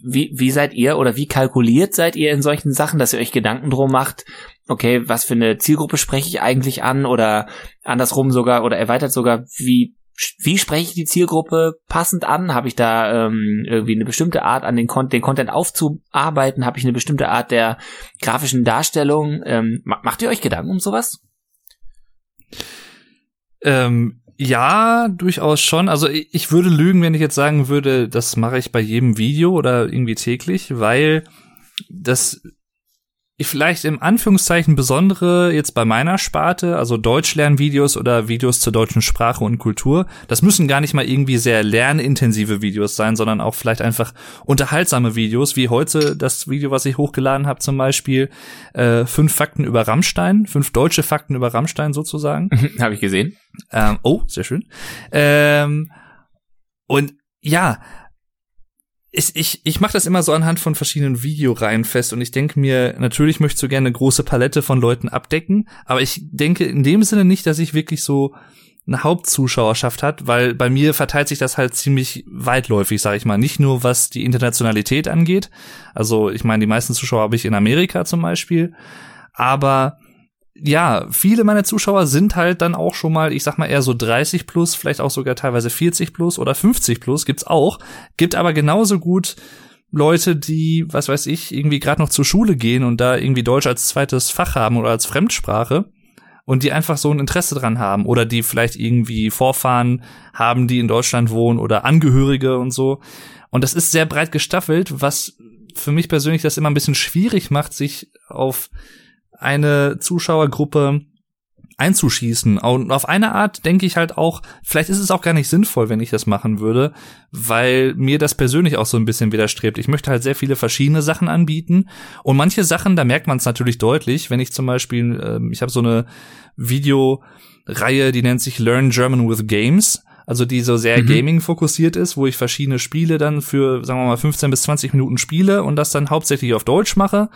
Wie, wie seid ihr oder wie kalkuliert seid ihr in solchen Sachen, dass ihr euch Gedanken drum macht, okay, was für eine Zielgruppe spreche ich eigentlich an oder andersrum sogar oder erweitert sogar, wie wie spreche ich die Zielgruppe passend an? Habe ich da ähm, irgendwie eine bestimmte Art an den, Con den Content aufzuarbeiten? Habe ich eine bestimmte Art der grafischen Darstellung? Ähm, ma- macht ihr euch Gedanken um sowas? Ähm, ja, durchaus schon. Also ich, würde lügen, wenn ich jetzt sagen würde, das mache ich bei jedem Video oder irgendwie täglich, weil das vielleicht im Anführungszeichen besondere jetzt bei meiner Sparte, also Deutschlernvideos oder Videos zur deutschen Sprache und Kultur, das müssen gar nicht mal irgendwie sehr lernintensive Videos sein, sondern auch vielleicht einfach unterhaltsame Videos, wie heute das Video, was ich hochgeladen habe zum Beispiel, äh, fünf Fakten über Rammstein, fünf deutsche Fakten über Rammstein sozusagen. Habe ich gesehen. Ähm, oh, sehr schön. Ähm, und ja, ich, ich, ich mache das immer so anhand von verschiedenen Videoreihen fest und ich denke mir, natürlich möchtest du gerne eine große Palette von Leuten abdecken, aber ich denke in dem Sinne nicht, dass ich wirklich so eine Hauptzuschauerschaft hat, weil bei mir verteilt sich das halt ziemlich weitläufig, sage ich mal. Nicht nur was die Internationalität angeht, also ich meine, die meisten Zuschauer habe ich in Amerika zum Beispiel, aber ja, viele meiner Zuschauer sind halt dann auch schon mal, ich sag mal eher so 30 plus, vielleicht auch sogar teilweise 40 plus oder 50 plus gibt's auch. Gibt aber genauso gut Leute, die, was weiß ich, irgendwie gerade noch zur Schule gehen und da irgendwie Deutsch als zweites Fach haben oder als Fremdsprache und die einfach so ein Interesse dran haben oder die vielleicht irgendwie Vorfahren haben, die in Deutschland wohnen oder Angehörige und so. Und das ist sehr breit gestaffelt, was für mich persönlich das immer ein bisschen schwierig macht, sich auf eine Zuschauergruppe einzuschießen. Und auf eine Art denke ich halt auch, vielleicht ist es auch gar nicht sinnvoll, wenn ich das machen würde, weil mir das persönlich auch so ein bisschen widerstrebt. Ich möchte halt sehr viele verschiedene Sachen anbieten und manche Sachen, da merkt man es natürlich deutlich, wenn ich zum Beispiel, ähm, ich habe so eine Videoreihe, die nennt sich Learn German with Games. Also die so sehr Mhm. Gaming fokussiert ist, wo ich verschiedene Spiele dann für, sagen wir mal, 15 bis 20 Minuten spiele und das dann hauptsächlich auf Deutsch mache.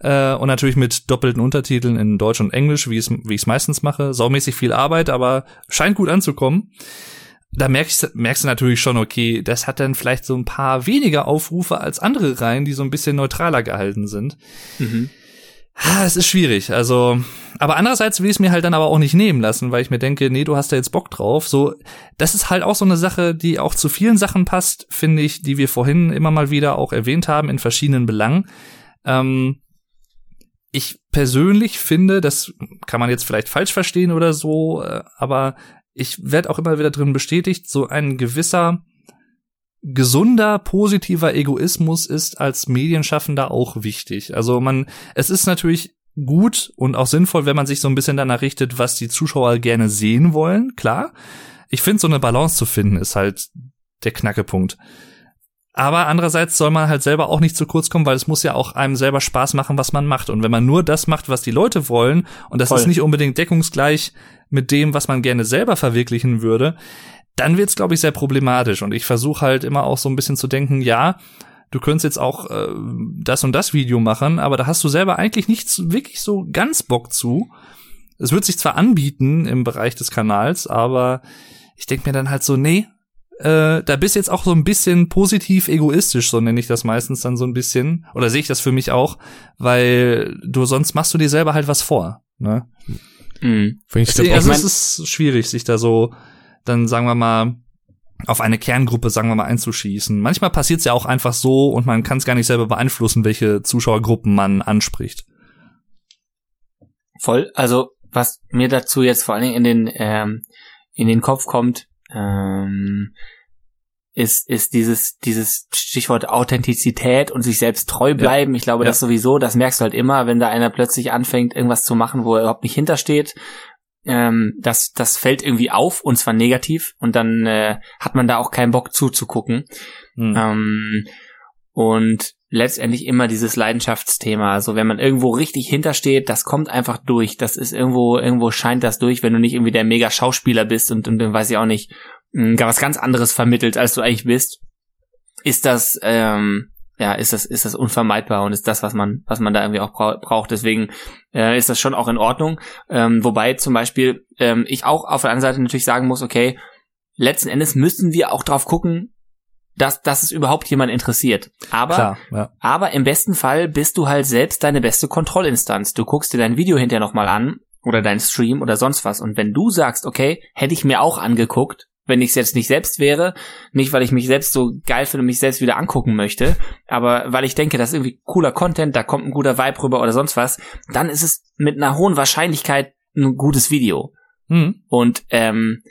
Äh, und natürlich mit doppelten Untertiteln in Deutsch und Englisch, wie es wie ich es meistens mache. Saumäßig viel Arbeit, aber scheint gut anzukommen. Da merkst, merkst du natürlich schon, okay, das hat dann vielleicht so ein paar weniger Aufrufe als andere Reihen, die so ein bisschen neutraler gehalten sind. Mhm. Ah, Es ist schwierig, also, aber andererseits will ich es mir halt dann aber auch nicht nehmen lassen, weil ich mir denke, nee, du hast da jetzt Bock drauf. So, das ist halt auch so eine Sache, die auch zu vielen Sachen passt, finde ich, die wir vorhin immer mal wieder auch erwähnt haben in verschiedenen Belangen. Ähm, ich persönlich finde, das kann man jetzt vielleicht falsch verstehen oder so, äh, aber ich werde auch immer wieder drin bestätigt, so ein gewisser gesunder, positiver Egoismus ist als Medienschaffender auch wichtig. Also man, es ist natürlich gut und auch sinnvoll, wenn man sich so ein bisschen danach richtet, was die Zuschauer gerne sehen wollen, klar. Ich finde, so eine Balance zu finden, ist halt der Knackepunkt. Aber andererseits soll man halt selber auch nicht zu kurz kommen, weil es muss ja auch einem selber Spaß machen, was man macht. Und wenn man nur das macht, was die Leute wollen, und das Voll. ist nicht unbedingt deckungsgleich mit dem, was man gerne selber verwirklichen würde, dann wird's, glaube ich, sehr problematisch. Und ich versuche halt immer auch so ein bisschen zu denken, ja, du könntest jetzt auch äh, das und das Video machen, aber da hast du selber eigentlich nichts wirklich so ganz Bock zu. Es wird sich zwar anbieten im Bereich des Kanals, aber ich denk mir dann halt so, nee, äh, da bist jetzt auch so ein bisschen positiv egoistisch, so nenne ich das meistens dann so ein bisschen. Oder sehe ich das für mich auch, weil du sonst machst du dir selber halt was vor. Ne? Mhm. Ich Deswegen, also es ist schwierig, sich da so, dann sagen wir mal, auf eine Kerngruppe, sagen wir mal, einzuschießen. Manchmal passiert es ja auch einfach so und man kann es gar nicht selber beeinflussen, welche Zuschauergruppen man anspricht. Voll. Also was mir dazu jetzt vor allen Dingen in den ähm, in den Kopf kommt, ähm, ist ist dieses dieses Stichwort Authentizität und sich selbst treu bleiben. Ich glaube, Ja. das sowieso. Das merkst du halt immer, wenn da einer plötzlich anfängt, irgendwas zu machen, wo er überhaupt nicht hintersteht. Ähm, das das fällt irgendwie auf und zwar negativ und dann äh, hat man da auch keinen Bock zuzugucken. Hm. Ähm, und letztendlich immer dieses Leidenschaftsthema. Also wenn man irgendwo richtig hintersteht, das kommt einfach durch. Das ist irgendwo, irgendwo scheint das durch, wenn du nicht irgendwie der mega Schauspieler bist und, und dann weiß ich auch nicht, gar was ganz anderes vermittelt, als du eigentlich bist. Ist das, ähm, ja, ist das, ist das unvermeidbar und ist das, was man, was man da irgendwie auch brau braucht. Deswegen äh, ist das schon auch in Ordnung. Ähm, wobei zum Beispiel ähm, ich auch auf der anderen Seite natürlich sagen muss, okay, letzten Endes müssen wir auch drauf gucken, dass, dass es überhaupt jemand interessiert. Aber, Klar, ja. aber im besten Fall bist du halt selbst deine beste Kontrollinstanz. Du guckst dir dein Video hinterher nochmal an oder dein Stream oder sonst was. Und wenn du sagst, okay, hätte ich mir auch angeguckt, wenn ich es jetzt nicht selbst wäre, nicht weil ich mich selbst so geil finde und mich selbst wieder angucken möchte, aber weil ich denke, das ist irgendwie cooler Content, da kommt ein guter Vibe rüber oder sonst was, dann ist es mit einer hohen Wahrscheinlichkeit ein gutes Video. Hm. Und ähm,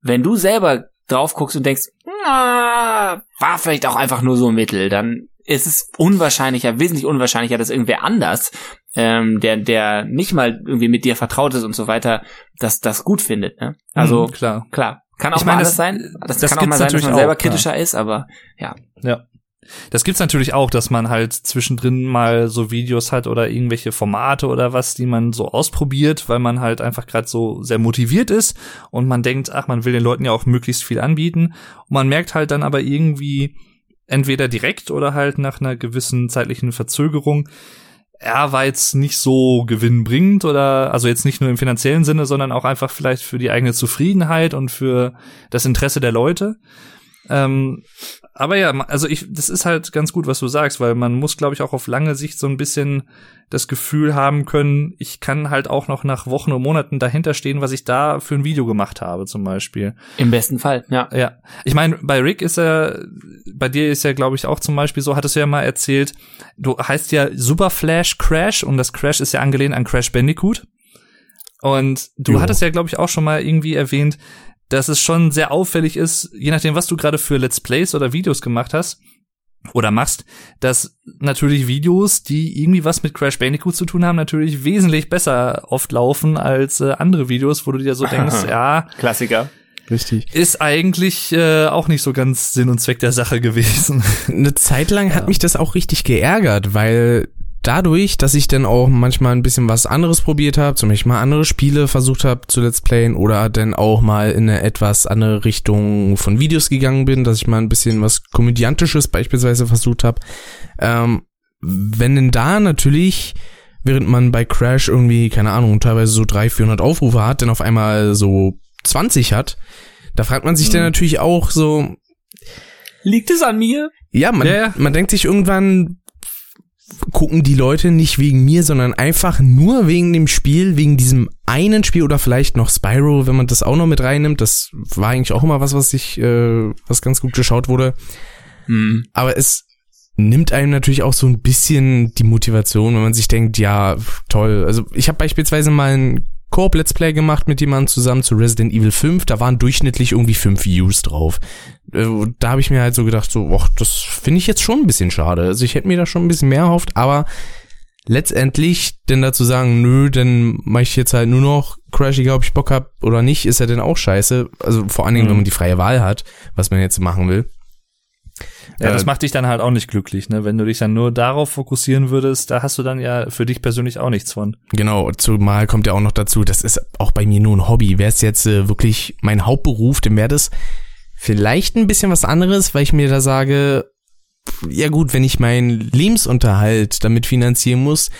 wenn du selber drauf guckst und denkst, na, war vielleicht auch einfach nur so ein Mittel, dann ist es unwahrscheinlicher, wesentlich unwahrscheinlicher, dass irgendwer anders, ähm, der, der nicht mal irgendwie mit dir vertraut ist und so weiter, das, das gut findet. Ne? Also Hm, klar. klar, kann auch Ich mal meine, alles das- sein. Das, das kann auch mal sein, dass man selber auch, klar. kritischer ist, aber ja. Ja. Das gibt's natürlich auch, dass man halt zwischendrin mal so Videos hat oder irgendwelche Formate oder was, die man so ausprobiert, weil man halt einfach gerade so sehr motiviert ist und man denkt, ach, man will den Leuten ja auch möglichst viel anbieten. Und man merkt halt dann aber irgendwie entweder direkt oder halt nach einer gewissen zeitlichen Verzögerung, er war jetzt nicht so gewinnbringend oder also jetzt nicht nur im finanziellen Sinne, sondern auch einfach vielleicht für die eigene Zufriedenheit und für das Interesse der Leute. Ähm, aber ja, also ich, das ist halt ganz gut, was du sagst, weil man muss, glaube ich, auch auf lange Sicht so ein bisschen das Gefühl haben können, ich kann halt auch noch nach Wochen und Monaten dahinter stehen, was ich da für ein Video gemacht habe, zum Beispiel. Im besten Fall, ja. Ja, ich meine, bei Rick ist er, bei dir ist ja, glaube ich, auch zum Beispiel so, hattest du ja mal erzählt, du heißt ja Super Flash Crash und das Crash ist ja angelehnt an Crash Bandicoot. Und du Jo. hattest ja, glaube ich, auch schon mal irgendwie erwähnt, dass es schon sehr auffällig ist, je nachdem, was du gerade für Let's Plays oder Videos gemacht hast oder machst, dass natürlich Videos, die irgendwie was mit Crash Bandicoot zu tun haben, natürlich wesentlich besser oft laufen als äh, andere Videos, wo du dir so denkst, ja, Klassiker. richtig. ist eigentlich äh, auch nicht so ganz Sinn und Zweck der Sache gewesen. Eine Zeit lang hat mich das auch richtig geärgert, weil dadurch, dass ich dann auch manchmal ein bisschen was anderes probiert habe, zum Beispiel mal andere Spiele versucht habe zu Let's Playen oder dann auch mal in eine etwas andere Richtung von Videos gegangen bin, dass ich mal ein bisschen was Komödiantisches beispielsweise versucht habe, ähm, wenn denn da natürlich während man bei Crash irgendwie, keine Ahnung, teilweise so 300, 400 Aufrufe hat, dann auf einmal so 20 hat, da fragt man sich dann natürlich auch so, Liegt es an mir? ja, man, Ja, ja. man denkt sich irgendwann, gucken die Leute nicht wegen mir, sondern einfach nur wegen dem Spiel, wegen diesem einen Spiel oder vielleicht noch Spyro, wenn man das auch noch mit reinnimmt. Das war eigentlich auch immer was, was ich, äh, was ganz gut geschaut wurde. Hm. Aber es nimmt einem natürlich auch so ein bisschen die Motivation, wenn man sich denkt, ja, toll. Also ich habe beispielsweise mal ein Koop-Let's Play gemacht mit jemandem zusammen zu Resident Evil 5. Da waren durchschnittlich irgendwie fünf Views drauf. Äh, Da habe ich mir halt so gedacht, so, och, das finde ich jetzt schon ein bisschen schade. Also ich hätte mir da schon ein bisschen mehr erhofft, aber letztendlich denn dazu sagen, nö, dann mache ich jetzt halt nur noch Crash, egal ob ich Bock hab oder nicht, ist ja dann auch scheiße. Also vor allen Dingen, Mhm. wenn man die freie Wahl hat, was man jetzt machen will. Ja, das Äh, macht dich dann halt auch nicht glücklich, ne? Wenn du dich dann nur darauf fokussieren würdest, da hast du dann ja für dich persönlich auch nichts von. Genau, zumal kommt ja auch noch dazu, das ist auch bei mir nur ein Hobby. Wäre es jetzt äh, wirklich mein Hauptberuf, dann wäre das vielleicht ein bisschen was anderes, weil ich mir da sage, ja gut, wenn ich meinen Lebensunterhalt damit finanzieren muss,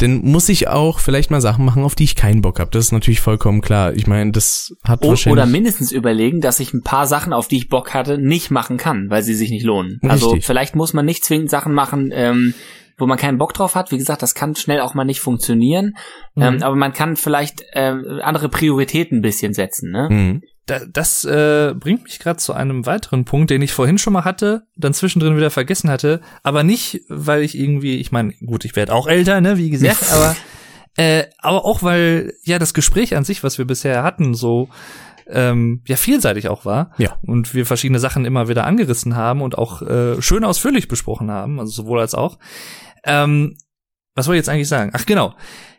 dann muss ich auch vielleicht mal Sachen machen, auf die ich keinen Bock habe. Das ist natürlich vollkommen klar. Ich meine, das hat O wahrscheinlich... oder mindestens überlegen, dass ich ein paar Sachen, auf die ich Bock hatte, nicht machen kann, weil sie sich nicht lohnen. Also Richtig. vielleicht muss man nicht zwingend Sachen machen, ähm, wo man keinen Bock drauf hat. Wie gesagt, das kann schnell auch mal nicht funktionieren. Mhm. Ähm, aber man kann vielleicht ähm, andere Prioritäten ein bisschen setzen. Ne? Mhm. Da, das äh, bringt mich gerade zu einem weiteren Punkt, den ich vorhin schon mal hatte, dann zwischendrin wieder vergessen hatte, aber nicht, weil ich irgendwie, ich meine, gut, ich werde auch älter, ne, wie gesagt, aber äh, aber auch weil ja das Gespräch an sich, was wir bisher hatten, so ähm, ja vielseitig auch war Ja. und wir verschiedene Sachen immer wieder angerissen haben und auch äh, schön ausführlich besprochen haben, also sowohl als auch. Ähm, was wollte ich jetzt eigentlich sagen? Ach genau,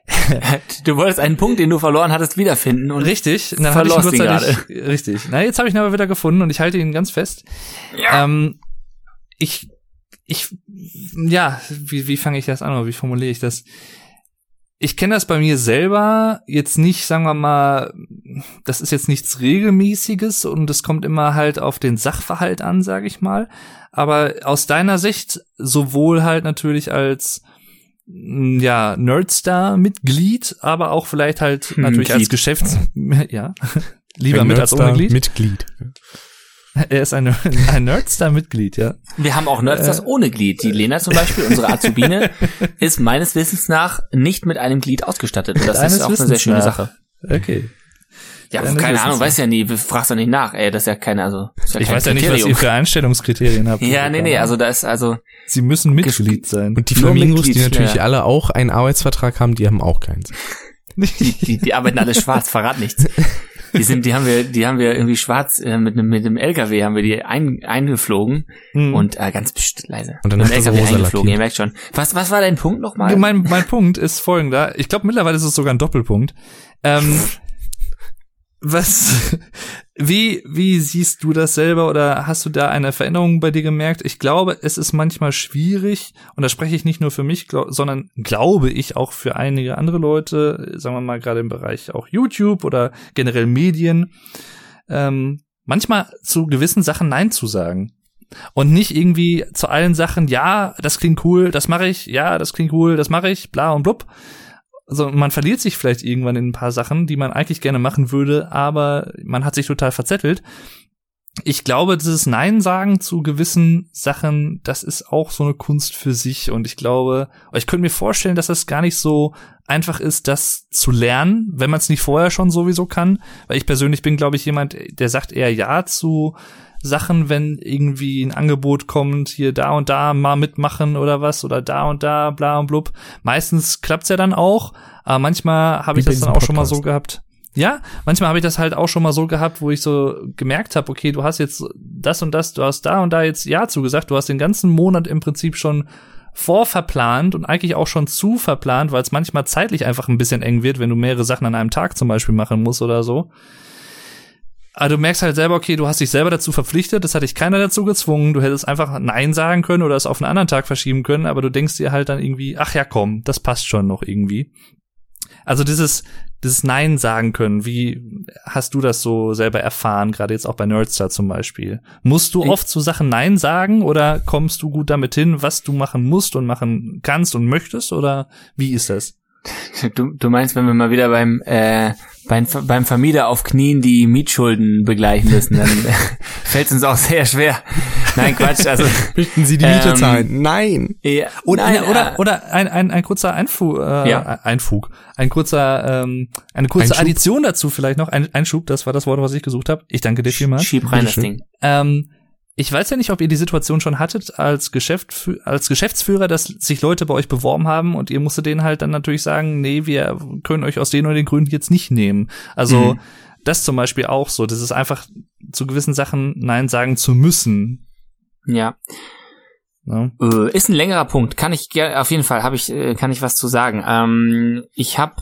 Du wolltest einen Punkt, den du verloren hattest, wiederfinden und Richtig, dann hatte ich ihn verlost ihn kurzzeitig, richtig. Na, jetzt habe ich ihn aber wieder gefunden und ich halte ihn ganz fest. Ähm, ich, ich, ja, wie, wie fange ich das an oder wie formuliere ich das? Ich kenne das bei mir selber jetzt nicht, sagen wir mal, das ist jetzt nichts regelmäßiges und es kommt immer halt auf den Sachverhalt an, sage ich mal. Aber aus deiner Sicht sowohl halt natürlich als ja Nerdstar-Mitglied, aber auch vielleicht halt natürlich als Mitglied. Geschäfts ja lieber Ein mit als ohne Glied. Mitglied. Er ist ein, ein Nerdstar-Mitglied, ja. Wir haben auch Nerds Äh. ohne Glied. Die Lena zum Beispiel, unsere Azubine, ist meines Wissens nach nicht mit einem Glied ausgestattet. Und das ist auch eine sehr Wissens schöne nach. Sache. Okay. Ja, Deines keine Ahnung, weiß ja nie, fragst ja nicht nach, ey, das ist ja keine, also, ja Ich kein weiß ja nicht, was ihr für Einstellungskriterien habt. Ja, nee, nee, also da ist also, Sie müssen Mitglied sein. Und die Nur Flamingos, die natürlich ja. alle auch einen Arbeitsvertrag haben, die haben auch keins. die, die arbeiten alle schwarz, verrat nichts. Die sind, die haben wir, die haben wir irgendwie schwarz äh, mit einem mit dem LKW haben wir die ein, eingeflogen Hm. und äh, ganz pst, leise. Und dann mit er LKW rosa eingeflogen. lackiert. Ihr merkt schon. Was was war dein Punkt nochmal? mein, mein Punkt ist folgender. Ich glaube, mittlerweile ist es sogar ein Doppelpunkt. Ähm, was, wie, wie siehst du das selber oder hast du da eine Veränderung bei dir gemerkt? Ich glaube, es ist manchmal schwierig und da spreche ich nicht nur für mich, glaub, sondern glaube ich auch für einige andere Leute, sagen wir mal gerade im Bereich auch YouTube oder generell Medien, ähm, manchmal zu gewissen Sachen Nein zu sagen. Und nicht irgendwie zu allen Sachen, ja, das klingt cool, das mache ich, ja, das klingt cool, das mache ich, bla und blub. Also man verliert sich vielleicht irgendwann in ein paar Sachen, die man eigentlich gerne machen würde, aber man hat sich total verzettelt. Ich glaube, dieses Nein sagen zu gewissen Sachen, das ist auch so eine Kunst für sich. Und ich glaube, ich könnte mir vorstellen, dass das gar nicht so einfach ist, das zu lernen, wenn man es nicht vorher schon sowieso kann. Weil ich persönlich bin, glaube ich, jemand, der sagt eher Ja zu Sachen, wenn irgendwie ein Angebot kommt, hier da und da mal mitmachen oder was oder da und da, bla und blub. Meistens klappt's ja dann auch, aber manchmal habe ich das dann auch schon mal so Podcast. gehabt. Ja, manchmal habe ich das halt auch schon mal so gehabt, wo ich so gemerkt habe, okay, du hast jetzt das und das, du hast da und da jetzt Ja zugesagt, du hast den ganzen Monat im Prinzip schon vorverplant und eigentlich auch schon zu verplant, weil es manchmal zeitlich einfach ein bisschen eng wird, wenn du mehrere Sachen an einem Tag zum Beispiel machen musst oder so. Aber du merkst halt selber, okay, du hast dich selber dazu verpflichtet, das hat dich keiner dazu gezwungen, du hättest einfach Nein sagen können oder es auf einen anderen Tag verschieben können, aber du denkst dir halt dann irgendwie, ach ja, komm, das passt schon noch irgendwie. Also dieses, dieses Nein sagen können, wie hast du das so selber erfahren, gerade jetzt auch bei Nerdstar zum Beispiel? Musst du oft zu Sachen Nein sagen oder kommst du gut damit hin, was du machen musst und machen kannst und möchtest oder wie ist das? Du, du meinst, wenn wir mal wieder beim äh, beim, beim Vermieter auf Knien die Mietschulden begleichen müssen, dann fällt es uns auch sehr schwer. Nein, Quatsch, also Möchten Sie die Miete Ähm, zahlen? Nein. ja, Oder, nein, oder, äh, oder ein, ein, ein kurzer Einfug, äh, Ja. Einfug, ein kurzer, ähm, eine kurze Einschub? Addition dazu vielleicht noch, ein Einschub, das war das Wort, was ich gesucht habe. Ich danke dir vielmals. schieb rein das. Ding. Ähm, ich weiß ja nicht, ob ihr die Situation schon hattet als, Geschäft, als Geschäftsführer, dass sich Leute bei euch beworben haben und ihr musstet denen halt dann natürlich sagen, nee, wir können euch aus den oder den Gründen jetzt nicht nehmen. Also Mhm. das zum Beispiel auch so. Das ist einfach zu gewissen Sachen Nein sagen zu müssen. Ja, Ne? Äh, ist ein längerer Punkt. Kann ich auf jeden Fall habe ich äh, kann ich was zu sagen. Ähm, ich habe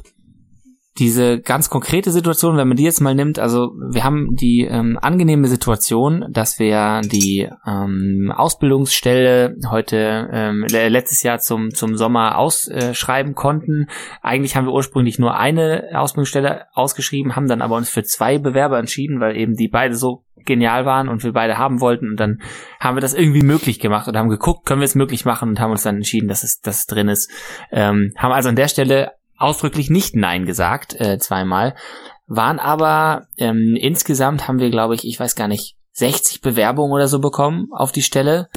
diese ganz konkrete Situation, wenn man die jetzt mal nimmt, also wir haben die ähm, angenehme Situation, dass wir die ähm, Ausbildungsstelle heute ähm, le- letztes Jahr zum zum Sommer ausschreiben konnten. Eigentlich haben wir ursprünglich nur eine Ausbildungsstelle ausgeschrieben, haben dann aber uns für zwei Bewerber entschieden, weil eben die beide so genial waren und wir beide haben wollten und dann haben wir das irgendwie möglich gemacht und haben geguckt, können wir es möglich machen und haben uns dann entschieden, dass es, dass es drin ist. Ähm, haben also an der Stelle ausdrücklich nicht Nein gesagt, äh, zweimal, waren aber ähm, insgesamt haben wir, glaube ich, ich weiß gar nicht, 60 Bewerbungen oder so bekommen auf die Stelle.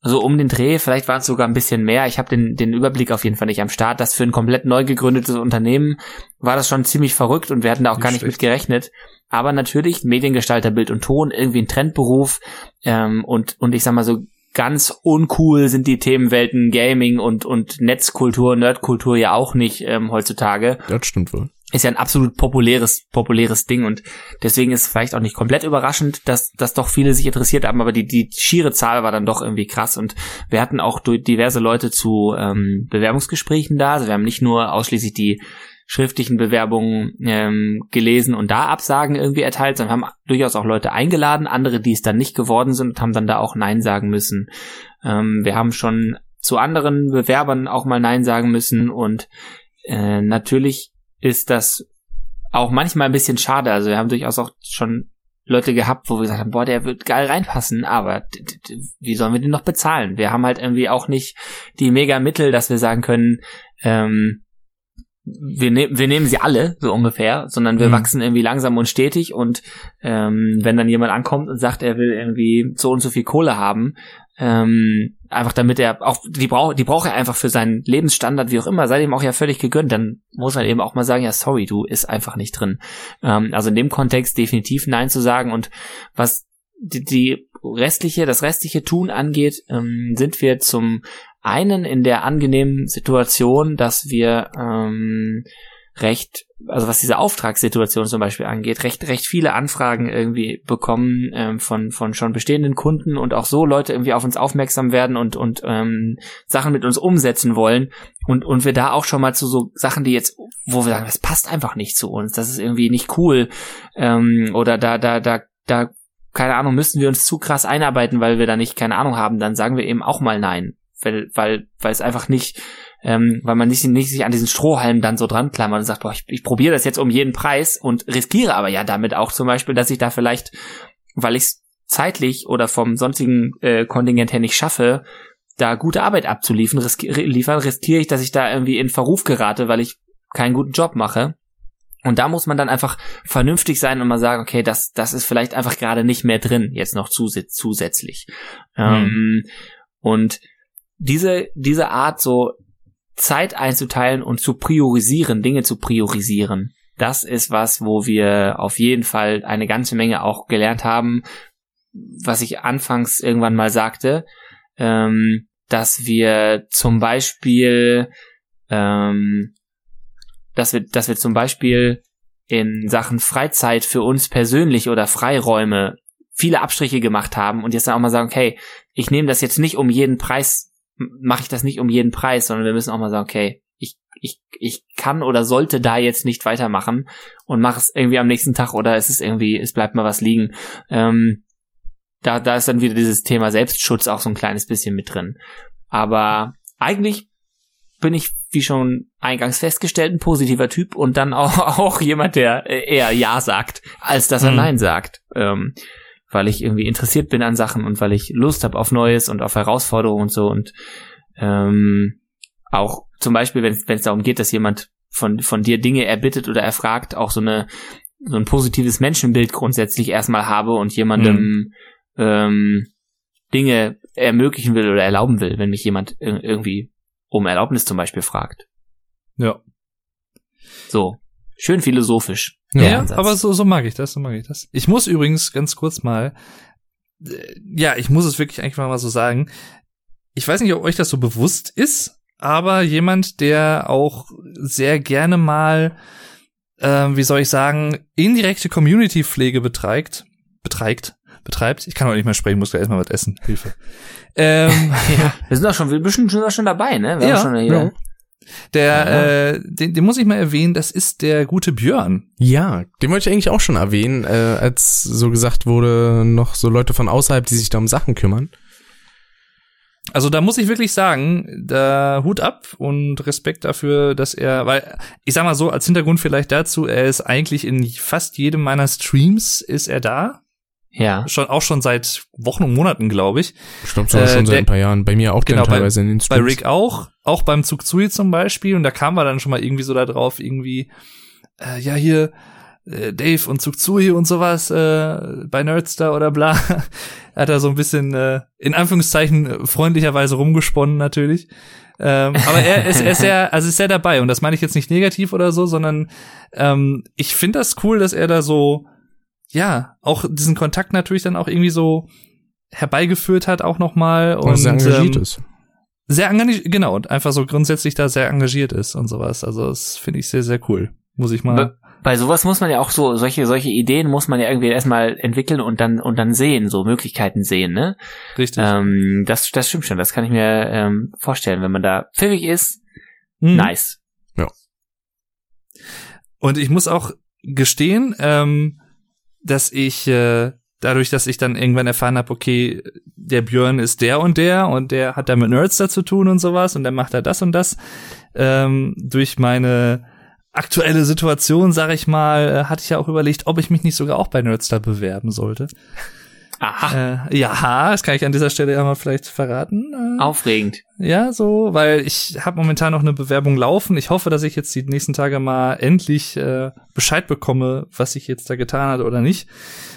So um den Dreh, vielleicht waren es sogar ein bisschen mehr. Ich habe den, den Überblick auf jeden Fall nicht am Start. Das für ein komplett neu gegründetes Unternehmen war das schon ziemlich verrückt und wir hatten da auch nicht gar nicht schlecht. mit gerechnet. Aber natürlich, Mediengestalter, Bild und Ton, irgendwie ein Trendberuf ähm, und, und ich sag mal so, ganz uncool sind die Themenwelten Gaming und, und Netzkultur, Nerdkultur ja auch nicht ähm, heutzutage. Das stimmt wohl ist ja ein absolut populäres, populäres Ding und deswegen ist es vielleicht auch nicht komplett überraschend, dass, dass doch viele sich interessiert haben, aber die, die schiere Zahl war dann doch irgendwie krass und wir hatten auch diverse Leute zu ähm, Bewerbungsgesprächen da, also wir haben nicht nur ausschließlich die schriftlichen Bewerbungen ähm, gelesen und da Absagen irgendwie erteilt, sondern haben durchaus auch Leute eingeladen, andere, die es dann nicht geworden sind und haben dann da auch Nein sagen müssen. Ähm, wir haben schon zu anderen Bewerbern auch mal Nein sagen müssen und äh, natürlich ist das auch manchmal ein bisschen schade. Also wir haben durchaus auch schon Leute gehabt, wo wir gesagt haben, boah, der wird geil reinpassen, aber wie sollen wir den noch bezahlen? Wir haben halt irgendwie auch nicht die mega Mittel, dass wir sagen können, ähm, wir, ne wir nehmen sie alle, so ungefähr, sondern wir mhm. wachsen irgendwie langsam und stetig und ähm, wenn dann jemand ankommt und sagt, er will irgendwie so und so viel Kohle haben, ähm, einfach damit er auch die braucht die braucht er einfach für seinen Lebensstandard wie auch immer sei ihm auch ja völlig gegönnt dann muss man eben auch mal sagen ja sorry du ist einfach nicht drin ähm, also in dem Kontext definitiv nein zu sagen und was die, die restliche das restliche tun angeht ähm, sind wir zum einen in der angenehmen Situation dass wir ähm, recht, also was diese Auftragssituation zum Beispiel angeht, recht, recht viele Anfragen irgendwie bekommen ähm, von, von schon bestehenden Kunden und auch so Leute irgendwie auf uns aufmerksam werden und, und ähm, Sachen mit uns umsetzen wollen. Und, und wir da auch schon mal zu so Sachen, die jetzt, wo wir sagen, das passt einfach nicht zu uns, das ist irgendwie nicht cool ähm, oder da, da, da, da, keine Ahnung, müssten wir uns zu krass einarbeiten, weil wir da nicht keine Ahnung haben, dann sagen wir eben auch mal nein, weil, weil, weil es einfach nicht ähm, weil man nicht, nicht sich an diesen Strohhalm dann so dran klammert und sagt, boah, ich, ich probiere das jetzt um jeden Preis und riskiere aber ja damit auch zum Beispiel, dass ich da vielleicht, weil ich es zeitlich oder vom sonstigen äh, Kontingent her nicht schaffe, da gute Arbeit abzuliefern, riski liefern, riskiere ich, dass ich da irgendwie in Verruf gerate, weil ich keinen guten Job mache. Und da muss man dann einfach vernünftig sein und mal sagen, okay, das, das ist vielleicht einfach gerade nicht mehr drin, jetzt noch zus zusätzlich. Mhm. Ähm, und diese, diese Art so Zeit einzuteilen und zu priorisieren, Dinge zu priorisieren. Das ist was, wo wir auf jeden Fall eine ganze Menge auch gelernt haben, was ich anfangs irgendwann mal sagte, ähm, dass wir zum Beispiel, ähm, dass wir, dass wir zum Beispiel in Sachen Freizeit für uns persönlich oder Freiräume viele Abstriche gemacht haben und jetzt auch mal sagen, okay, ich nehme das jetzt nicht um jeden Preis mache ich das nicht um jeden Preis, sondern wir müssen auch mal sagen, okay, ich, ich, ich kann oder sollte da jetzt nicht weitermachen und mache es irgendwie am nächsten Tag oder es ist irgendwie, es bleibt mal was liegen. Ähm, da, da ist dann wieder dieses Thema Selbstschutz auch so ein kleines bisschen mit drin. Aber eigentlich bin ich, wie schon eingangs festgestellt, ein positiver Typ und dann auch, auch jemand, der eher Ja sagt, als dass er mhm. Nein sagt. Ähm, weil ich irgendwie interessiert bin an Sachen und weil ich Lust habe auf Neues und auf Herausforderungen und so und ähm, auch zum Beispiel, wenn es darum geht, dass jemand von, von dir Dinge erbittet oder erfragt, auch so eine so ein positives Menschenbild grundsätzlich erstmal habe und jemandem mhm. ähm, Dinge ermöglichen will oder erlauben will, wenn mich jemand irgendwie um Erlaubnis zum Beispiel fragt. Ja. So. Schön philosophisch. Ja, aber so, so mag ich das, so mag ich das. Ich muss übrigens ganz kurz mal, äh, ja, ich muss es wirklich eigentlich mal so sagen. Ich weiß nicht, ob euch das so bewusst ist, aber jemand, der auch sehr gerne mal, äh, wie soll ich sagen, indirekte Community-Pflege betreibt, betreibt, betreibt. Ich kann auch nicht mehr sprechen, muss gleich erstmal was essen. Hilfe. Ähm, ja, wir sind doch schon, wir sind schon, schon dabei, ne? Wir ja, schon. Ja. Der, ja. äh, den, den muss ich mal erwähnen, das ist der gute Björn. Ja, den wollte ich eigentlich auch schon erwähnen, äh, als so gesagt wurde, noch so Leute von außerhalb, die sich da um Sachen kümmern. Also da muss ich wirklich sagen, da Hut ab und Respekt dafür, dass er, weil ich sag mal so als Hintergrund vielleicht dazu, er ist eigentlich in fast jedem meiner Streams ist er da. Ja. Schon, auch schon seit Wochen und Monaten, glaube ich. Ich glaube sogar Äh, schon seit der- ein paar Jahren. Bei mir auch Genau, teilweise in den Bei Streams. Rick auch, auch beim Zug Zui zum Beispiel. Und da kam wir dann schon mal irgendwie so da drauf, irgendwie, äh, ja, hier, äh, Dave und Zug Zui und sowas, äh, bei Nerdstar oder bla. Hat er so ein bisschen, äh, in Anführungszeichen, freundlicherweise rumgesponnen natürlich. Ähm, aber er ist, er ist sehr, also ist sehr dabei. Und das meine ich jetzt nicht negativ oder so, sondern ähm, ich finde das cool, dass er da so, ja, auch diesen Kontakt natürlich dann auch irgendwie so herbeigeführt hat, auch nochmal. Und sehr engagiert ähm, ist. sehr engagiert, genau, und einfach so grundsätzlich da sehr engagiert ist und sowas. Also das finde ich sehr, sehr cool. Muss ich mal. Be- Bei sowas muss man ja auch so, solche, solche Ideen muss man ja irgendwie erstmal entwickeln und dann, und dann sehen, so Möglichkeiten sehen, ne? richtig. Ähm, das, das stimmt schon, das kann ich mir ähm, vorstellen. Wenn man da pfiffig ist, Mhm. nice. Und ich muss auch gestehen, ähm, dass ich äh, dadurch, dass ich dann irgendwann erfahren habe, okay, der Björn ist der und der und der hat da mit Nerds da zu tun und sowas und der macht da das und das. Ähm, durch meine aktuelle Situation, sag ich mal, äh, hatte ich ja auch überlegt, ob ich mich nicht sogar auch bei Nerdstar bewerben sollte. Aha, Äh, ja, das kann ich an dieser Stelle ja mal vielleicht verraten. Äh, aufregend. Ja, so, weil ich habe momentan noch eine Bewerbung laufen. Ich hoffe, dass ich jetzt die nächsten Tage mal endlich äh, Bescheid bekomme, was ich jetzt da getan hat oder nicht.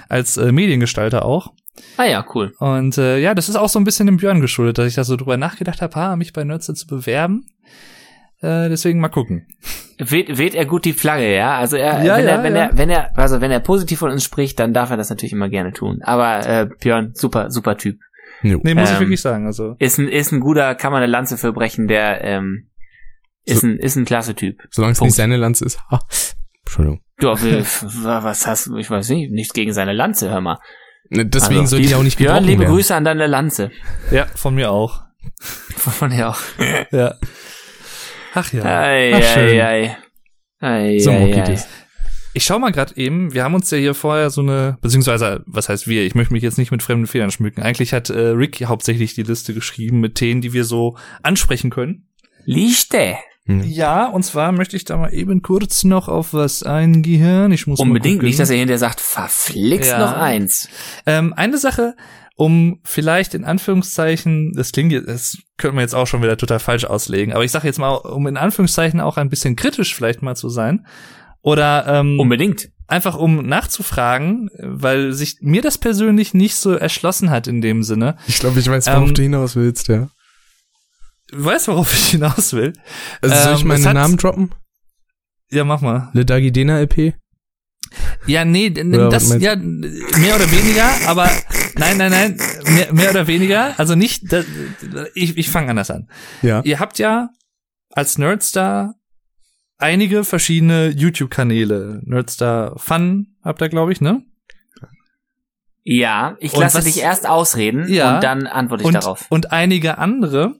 Als äh, Mediengestalter auch. Ah ja, cool. Und äh, ja, das ist auch so ein bisschen dem Björn geschuldet, dass ich da so drüber nachgedacht habe, ha, mich bei Nerds zu bewerben. Äh, deswegen mal gucken. Weht, weht er gut die Flagge, ja? Also er, Ja, wenn ja, er, wenn ja. er, wenn er, also wenn er positiv von uns spricht, dann darf er das natürlich immer gerne tun. Aber äh, Björn, super, super Typ. Jo. Nee, muss ich Ähm, wirklich sagen. Also Ist ein, ist ein guter, kann man eine Lanze für brechen, der ähm, ist So- ein, ist ein klasse Typ. Solange es nicht seine Lanze ist. Ha. Entschuldigung. Du, äh, was hast du, ich weiß nicht, nichts gegen seine Lanze, hör mal. Ne, Deswegen Also, soll die auch nicht Björn, liebe werden. Grüße an deine Lanze. ja, von mir auch. Von dir auch. Ja. Ach ja. Ei, Ach, schön. ei, ei. Ei, So ei, geht ei. es. Ich schau mal gerade eben, wir haben uns ja hier vorher so eine, beziehungsweise, was heißt wir, ich möchte mich jetzt nicht mit fremden Federn schmücken. Eigentlich hat äh, Rick hauptsächlich die Liste geschrieben mit Themen, die wir so ansprechen können. Lichte. Hm. Ja, und zwar möchte ich da mal eben kurz noch auf was eingehen. Ich muss Unbedingt. Nicht, dass er hinterher sagt, verflixt Ja. noch eins. Ähm, eine Sache, um vielleicht in Anführungszeichen, das klingt jetzt, das könnte man jetzt auch schon wieder total falsch auslegen, aber ich sage jetzt mal, um in Anführungszeichen auch ein bisschen kritisch vielleicht mal zu sein. Oder ähm, Unbedingt. einfach um nachzufragen, weil sich mir das persönlich nicht so erschlossen hat in dem Sinne. Ich glaube, ich weiß, worauf Ähm, du hinaus willst, ja. Du weißt, worauf ich hinaus will? Also soll ich ähm, meinen Namen droppen? Ja, mach mal. Le Dagidena LP? Ja, nee, Oder das, ja, mehr oder weniger, aber nein, nein, nein, mehr, mehr oder weniger, also nicht, das, ich, ich fange anders an. Ja. Ihr habt ja als Nerdstar einige verschiedene YouTube-Kanäle. Nerdstar Fun habt ihr, glaube ich, ne? Ja, ich lasse was- dich erst ausreden Ja. und dann antworte ich und, darauf. und einige andere.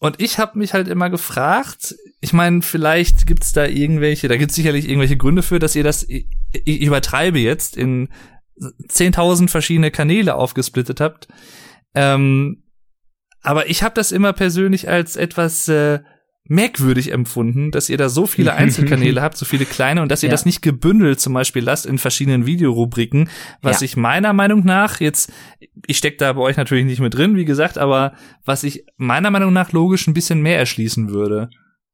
Und ich habe mich halt immer gefragt, ich meine, vielleicht gibt's da irgendwelche, da gibt's sicherlich irgendwelche Gründe für, dass ihr das, ich, ich übertreibe jetzt, in 10.000 verschiedene Kanäle aufgesplittet habt. Ähm, aber ich habe das immer persönlich als etwas äh, merkwürdig empfunden, dass ihr da so viele Einzelkanäle habt, so viele kleine und dass ihr Ja. das nicht gebündelt zum Beispiel lasst in verschiedenen Videorubriken, was Ja. ich meiner Meinung nach jetzt, ich steck da bei euch natürlich nicht mit drin, wie gesagt, aber was ich meiner Meinung nach logisch ein bisschen mehr erschließen würde.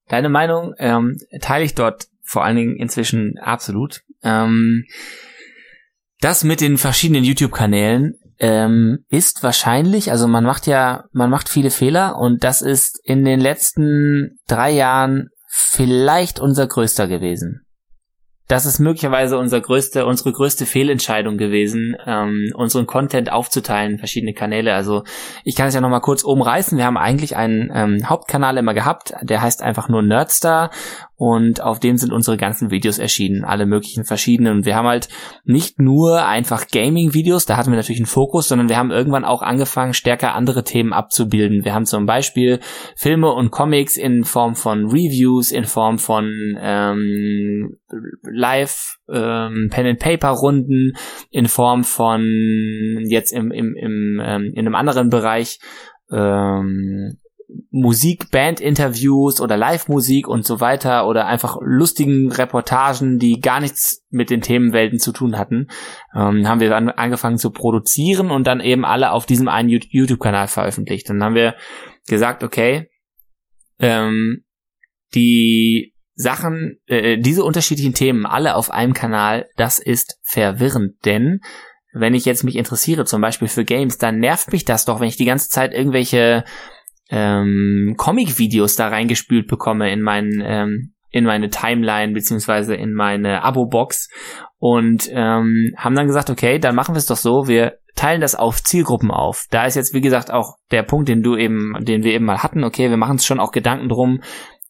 Deine Meinung ähm, teile ich dort vor allen Dingen inzwischen absolut. Ähm, das mit den verschiedenen YouTube-Kanälen ähm, ist wahrscheinlich, also man macht ja, man macht viele Fehler und das ist in den letzten drei Jahren vielleicht unser größter gewesen. Das ist möglicherweise unser größte, unsere größte Fehlentscheidung gewesen, ähm, unseren Content aufzuteilen verschiedene Kanäle. Also ich kann es ja noch mal kurz umreißen. Wir haben eigentlich einen ähm, Hauptkanal immer gehabt, der heißt einfach nur Nerdstar und auf dem sind unsere ganzen Videos erschienen, alle möglichen verschiedenen. Wir haben halt nicht nur einfach Gaming-Videos, da hatten wir natürlich einen Fokus, sondern wir haben irgendwann auch angefangen, stärker andere Themen abzubilden. Wir haben zum Beispiel Filme und Comics in Form von Reviews, in Form von ähm, Live ähm, Pen and Paper Runden, in Form von jetzt im im, im ähm, in einem anderen Bereich ähm, Musik, Band-Interviews oder Live-Musik und so weiter oder einfach lustigen Reportagen, die gar nichts mit den Themenwelten zu tun hatten, ähm, haben wir an, angefangen zu produzieren und dann eben alle auf diesem einen YouTube-Kanal veröffentlicht. Dann haben wir gesagt, okay, ähm, die Sachen, äh, diese unterschiedlichen Themen alle auf einem Kanal, das ist verwirrend, denn wenn ich jetzt mich interessiere, zum Beispiel für Games, dann nervt mich das doch, wenn ich die ganze Zeit irgendwelche ähm, Comic-Videos da reingespült bekomme in meinen ähm, in meine Timeline beziehungsweise in meine Abo-Box und ähm, haben dann gesagt, okay, dann machen wir es doch so, wir teilen das auf Zielgruppen auf. Da ist jetzt wie gesagt auch der Punkt, den du eben, den wir eben mal hatten. Okay, wir machen uns schon auch Gedanken drum,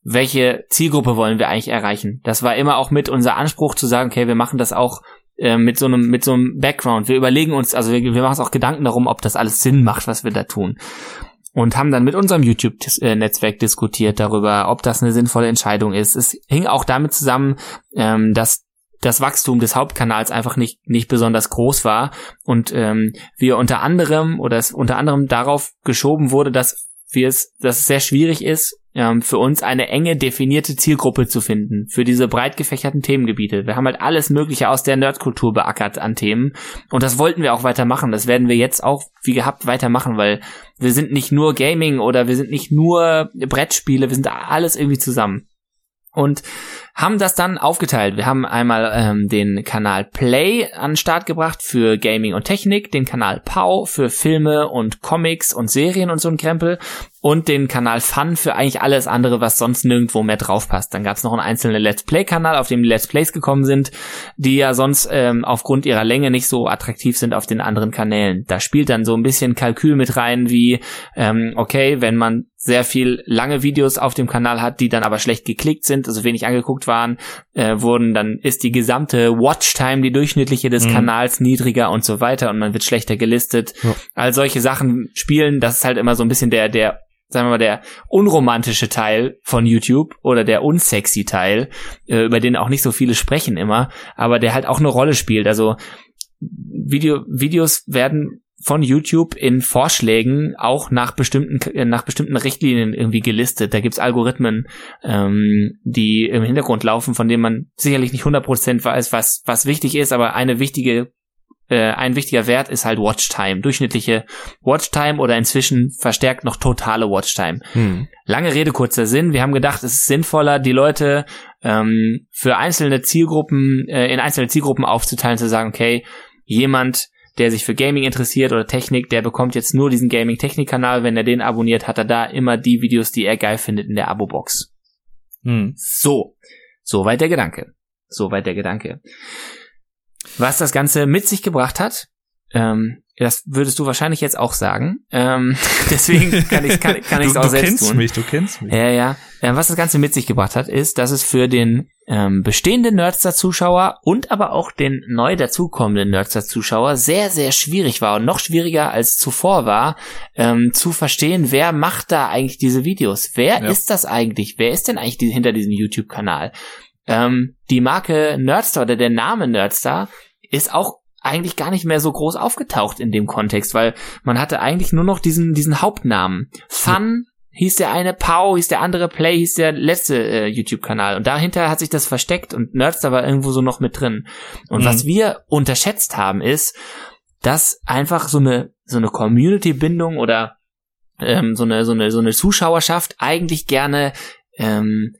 welche Zielgruppe wollen wir eigentlich erreichen. Das war immer auch mit unser Anspruch zu sagen, okay, wir machen das auch äh, mit so einem mit so einem Background. Wir überlegen uns, also wir, wir machen uns auch Gedanken darum, ob das alles Sinn macht, was wir da tun und haben dann mit unserem YouTube-Netzwerk diskutiert darüber, ob das eine sinnvolle Entscheidung ist. Es hing auch damit zusammen, ähm, dass das Wachstum des Hauptkanals einfach nicht nicht besonders groß war und ähm, wir unter anderem oder es unter anderem darauf geschoben wurde, dass wir es, dass es sehr schwierig ist, ähm, für uns eine enge definierte Zielgruppe zu finden für diese breit gefächerten Themengebiete. Wir haben halt alles Mögliche aus der Nerdkultur beackert an Themen und das wollten wir auch weitermachen. Das werden wir jetzt auch wie gehabt weitermachen, weil wir sind nicht nur Gaming oder wir sind nicht nur Brettspiele, wir sind alles irgendwie zusammen. Und haben das dann aufgeteilt. Wir haben einmal ähm, den Kanal Play an den Start gebracht für Gaming und Technik, den Kanal Pau für Filme und Comics und Serien und so ein Krempel und den Kanal Fun für eigentlich alles andere, was sonst nirgendwo mehr drauf passt. Dann gab es noch einen einzelnen Let's Play-Kanal, auf dem Let's Plays gekommen sind, die ja sonst ähm, aufgrund ihrer Länge nicht so attraktiv sind auf den anderen Kanälen. Da spielt dann so ein bisschen Kalkül mit rein, wie ähm, okay, wenn man sehr viel lange Videos auf dem Kanal hat, die dann aber schlecht geklickt sind, also wenig angeguckt waren, äh, wurden, dann ist die gesamte Watchtime, die durchschnittliche des mhm. Kanals niedriger und so weiter und man wird schlechter gelistet. Ja. All solche Sachen spielen, das ist halt immer so ein bisschen der, der sagen wir mal, der unromantische Teil von YouTube oder der unsexy Teil, äh, über den auch nicht so viele sprechen immer, aber der halt auch eine Rolle spielt. Also Video, Videos werden von YouTube in Vorschlägen auch nach bestimmten äh, nach bestimmten Richtlinien irgendwie gelistet. Da gibt's Algorithmen, ähm, die im Hintergrund laufen, von denen man sicherlich nicht 100% weiß, was was wichtig ist, aber eine wichtige äh, ein wichtiger Wert ist halt Watchtime, durchschnittliche Watchtime oder inzwischen verstärkt noch totale Watchtime. Hm. Lange Rede kurzer Sinn. Wir haben gedacht, es ist sinnvoller, die Leute ähm, für einzelne Zielgruppen äh, in einzelne Zielgruppen aufzuteilen, zu sagen, okay, jemand der sich für Gaming interessiert oder Technik, der bekommt jetzt nur diesen Gaming-Technik-Kanal. Wenn er den abonniert, hat er da immer die Videos, die er geil findet in der Abo-Box. Hm. So. Soweit der Gedanke. Soweit der Gedanke. Was das Ganze mit sich gebracht hat, ähm, das würdest du wahrscheinlich jetzt auch sagen. Ähm, deswegen kann ich kann, kann ich es auch du selbst kennst tun. mich, du kennst mich. Ja, ja. Ähm, was das Ganze mit sich gebracht hat, ist, dass es für den ähm, bestehenden Nerdster-Zuschauer und aber auch den neu dazukommenden Nerdster-Zuschauer sehr, sehr schwierig war und noch schwieriger als zuvor war, ähm, zu verstehen, wer macht da eigentlich diese Videos? Wer ja. ist das eigentlich? Wer ist denn eigentlich die, hinter diesem YouTube-Kanal? Ähm, die Marke Nerdstar oder der Name Nerdstar ist auch eigentlich gar nicht mehr so groß aufgetaucht in dem Kontext, weil man hatte eigentlich nur noch diesen, diesen Hauptnamen. Fun hieß der eine, Pow hieß der andere, Play hieß der letzte äh, YouTube-Kanal. Und dahinter hat sich das versteckt und Nerds war irgendwo so noch mit drin. Und mhm. was wir unterschätzt haben, ist, dass einfach so eine, so eine Community-Bindung oder ähm, so, eine, so, eine, so eine Zuschauerschaft eigentlich gerne ähm,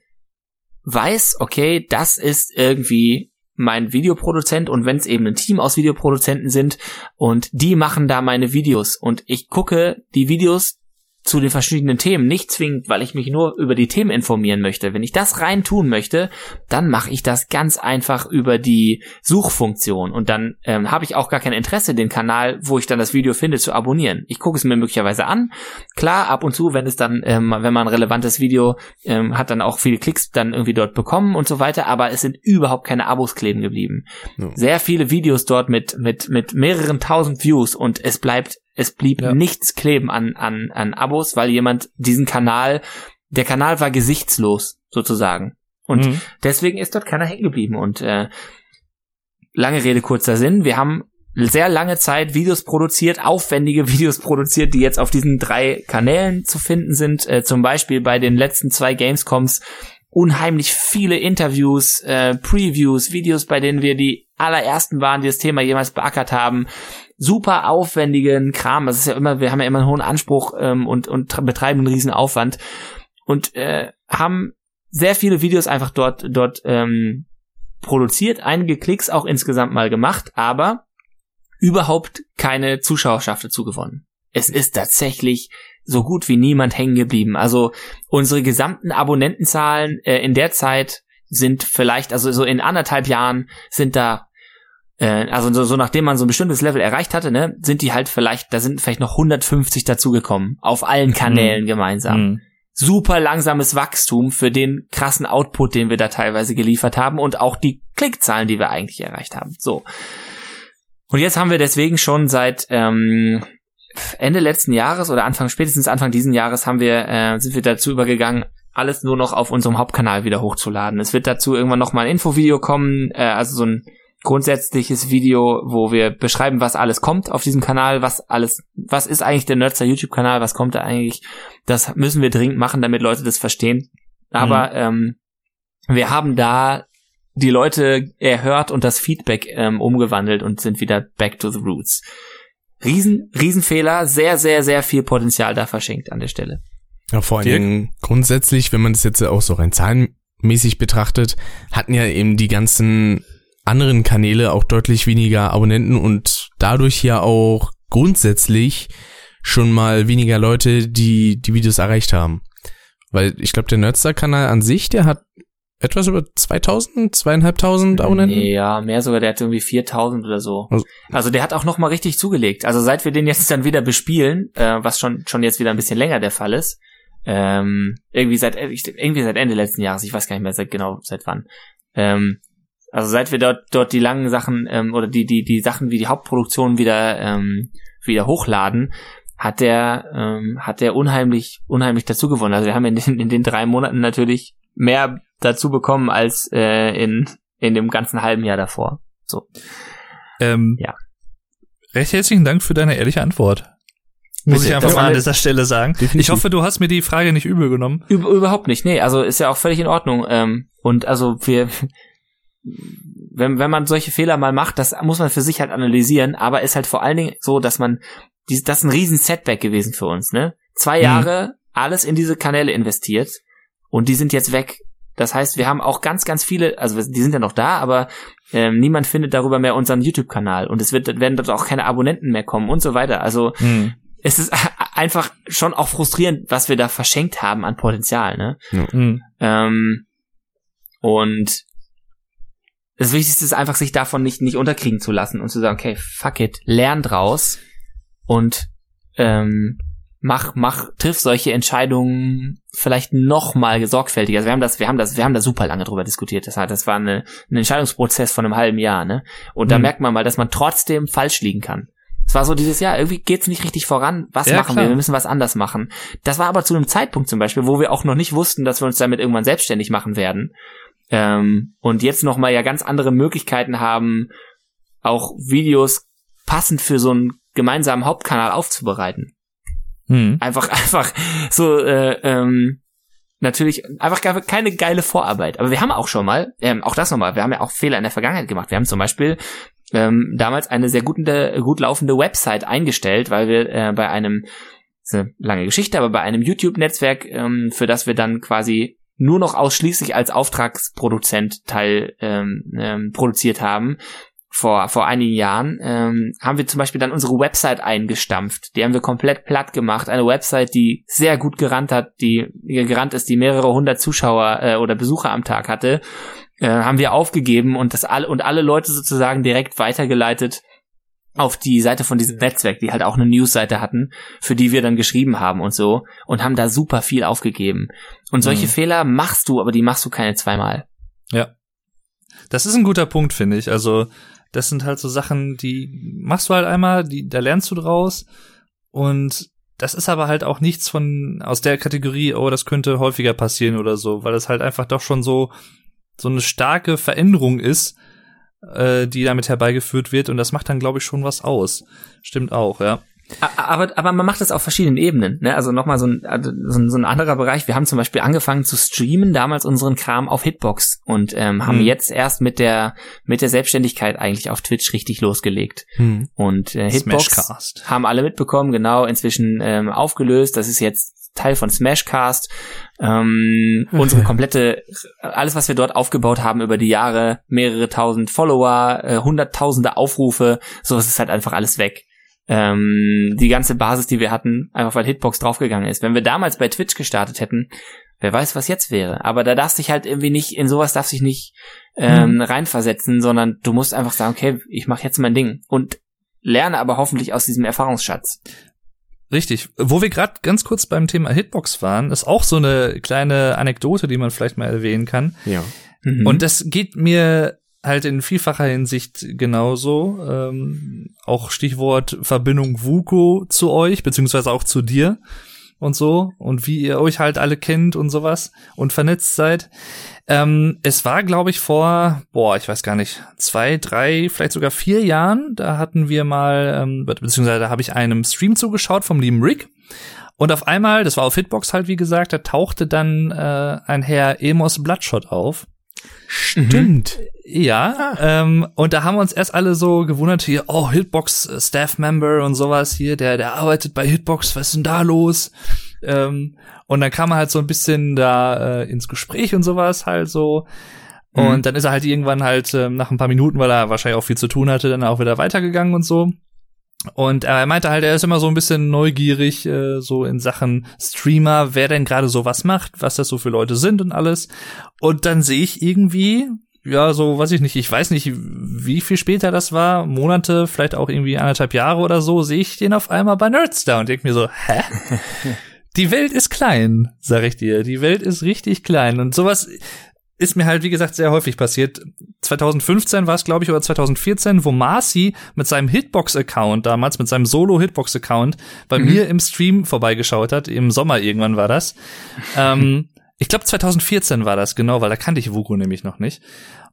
weiß, okay, das ist irgendwie mein Videoproduzent und wenn es eben ein Team aus Videoproduzenten sind und die machen da meine Videos und ich gucke die Videos zu den verschiedenen Themen, nicht zwingend, weil ich mich nur über die Themen informieren möchte. Wenn ich das rein tun möchte, dann mache ich das ganz einfach über die Suchfunktion und dann ähm, habe ich auch gar kein Interesse, den Kanal, wo ich dann das Video finde, zu abonnieren. Ich gucke es mir möglicherweise an. Klar, ab und zu, wenn es dann, ähm, wenn man ein relevantes Video ähm, hat, dann auch viele Klicks dann irgendwie dort bekommen und so weiter, aber es sind überhaupt keine Abos kleben geblieben. Ja. Sehr viele Videos dort mit mit mit mehreren tausend Views und es bleibt es blieb ja. nichts kleben an, an, an Abos, weil jemand diesen Kanal, der Kanal war gesichtslos, sozusagen. Und mhm. deswegen ist dort keiner hängen geblieben. Und äh, lange Rede, kurzer Sinn, wir haben sehr lange Zeit Videos produziert, aufwendige Videos produziert, die jetzt auf diesen drei Kanälen zu finden sind. Äh, zum Beispiel bei den letzten zwei Gamescoms unheimlich viele Interviews, äh, Previews, Videos, bei denen wir die allerersten waren, die das Thema jemals beackert haben. Super aufwendigen Kram. Das ist ja immer, wir haben ja immer einen hohen Anspruch ähm, und, und betreiben einen riesen Aufwand. Und äh, haben sehr viele Videos einfach dort, dort ähm, produziert, einige Klicks auch insgesamt mal gemacht, aber überhaupt keine Zuschauerschaft dazu gewonnen. Es ist tatsächlich so gut wie niemand hängen geblieben. Also unsere gesamten Abonnentenzahlen äh, in der Zeit sind vielleicht, also so in anderthalb Jahren sind da, äh, also so, so nachdem man so ein bestimmtes Level erreicht hatte, ne, sind die halt vielleicht, da sind vielleicht noch 150 dazugekommen, auf allen Kanälen mhm. gemeinsam. Mhm. Super langsames Wachstum für den krassen Output, den wir da teilweise geliefert haben und auch die Klickzahlen, die wir eigentlich erreicht haben. So. Und jetzt haben wir deswegen schon seit ähm, Ende letzten Jahres oder Anfang spätestens Anfang diesen Jahres haben wir äh, sind wir dazu übergegangen, alles nur noch auf unserem Hauptkanal wieder hochzuladen. Es wird dazu irgendwann noch mal ein Infovideo kommen, äh, also so ein grundsätzliches Video, wo wir beschreiben, was alles kommt auf diesem Kanal, was alles, was ist eigentlich der Nerdster YouTube-Kanal, was kommt da eigentlich. Das müssen wir dringend machen, damit Leute das verstehen. Aber mhm. ähm, wir haben da die Leute erhört und das Feedback ähm, umgewandelt und sind wieder back to the roots. Riesen, Riesenfehler, sehr, sehr, sehr viel Potenzial da verschenkt an der Stelle. Ja, vor allen Dingen grundsätzlich, wenn man das jetzt auch so rein zahlenmäßig betrachtet, hatten ja eben die ganzen anderen Kanäle auch deutlich weniger Abonnenten und dadurch ja auch grundsätzlich schon mal weniger Leute, die die Videos erreicht haben. Weil ich glaube, der Nerdstar-Kanal an sich, der hat etwas über 2000, zweieinhalbtausend Abonnenten? Ja, mehr sogar, der hat irgendwie 4000 oder so. Also, also der hat auch noch mal richtig zugelegt. Also seit wir den jetzt dann wieder bespielen, äh, was schon schon jetzt wieder ein bisschen länger der Fall ist, ähm, irgendwie seit irgendwie seit Ende letzten Jahres, ich weiß gar nicht mehr seit genau seit wann. Ähm, also seit wir dort dort die langen Sachen ähm, oder die die die Sachen wie die Hauptproduktion wieder ähm, wieder hochladen, hat der ähm, hat der unheimlich unheimlich dazu gewonnen. Also wir haben in den, in den drei Monaten natürlich mehr dazu bekommen als äh, in, in dem ganzen halben Jahr davor. So. Ähm, ja. Recht herzlichen Dank für deine ehrliche Antwort. Muss ich einfach mal an dieser Stelle sagen. Definitiv. Ich hoffe, du hast mir die Frage nicht übel genommen. Über, überhaupt nicht. Nee, also ist ja auch völlig in Ordnung. Ähm, und also wir, wenn, wenn man solche Fehler mal macht, das muss man für sich halt analysieren, aber ist halt vor allen Dingen so, dass man, die, das ist ein riesen Setback gewesen für uns, ne? Zwei mhm. Jahre alles in diese Kanäle investiert und die sind jetzt weg. Das heißt, wir haben auch ganz, ganz viele, also die sind ja noch da, aber ähm, niemand findet darüber mehr unseren YouTube-Kanal und es wird, werden dort auch keine Abonnenten mehr kommen und so weiter. Also hm. es ist einfach schon auch frustrierend, was wir da verschenkt haben an Potenzial, ne? Ja. Hm. Ähm, und das Wichtigste ist einfach, sich davon nicht, nicht unterkriegen zu lassen und zu sagen, okay, fuck it, lern draus und ähm, mach, mach, triff solche Entscheidungen vielleicht noch mal sorgfältiger. Also wir haben das, wir haben das, wir haben da super lange drüber diskutiert. Das, das war eine, ein Entscheidungsprozess von einem halben Jahr, ne? Und da mhm. merkt man mal, dass man trotzdem falsch liegen kann. Es war so dieses Jahr, irgendwie geht's nicht richtig voran. Was ja, machen klar. wir? Wir müssen was anders machen. Das war aber zu einem Zeitpunkt zum Beispiel, wo wir auch noch nicht wussten, dass wir uns damit irgendwann selbstständig machen werden. Ähm, und jetzt noch mal ja ganz andere Möglichkeiten haben, auch Videos passend für so einen gemeinsamen Hauptkanal aufzubereiten. Hm. Einfach, einfach so, äh, ähm, natürlich einfach keine geile Vorarbeit. Aber wir haben auch schon mal, ähm, auch das nochmal, wir haben ja auch Fehler in der Vergangenheit gemacht. Wir haben zum Beispiel ähm, damals eine sehr gute, gut laufende Website eingestellt, weil wir äh, bei einem, ist eine lange Geschichte, aber bei einem YouTube-Netzwerk, ähm, für das wir dann quasi nur noch ausschließlich als Auftragsproduzent Teil ähm, ähm, produziert haben, vor, vor einigen Jahren, ähm, haben wir zum Beispiel dann unsere Website eingestampft. Die haben wir komplett platt gemacht. Eine Website, die sehr gut gerannt hat, die, gerannt ist, die mehrere hundert Zuschauer äh, oder Besucher am Tag hatte, äh, haben wir aufgegeben und das alle und alle Leute sozusagen direkt weitergeleitet auf die Seite von diesem Netzwerk, die halt auch eine Newsseite hatten, für die wir dann geschrieben haben und so und haben da super viel aufgegeben. Und solche mhm. Fehler machst du, aber die machst du keine zweimal. Ja. Das ist ein guter Punkt, finde ich. Also das sind halt so Sachen, die machst du halt einmal, die, da lernst du draus. Und das ist aber halt auch nichts von aus der Kategorie, oh, das könnte häufiger passieren oder so, weil es halt einfach doch schon so so eine starke Veränderung ist, äh, die damit herbeigeführt wird und das macht dann, glaube ich, schon was aus. Stimmt auch, ja. Aber, aber man macht das auf verschiedenen Ebenen. Ne? Also nochmal so ein, also so, ein, so ein anderer Bereich. Wir haben zum Beispiel angefangen zu streamen, damals unseren Kram auf Hitbox und ähm, haben Hm. jetzt erst mit der mit der Selbstständigkeit eigentlich auf Twitch richtig losgelegt. Hm. Und äh, Hitbox Smashcast. haben alle mitbekommen, genau, inzwischen ähm, aufgelöst. Das ist jetzt Teil von Smashcast. Ähm, unsere komplette, alles, was wir dort aufgebaut haben über die Jahre, mehrere tausend Follower, äh, hunderttausende Aufrufe, sowas ist halt einfach alles weg. Ähm, die ganze Basis, die wir hatten, einfach weil Hitbox draufgegangen ist. Wenn wir damals bei Twitch gestartet hätten, wer weiß, was jetzt wäre. Aber da darfst dich halt irgendwie nicht, in sowas darfst dich nicht ähm, reinversetzen, sondern du musst einfach sagen, okay, ich mache jetzt mein Ding. Und lerne aber hoffentlich aus diesem Erfahrungsschatz. Richtig. Wo wir gerade ganz kurz beim Thema Hitbox waren, ist auch so eine kleine Anekdote, die man vielleicht mal erwähnen kann. Ja. Mhm. Und das geht mir halt in vielfacher Hinsicht genauso. Ähm, auch Stichwort Verbindung Vuko zu euch, beziehungsweise auch zu dir und so. Und wie ihr euch halt alle kennt und sowas und vernetzt seid. Ähm, es war, glaube ich, vor, boah, ich weiß gar nicht, zwei, drei, vielleicht sogar vier Jahren. Da hatten wir mal, ähm, be- beziehungsweise da habe ich einem Stream zugeschaut vom lieben Rick. Und auf einmal, das war auf Hitbox halt, wie gesagt, da tauchte dann äh, ein Herr Emos Bloodshot auf. Stimmt. Ja, ähm, und da haben wir uns erst alle so gewundert hier, oh, Hitbox äh, Staff Member und sowas hier, der, der arbeitet bei Hitbox, was ist denn da los? Ähm, und dann kam er halt so ein bisschen da äh, ins Gespräch und sowas halt so. Und Mhm. dann ist er halt irgendwann halt äh, nach ein paar Minuten, weil er wahrscheinlich auch viel zu tun hatte, dann auch wieder weitergegangen und so. Und er meinte halt, er ist immer so ein bisschen neugierig, äh, so in Sachen Streamer, wer denn gerade sowas macht, was das so für Leute sind und alles. Und dann sehe ich irgendwie, ja, so, weiß ich nicht, ich weiß nicht, wie viel später das war, Monate, vielleicht auch irgendwie anderthalb Jahre oder so, sehe ich den auf einmal bei Nerdstar und denke mir so, hä? Die Welt ist klein, sag ich dir. Die Welt ist richtig klein. Und sowas ist mir halt, wie gesagt, sehr häufig passiert. 2015 war es, glaube ich, oder 2014, wo Marcy mit seinem Hitbox-Account, damals mit seinem Solo-Hitbox-Account, bei mir im Stream vorbeigeschaut hat. Im Sommer irgendwann war das. ähm, ich glaube 2014 war das, genau, weil da kannte ich Vuko nämlich noch nicht.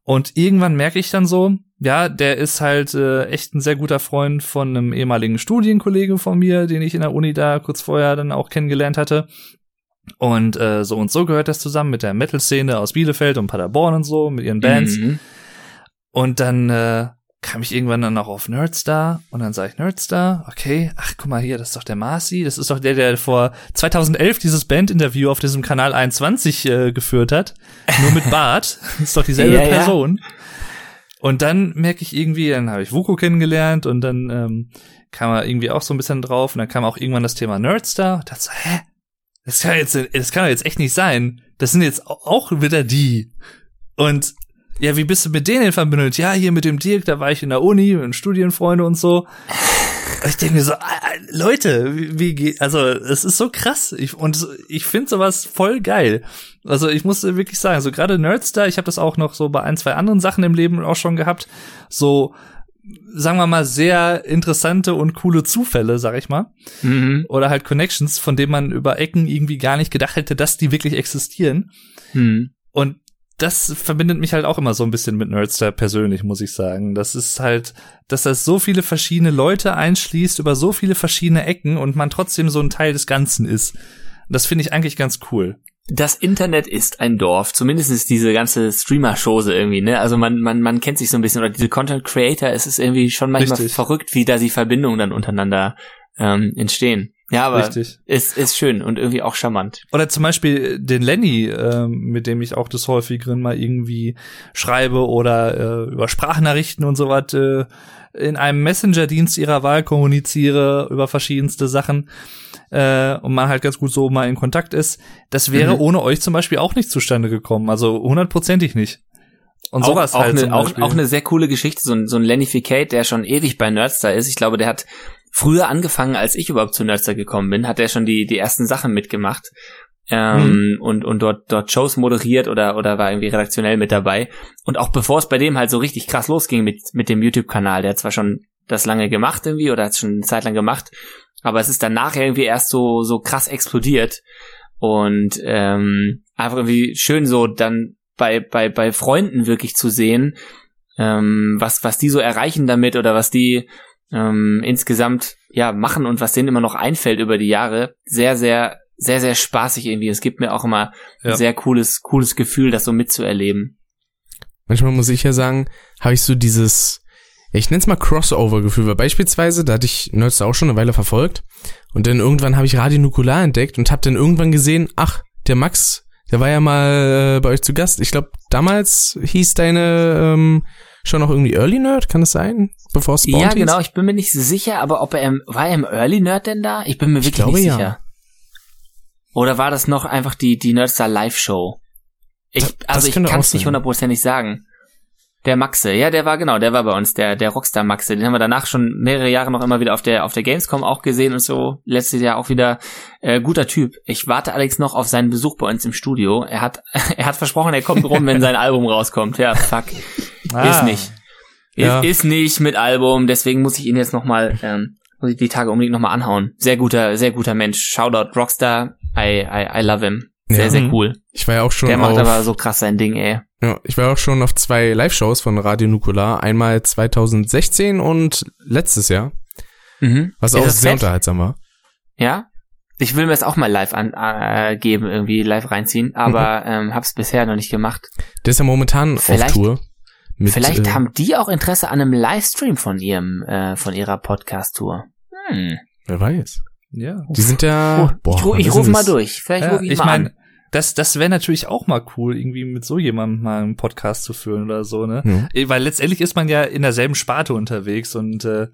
Und irgendwann merke ich dann so, ja, der ist halt äh, echt ein sehr guter Freund von einem ehemaligen Studienkollegen von mir, den ich in der Uni da kurz vorher dann auch kennengelernt hatte. Und äh, so und so gehört das zusammen mit der Metal-Szene aus Bielefeld und Paderborn und so, mit ihren Bands. Mhm. Und dann äh, kam ich irgendwann dann auch auf Nerdstar und dann sah ich Nerdstar, okay, ach guck mal hier, das ist doch der Marcy, das ist doch der, der vor 2011 dieses Bandinterview auf diesem Kanal 21 äh, geführt hat, nur mit Bart, das ist doch dieselbe Ja, ja. Person. Und dann merke ich irgendwie, dann habe ich Vuko kennengelernt und dann ähm, kam er irgendwie auch so ein bisschen drauf und dann kam auch irgendwann das Thema Nerdstar und dachte so, hä? Das kann jetzt, das kann jetzt echt nicht sein. Das sind jetzt auch wieder die. Und ja, wie bist du mit denen verbündet? Ja, hier mit dem Dirk, da war ich in der Uni, mit Studienfreunde und so. Ich denke mir so, Leute, wie, wie also es ist so krass. Ich, und ich finde sowas voll geil. Also ich muss wirklich sagen, so gerade Nerdstar, ich habe das auch noch so bei ein, zwei anderen Sachen im Leben auch schon gehabt, so sagen wir mal sehr interessante und coole Zufälle, sag ich mal Mhm. oder halt Connections, von denen man über Ecken irgendwie gar nicht gedacht hätte, dass die wirklich existieren. Mhm. Und das verbindet mich halt auch immer so ein bisschen mit Nerdstar persönlich, muss ich sagen. Das ist halt, dass das so viele verschiedene Leute einschließt über so viele verschiedene Ecken und man trotzdem so ein Teil des Ganzen ist. Das finde ich eigentlich ganz cool. Das Internet ist ein Dorf. Zumindest ist diese ganze Streamer-Chose irgendwie, ne? Also man, man, man kennt sich so ein bisschen, oder diese Content Creator, es ist irgendwie schon manchmal Richtig. verrückt, wie da die Verbindungen dann untereinander ähm, entstehen. Ja, aber Richtig. ist, ist schön und irgendwie auch charmant. Oder zum Beispiel den Lenny, ähm, mit dem ich auch des häufigeren mal irgendwie schreibe oder äh, über Sprachnachrichten und so was äh, in einem Messenger-Dienst ihrer Wahl kommuniziere über verschiedenste Sachen äh, und man halt ganz gut so mal in Kontakt ist. Das wäre Mhm. ohne euch zum Beispiel auch nicht zustande gekommen. Also hundertprozentig nicht. Und sowas auch, halt auch, zum eine, auch, auch eine sehr coole Geschichte, so ein, so ein Lenny Ficate, der schon ewig bei Nerdstar ist. Ich glaube, der hat früher angefangen, als ich überhaupt zu Nerdstar gekommen bin, hat er schon die, die ersten Sachen mitgemacht. Ähm, und, und dort, dort Shows moderiert oder, oder war irgendwie redaktionell mit dabei. Und auch bevor es bei dem halt so richtig krass losging mit, mit dem YouTube-Kanal, der hat zwar schon das lange gemacht irgendwie oder hat es schon eine Zeit lang gemacht, aber es ist dann nachher irgendwie erst so, so krass explodiert. Und ähm, einfach irgendwie schön so dann bei, bei, bei Freunden wirklich zu sehen, ähm, was, was die so erreichen damit oder was die ähm, insgesamt ja machen und was denen immer noch einfällt über die Jahre, sehr, sehr, sehr, sehr spaßig irgendwie. Es gibt mir auch immer Ja. ein sehr cooles, cooles Gefühl, das so mitzuerleben. Manchmal muss ich ja sagen, habe ich so dieses, ich nenne es mal Crossover-Gefühl, weil beispielsweise, da hatte ich Nerds auch schon eine Weile verfolgt und dann irgendwann habe ich Radio Nukular entdeckt und habe dann irgendwann gesehen, ach, der Max, der war ja mal äh, bei euch zu Gast. Ich glaube, damals hieß deine ähm, schon noch irgendwie Early Nerd, kann es sein? Bevor es ja, genau, ich bin mir nicht sicher, aber ob er im, war er im Early Nerd denn da? Ich bin mir Ich wirklich glaube, nicht ja. sicher. Oder war das noch einfach die, die Nerdstar Live Show? Ich, Das- also ich kann es nicht hundertprozentig sagen. Der Maxe, ja, der war genau, der war bei uns, der, der Rockstar Maxe. Den haben wir danach schon mehrere Jahre noch immer wieder auf der, auf der Gamescom auch gesehen und so. Letztes Jahr auch wieder, äh, guter Typ. Ich warte allerdings noch auf seinen Besuch bei uns im Studio. Er hat, er hat versprochen, er kommt rum, wenn sein Album rauskommt. Ja, fuck. Ah. Ist nicht. Ist, Ja. ist nicht mit Album, deswegen muss ich ihn jetzt nochmal, ähm, muss ich die Tage unbedingt nochmal anhauen. Sehr guter, sehr guter Mensch. Shoutout Rockstar. I, I, I love him. Sehr, Ja. sehr Mhm. cool. Ich war ja auch schon Der macht auf, aber so krass sein Ding, ey. ja, ich war auch schon auf zwei Live-Shows von Radio Nukular, einmal 2016 und letztes Jahr, Mhm. was Ist auch sehr fett? unterhaltsam war. Ja? Ich will mir das auch mal live an, äh, geben, irgendwie live reinziehen, aber ähm, hab's bisher noch nicht gemacht. Der ist ja momentan Vielleicht- auf Tour. Mit, Vielleicht äh, haben die auch Interesse an einem Livestream von ihrem, äh, von ihrer Podcast-Tour. Hm. Wer weiß. Ja. Die sind ja. Oh, ich ru- ich rufe sind mal durch. Vielleicht Ja, rufe ich, ich mal meine, an. Das, das wäre natürlich auch mal cool, irgendwie mit so jemandem mal einen Podcast zu führen oder so, ne? Ja. Weil letztendlich ist man ja in derselben Sparte unterwegs und äh,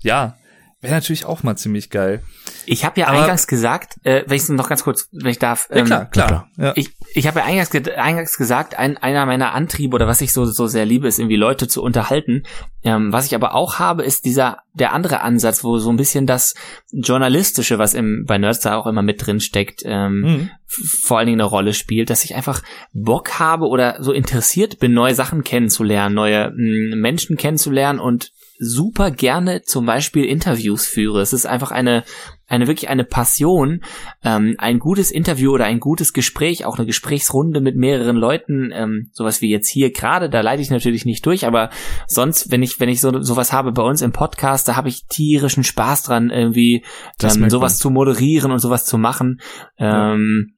ja, wäre natürlich auch mal ziemlich geil. Ich habe ja Aber- eingangs gesagt, äh, wenn ich noch ganz kurz, wenn ich darf, Ja, ähm, klar, klar. klar. Ja. ich, ich habe ja eingangs, ge- eingangs gesagt, ein, einer meiner Antriebe oder was ich so, so sehr liebe, ist irgendwie Leute zu unterhalten. Ähm, was ich aber auch habe, ist dieser, der andere Ansatz, wo so ein bisschen das Journalistische, was im, bei Nerdstar auch immer mit drin steckt, ähm, Mhm. vor allen Dingen eine Rolle spielt, dass ich einfach Bock habe oder so interessiert bin, neue Sachen kennenzulernen, neue Menschen kennenzulernen und super gerne zum Beispiel Interviews führe. Es ist einfach eine, eine wirklich eine Passion, ähm, ein gutes Interview oder ein gutes Gespräch, auch eine Gesprächsrunde mit mehreren Leuten, ähm, sowas wie jetzt hier gerade, da leite ich natürlich nicht durch, aber sonst, wenn ich, wenn ich so sowas habe bei uns im Podcast, da habe ich tierischen Spaß dran, irgendwie ähm, sowas man. zu moderieren und sowas zu machen. Ähm,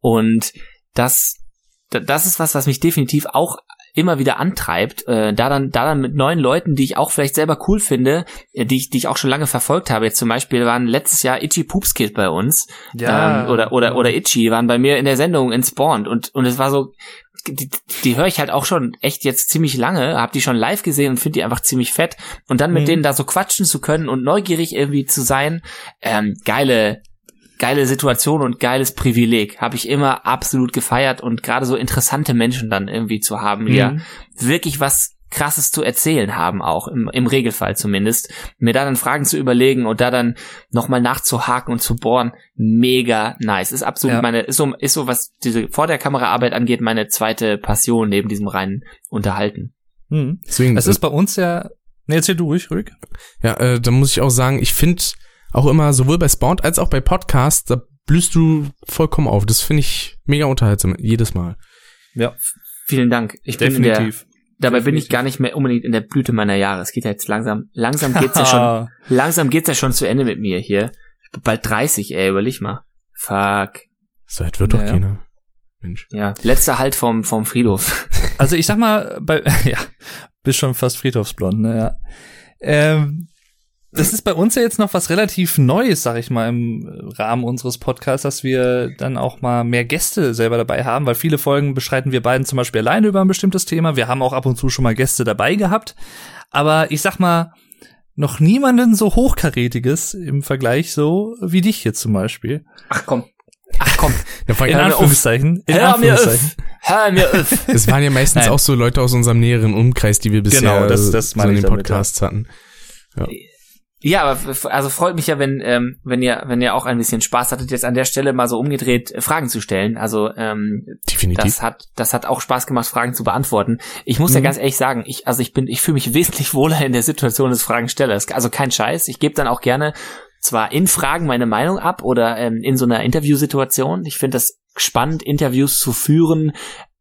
Und das, da- das ist was, was mich definitiv auch immer wieder antreibt, äh, da dann, da dann mit neuen Leuten, die ich auch vielleicht selber cool finde, äh, die ich, die ich auch schon lange verfolgt habe. Jetzt zum Beispiel waren letztes Jahr Itchy Poops Kid bei uns ähm, oder oder oder Itchy waren bei mir in der Sendung in Spawned und und es war so, die, die höre ich halt auch schon echt jetzt ziemlich lange, habe die schon live gesehen und finde die einfach ziemlich fett und dann mit Mhm. denen da so quatschen zu können und neugierig irgendwie zu sein, ähm, geile geile Situation und geiles Privileg. Habe ich immer absolut gefeiert und gerade so interessante Menschen dann irgendwie zu haben, die ja Mhm. wirklich was krasses zu erzählen haben auch, im, im Regelfall zumindest. Mir da dann Fragen zu überlegen und da dann nochmal nachzuhaken und zu bohren, mega nice. Ist absolut Ja. meine, ist so, ist so, was diese vor der Kameraarbeit angeht, meine zweite Passion neben diesem reinen Unterhalten. Mhm. Deswegen, Das ist bei uns ja. Nee, erzähl du ruhig, ruhig. ja, äh, da muss ich auch sagen, ich finde auch immer sowohl bei Spawn als auch bei Podcasts, da blühst du vollkommen auf. Das finde ich mega unterhaltsam, jedes Mal. Ja, Vielen Dank. Ich bin in der, definitiv. dabei bin ich definitiv. gar nicht mehr unbedingt in der Blüte meiner Jahre. Es geht ja jetzt langsam, langsam geht's ja schon, langsam geht's ja schon zu Ende mit mir hier. Ich bin bald 30, ey, überleg mal. Fuck. So weit wird doch Ja, ja. keiner. Mensch. Ja, letzter Halt vom, vom Friedhof. Also ich sag mal, bei, ja, bist schon fast friedhofsblond, ne, ja. Ähm, das ist bei uns ja jetzt noch was relativ Neues, sag ich mal, im Rahmen unseres Podcasts, dass wir dann auch mal mehr Gäste selber dabei haben, weil viele Folgen beschreiten wir beiden zum Beispiel alleine über ein bestimmtes Thema. Wir haben auch ab und zu schon mal Gäste dabei gehabt. Aber ich sag mal, noch niemanden so hochkarätiges im Vergleich so wie dich jetzt zum Beispiel. Ach komm. Ach komm. Ja, In Anführungszeichen. In Hör Anführungszeichen. Hör mir auf. es waren ja meistens Nein. auch so Leute aus unserem näheren Umkreis, die wir bisher Genau, das- das so in den damit, Podcasts hatten. Ja, aber f- also freut mich ja, wenn ähm, wenn ihr wenn ihr auch ein bisschen Spaß hattet, jetzt an der Stelle mal so umgedreht äh, Fragen zu stellen. Also ähm, Definitiv. das hat das hat auch Spaß gemacht, Fragen zu beantworten. Ich muss ja Mhm. ganz ehrlich sagen, ich also ich bin ich fühle mich wesentlich wohler in der Situation des Fragenstellers. Also kein Scheiß. Ich gebe dann auch gerne zwar in Fragen meine Meinung ab oder ähm, in so einer Interviewsituation. Ich finde das spannend, Interviews zu führen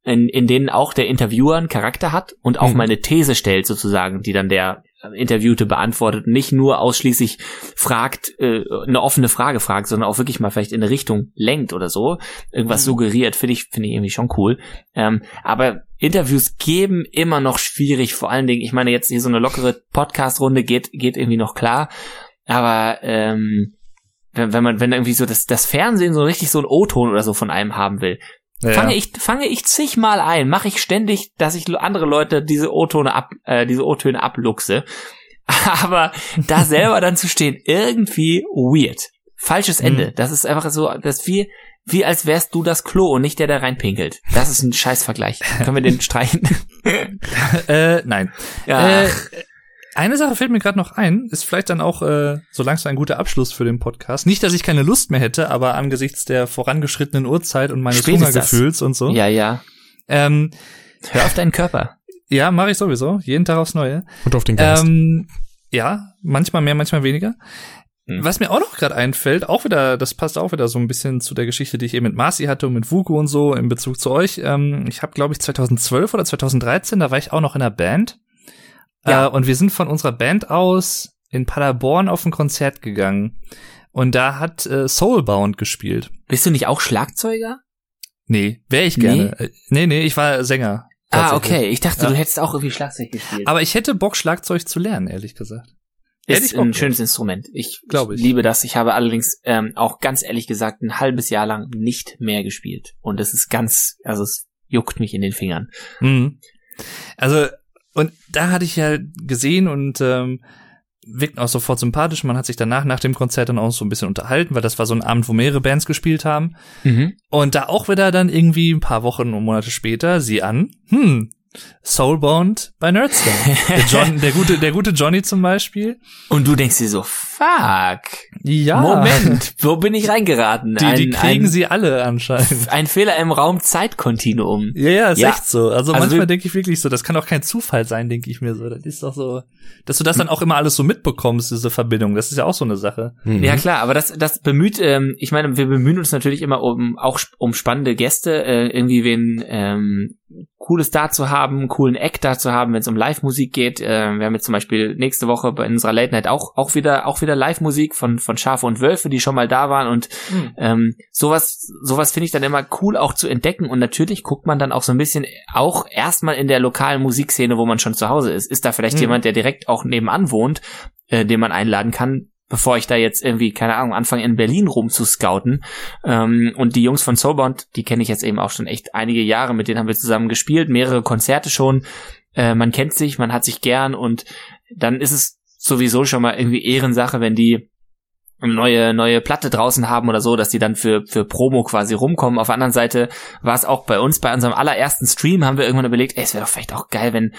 in, in denen auch der Interviewer einen Charakter hat und auch Mhm. mal eine These stellt sozusagen, die dann der Interviewte beantwortet und nicht nur ausschließlich fragt, äh, eine offene Frage fragt, sondern auch wirklich mal vielleicht in eine Richtung lenkt oder so, irgendwas suggeriert, finde ich, finde ich irgendwie schon cool. Ähm, aber Interviews geben immer noch schwierig, vor allen Dingen, ich meine jetzt hier so eine lockere Podcast-Runde geht, geht irgendwie noch klar, aber ähm, wenn, wenn man, wenn irgendwie so das, das Fernsehen so richtig so einen O-Ton oder so von einem haben will, Ja, fange ich, fange ich zigmal ein, mache ich ständig, dass ich andere Leute diese O-Töne ab, äh, diese O-Töne abluchse. Aber da selber dann zu stehen, irgendwie weird. Falsches Ende. Das ist einfach so, das ist wie, wie als wärst du das Klo und nicht der, der reinpinkelt. Das ist ein Scheißvergleich. Können wir den streichen? Äh, nein. Ja. Äh, eine Sache fällt mir gerade noch ein, ist vielleicht dann auch äh, so langsam ein guter Abschluss für den Podcast. Nicht, dass ich keine Lust mehr hätte, aber angesichts der vorangeschrittenen Uhrzeit und meines. Hungergefühls und so. ja, ja. Ähm, Hör auf deinen Körper. ja, mache ich sowieso. Jeden Tag aufs Neue. Und auf den Geist. Ähm, ja, manchmal mehr, manchmal weniger. Hm. Was mir auch noch gerade einfällt, auch wieder, das passt auch wieder so ein bisschen zu der Geschichte, die ich eben mit Marci hatte und mit Vuko und so in Bezug zu euch. Ähm, ich habe, glaube ich, 2012 oder 2013, da war ich auch noch in einer Band. Ja. Äh, und wir sind von unserer Band aus in Paderborn auf ein Konzert gegangen. Und da hat äh, Soulbound gespielt. Bist du nicht auch Schlagzeuger? Nee, wäre ich gerne. Nee? nee, nee, ich war Sänger. Ah, okay. Ich dachte, Ja. du hättest auch irgendwie Schlagzeug gespielt. Aber ich hätte Bock, Schlagzeug zu lernen, ehrlich gesagt. Ist ein schönes Instrument. Ich, Glaub ich. liebe das. Ich habe allerdings ähm, auch ganz ehrlich gesagt ein halbes Jahr lang nicht mehr gespielt. Und es ist ganz, also es juckt mich in den Fingern. Mhm. Also, da hatte ich ja gesehen und ähm, wirkten auch sofort sympathisch. Man hat sich danach, nach dem Konzert dann auch so ein bisschen unterhalten, weil das war so ein Abend, wo mehrere Bands gespielt haben. Und da auch wieder dann irgendwie ein paar Wochen und Monate später sie an, hm, Soulbound bei Nerdstar. Der, John, der, gute, der gute Johnny zum Beispiel. Und du denkst dir so, fuck. Ja. Moment, wo bin ich reingeraten? Die, die Ein- kriegen ein, sie alle anscheinend. ein Fehler im Raum-Zeit-Kontinuum. Ja, ja, ist Ja. echt so. Also, Also manchmal denke ich wirklich so, das kann doch kein Zufall sein, denke ich mir so. Das ist doch so, dass du das dann auch immer alles so mitbekommst, diese Verbindung. Das ist ja auch so eine Sache. Mhm. Ja klar, aber das, das bemüht, ähm, ich meine, wir bemühen uns natürlich immer um auch um spannende Gäste, äh, irgendwie wen ähm, Cooles da zu haben, einen coolen Act da zu haben, wenn es um Live-Musik geht. Äh, wir haben jetzt zum Beispiel nächste Woche bei unserer Late Night auch auch wieder auch wieder Live-Musik von von Schafe und Wölfe, die schon mal da waren und ähm, sowas sowas finde ich dann immer cool auch zu entdecken und natürlich guckt man dann auch so ein bisschen auch erstmal in der lokalen Musikszene, wo man schon zu Hause ist, ist da vielleicht Mhm. jemand, der direkt auch nebenan wohnt, äh, den man einladen kann, bevor ich da jetzt irgendwie, keine Ahnung, anfange in Berlin rum zu scouten. Ähm, und die Jungs von Soulbound, die kenne ich jetzt eben auch schon echt einige Jahre, mit denen haben wir zusammen gespielt, mehrere Konzerte schon. Äh, man kennt sich, man hat sich gern und dann ist es sowieso schon mal irgendwie Ehrensache, wenn die eine neue neue Platte draußen haben oder so, dass die dann für für Promo quasi rumkommen. Auf der anderen Seite war es auch bei uns bei unserem allerersten Stream haben wir irgendwann überlegt, ey, es wäre doch vielleicht auch geil, wenn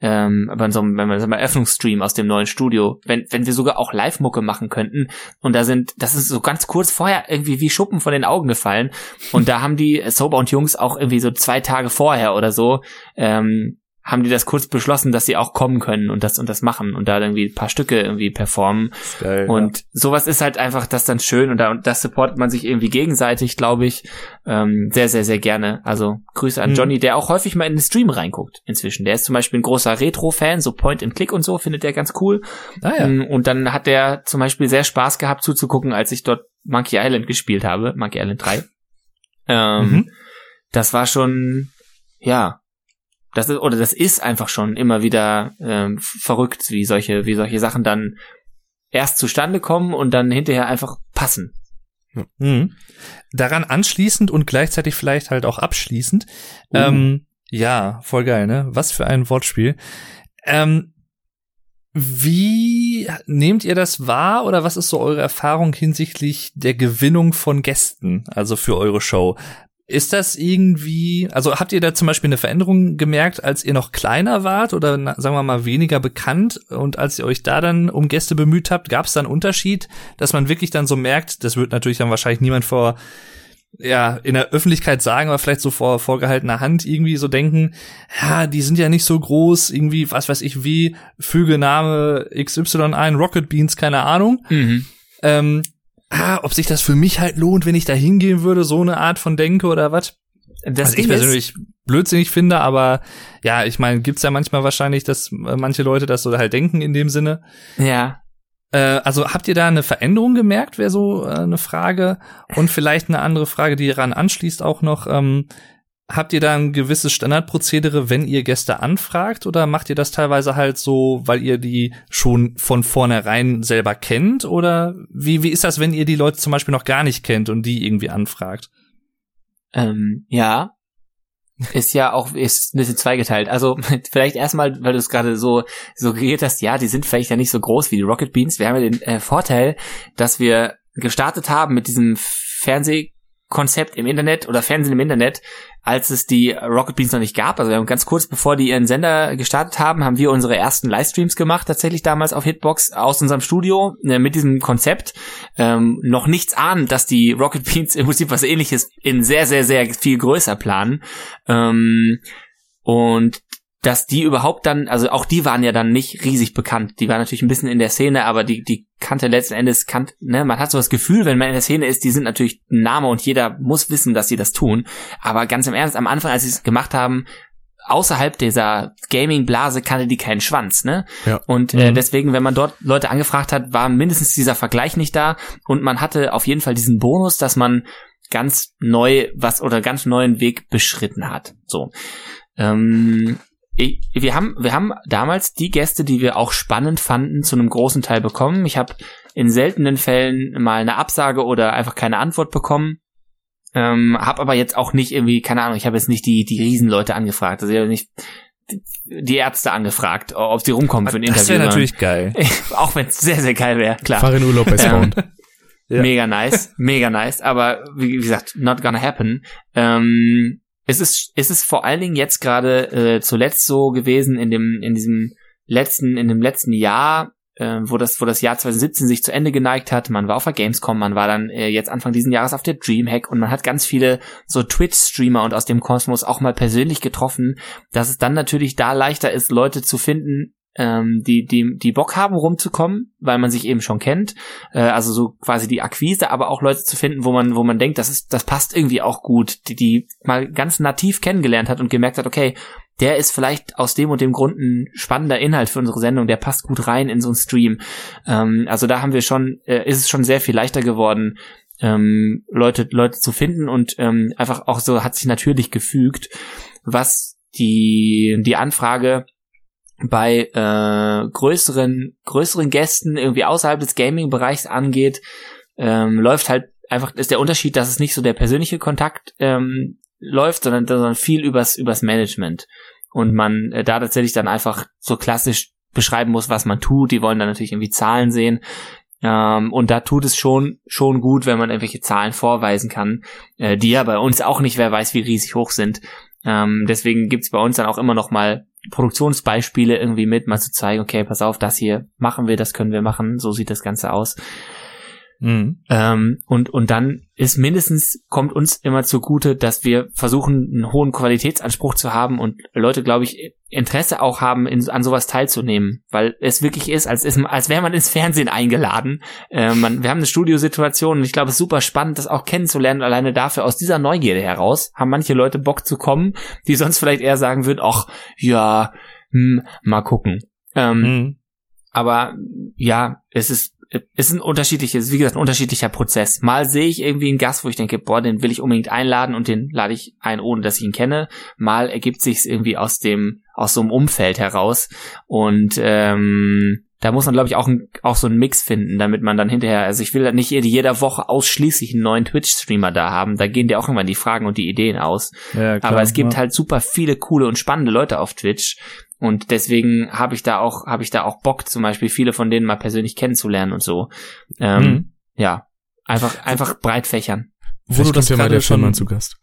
ähm, bei so einem, wenn wir sagen wir Eröffnungsstream aus dem neuen Studio, wenn wenn wir sogar auch Live-Mucke machen könnten und da sind, das ist so ganz kurz vorher irgendwie wie Schuppen von den Augen gefallen und da haben die Sober und Jungs auch irgendwie so zwei Tage vorher oder so ähm, haben die das kurz beschlossen, dass sie auch kommen können und das und das machen und da irgendwie ein paar Stücke irgendwie performen Geil. und sowas ist halt einfach das dann schön und da und das supportet man sich irgendwie gegenseitig, glaube ich, ähm, sehr, sehr, sehr gerne. Also Grüße an Mhm. Johnny, der auch häufig mal in den Stream reinguckt inzwischen. Der ist zum Beispiel ein großer Retro-Fan, so Point-and-Click und so, findet der ganz cool. ah, ja. Mm, Und dann hat der zum Beispiel sehr Spaß gehabt zuzugucken, als ich dort Monkey Island gespielt habe, Monkey Island 3. Ähm, Mhm. Das war schon, ja, das ist, oder das ist einfach schon immer wieder ähm, verrückt, wie solche, wie solche Sachen dann erst zustande kommen und dann hinterher einfach passen. Mhm. Daran anschließend und gleichzeitig vielleicht halt auch abschließend. Uh. Ähm, ja, voll geil, ne? Was für ein Wortspiel. Ähm, wie nehmt ihr das wahr oder was ist so eure Erfahrung hinsichtlich der Gewinnung von Gästen, also für eure Show? Ist das irgendwie, also habt ihr da zum Beispiel eine Veränderung gemerkt, als ihr noch kleiner wart oder sagen wir mal weniger bekannt und als ihr euch da dann um Gäste bemüht habt, gab es da einen Unterschied, dass man wirklich dann so merkt, das wird natürlich dann wahrscheinlich niemand vor ja, in der Öffentlichkeit sagen, aber vielleicht so vor vorgehaltener Hand irgendwie so denken, ja, die sind ja nicht so groß, irgendwie, was weiß ich wie, füge Name XY ein, Rocket Beans, keine Ahnung. Ähm, ah, ob sich das für mich halt lohnt, wenn ich da hingehen würde, so eine Art von Denke oder was? Das Also ich persönlich blödsinnig finde, aber ja, ich meine, gibt's ja manchmal wahrscheinlich, dass äh, manche Leute das so halt denken in dem Sinne. Ja. Äh, also habt ihr da eine Veränderung gemerkt, wäre so äh, eine Frage. Und vielleicht eine andere Frage, die daran anschließt auch noch. Ähm, habt ihr da ein gewisses Standardprozedere, wenn ihr Gäste anfragt? Oder macht ihr das teilweise halt so, weil ihr die schon von vornherein selber kennt? Oder wie, wie ist das, wenn ihr die Leute zum Beispiel noch gar nicht kennt und die irgendwie anfragt? Ähm, ja, ist ja auch ist ein bisschen zweigeteilt. Also vielleicht erstmal, weil du es gerade so suggeriert hast, ja, die sind vielleicht ja nicht so groß wie die Rocket Beans. Wir haben ja den äh, Vorteil, dass wir gestartet haben mit diesem Fernsehkonzept im Internet oder Fernsehen im Internet, als es die Rocket Beans noch nicht gab. Also wir haben ganz kurz bevor die ihren Sender gestartet haben, haben wir unsere ersten Livestreams gemacht, tatsächlich damals auf Hitbox aus unserem Studio äh, mit diesem Konzept. Ähm, noch nichts ahnen, dass die Rocket Beans im Prinzip was ähnliches in sehr, sehr, sehr viel größer planen. Ähm, und dass die überhaupt dann, also auch die waren ja dann nicht riesig bekannt. Die waren natürlich ein bisschen in der Szene, aber die, die kannte letzten Endes, kannt, ne, man hat so das Gefühl, wenn man in der Szene ist, die sind natürlich ein Name und jeder muss wissen, dass sie das tun. Aber ganz im Ernst, am Anfang, als sie es gemacht haben, außerhalb dieser Gaming-Blase kannte die keinen Schwanz, ne? Ja. Und äh, deswegen, wenn man dort Leute angefragt hat, war mindestens dieser Vergleich nicht da und man hatte auf jeden Fall diesen Bonus, dass man ganz neu was oder ganz neuen Weg beschritten hat. So. Ähm, wir haben, wir haben damals die Gäste, die wir auch spannend fanden, zu einem großen Teil bekommen. Ich habe in seltenen Fällen mal eine Absage oder einfach keine Antwort bekommen. Ähm, habe aber jetzt auch nicht irgendwie, keine Ahnung, ich habe jetzt nicht die, die Riesenleute angefragt. Also ich habe nicht die Ärzte angefragt, ob sie rumkommen für ein Das Interview. wäre natürlich geil. auch wenn es sehr, sehr geil wäre, klar. Fahr in Urlaub bei Spawn. Ja. Mega nice, mega nice, aber wie gesagt, not gonna happen. Ähm, es ist, es ist vor allen Dingen jetzt gerade äh, zuletzt so gewesen in dem, in diesem letzten, in dem letzten Jahr, äh, wo das, wo das Jahr 2017 sich zu Ende geneigt hat. Man war auf der Gamescom, man war dann äh, jetzt Anfang diesen Jahres auf der Dreamhack und man hat ganz viele so Twitch-Streamer und aus dem Kosmos auch mal persönlich getroffen, dass es dann natürlich da leichter ist, Leute zu finden, ähm, die, die, die Bock haben, rumzukommen, weil man sich eben schon kennt. Äh, also so quasi die Akquise, aber auch Leute zu finden, wo man, wo man denkt, das ist, das passt irgendwie auch gut, die, die mal ganz nativ kennengelernt hat und gemerkt hat, okay, der ist vielleicht aus dem und dem Grund ein spannender Inhalt für unsere Sendung, der passt gut rein in so einen Stream. Ähm, also da haben wir schon, äh, ist es schon sehr viel leichter geworden, ähm, Leute, Leute zu finden und ähm, einfach auch so hat sich natürlich gefügt, was die, die Anfrage bei äh, größeren größeren Gästen irgendwie außerhalb des Gaming-Bereichs angeht, ähm, läuft halt einfach ist der Unterschied, dass es nicht so der persönliche Kontakt ähm, läuft, sondern, sondern viel übers übers Management und man äh, da tatsächlich dann einfach so klassisch beschreiben muss, was man tut. Die wollen dann natürlich irgendwie Zahlen sehen. Ähm, und da tut es schon schon gut, wenn man irgendwelche Zahlen vorweisen kann, äh, die ja bei uns auch nicht, wer weiß, wie riesig hoch sind. Ähm, deswegen gibt's bei uns dann auch immer noch mal Produktionsbeispiele irgendwie mit, mal zu zeigen, okay, pass auf, das hier machen wir, das können wir machen, so sieht das Ganze aus. Mhm. Ähm, und, und dann ist mindestens, kommt uns immer zugute, dass wir versuchen, einen hohen Qualitätsanspruch zu haben und Leute, glaube ich, Interesse auch haben, in, an sowas teilzunehmen, weil es wirklich ist, als, ist, als wäre man ins Fernsehen eingeladen. Äh, man, wir haben eine Studiosituation und ich glaube, es ist super spannend, das auch kennenzulernen. Alleine dafür, aus dieser Neugierde heraus, haben manche Leute Bock zu kommen, die sonst vielleicht eher sagen würden, ach, ja, hm, mal gucken. Ähm, Mhm. aber ja, es ist ist ein unterschiedliches, wie gesagt, ein unterschiedlicher Prozess. Mal sehe ich irgendwie einen Gast, wo ich denke, boah, den will ich unbedingt einladen und den lade ich ein, ohne dass ich ihn kenne. Mal ergibt sich irgendwie aus dem, aus so einem Umfeld heraus. Und ähm, da muss man, glaube ich, auch, ein, auch so einen Mix finden, damit man dann hinterher, also ich will dann nicht jede, jeder Woche ausschließlich einen neuen Twitch-Streamer da haben. Da gehen dir auch irgendwann die Fragen und die Ideen aus. Ja, klar, Aber es gibt ja. halt super viele coole und spannende Leute auf Twitch. Und deswegen habe ich da auch, habe ich da auch Bock, zum Beispiel viele von denen mal persönlich kennenzulernen und so. Ähm, Mhm. Ja. Einfach, einfach breit fächern. Wo du das ja mal gerade der schon- zu Gast.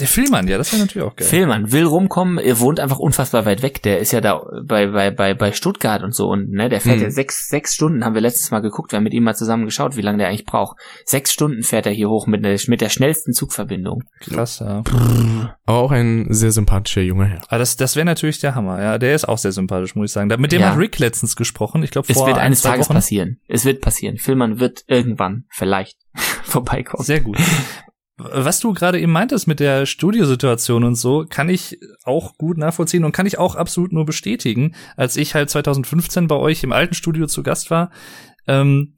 Der Filmmann, ja, das wäre natürlich auch geil. Filmmann will rumkommen, er wohnt einfach unfassbar weit weg. Der ist ja da bei, bei, bei, bei Stuttgart und so und ne, der fährt Mhm. ja sechs, sechs Stunden, haben wir letztes Mal geguckt, wir haben mit ihm mal zusammen geschaut, wie lange der eigentlich braucht. Sechs Stunden fährt er hier hoch mit, der- mit der schnellsten Zugverbindung. Krass, ja. Aber auch ein sehr sympathischer junger Herr. Aber das, das wäre natürlich der Hammer. Ja, der ist auch sehr sympathisch, muss ich sagen. Da, mit dem Ja. hat Rick letztens gesprochen. Ich glaube, Es vor wird ein, eines Tages Wochen. passieren. Es wird passieren. Filmmann wird irgendwann vielleicht vorbeikommen. Sehr gut. Was du gerade eben meintest mit der Studiosituation und so, kann ich auch gut nachvollziehen und kann ich auch absolut nur bestätigen. Als ich halt 2015 bei euch im alten Studio zu Gast war, ähm,